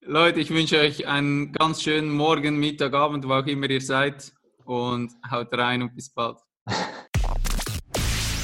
Leute, ich wünsche euch einen ganz schönen Morgen, Mittag, Abend, wo auch immer ihr seid. Und haut rein und bis bald.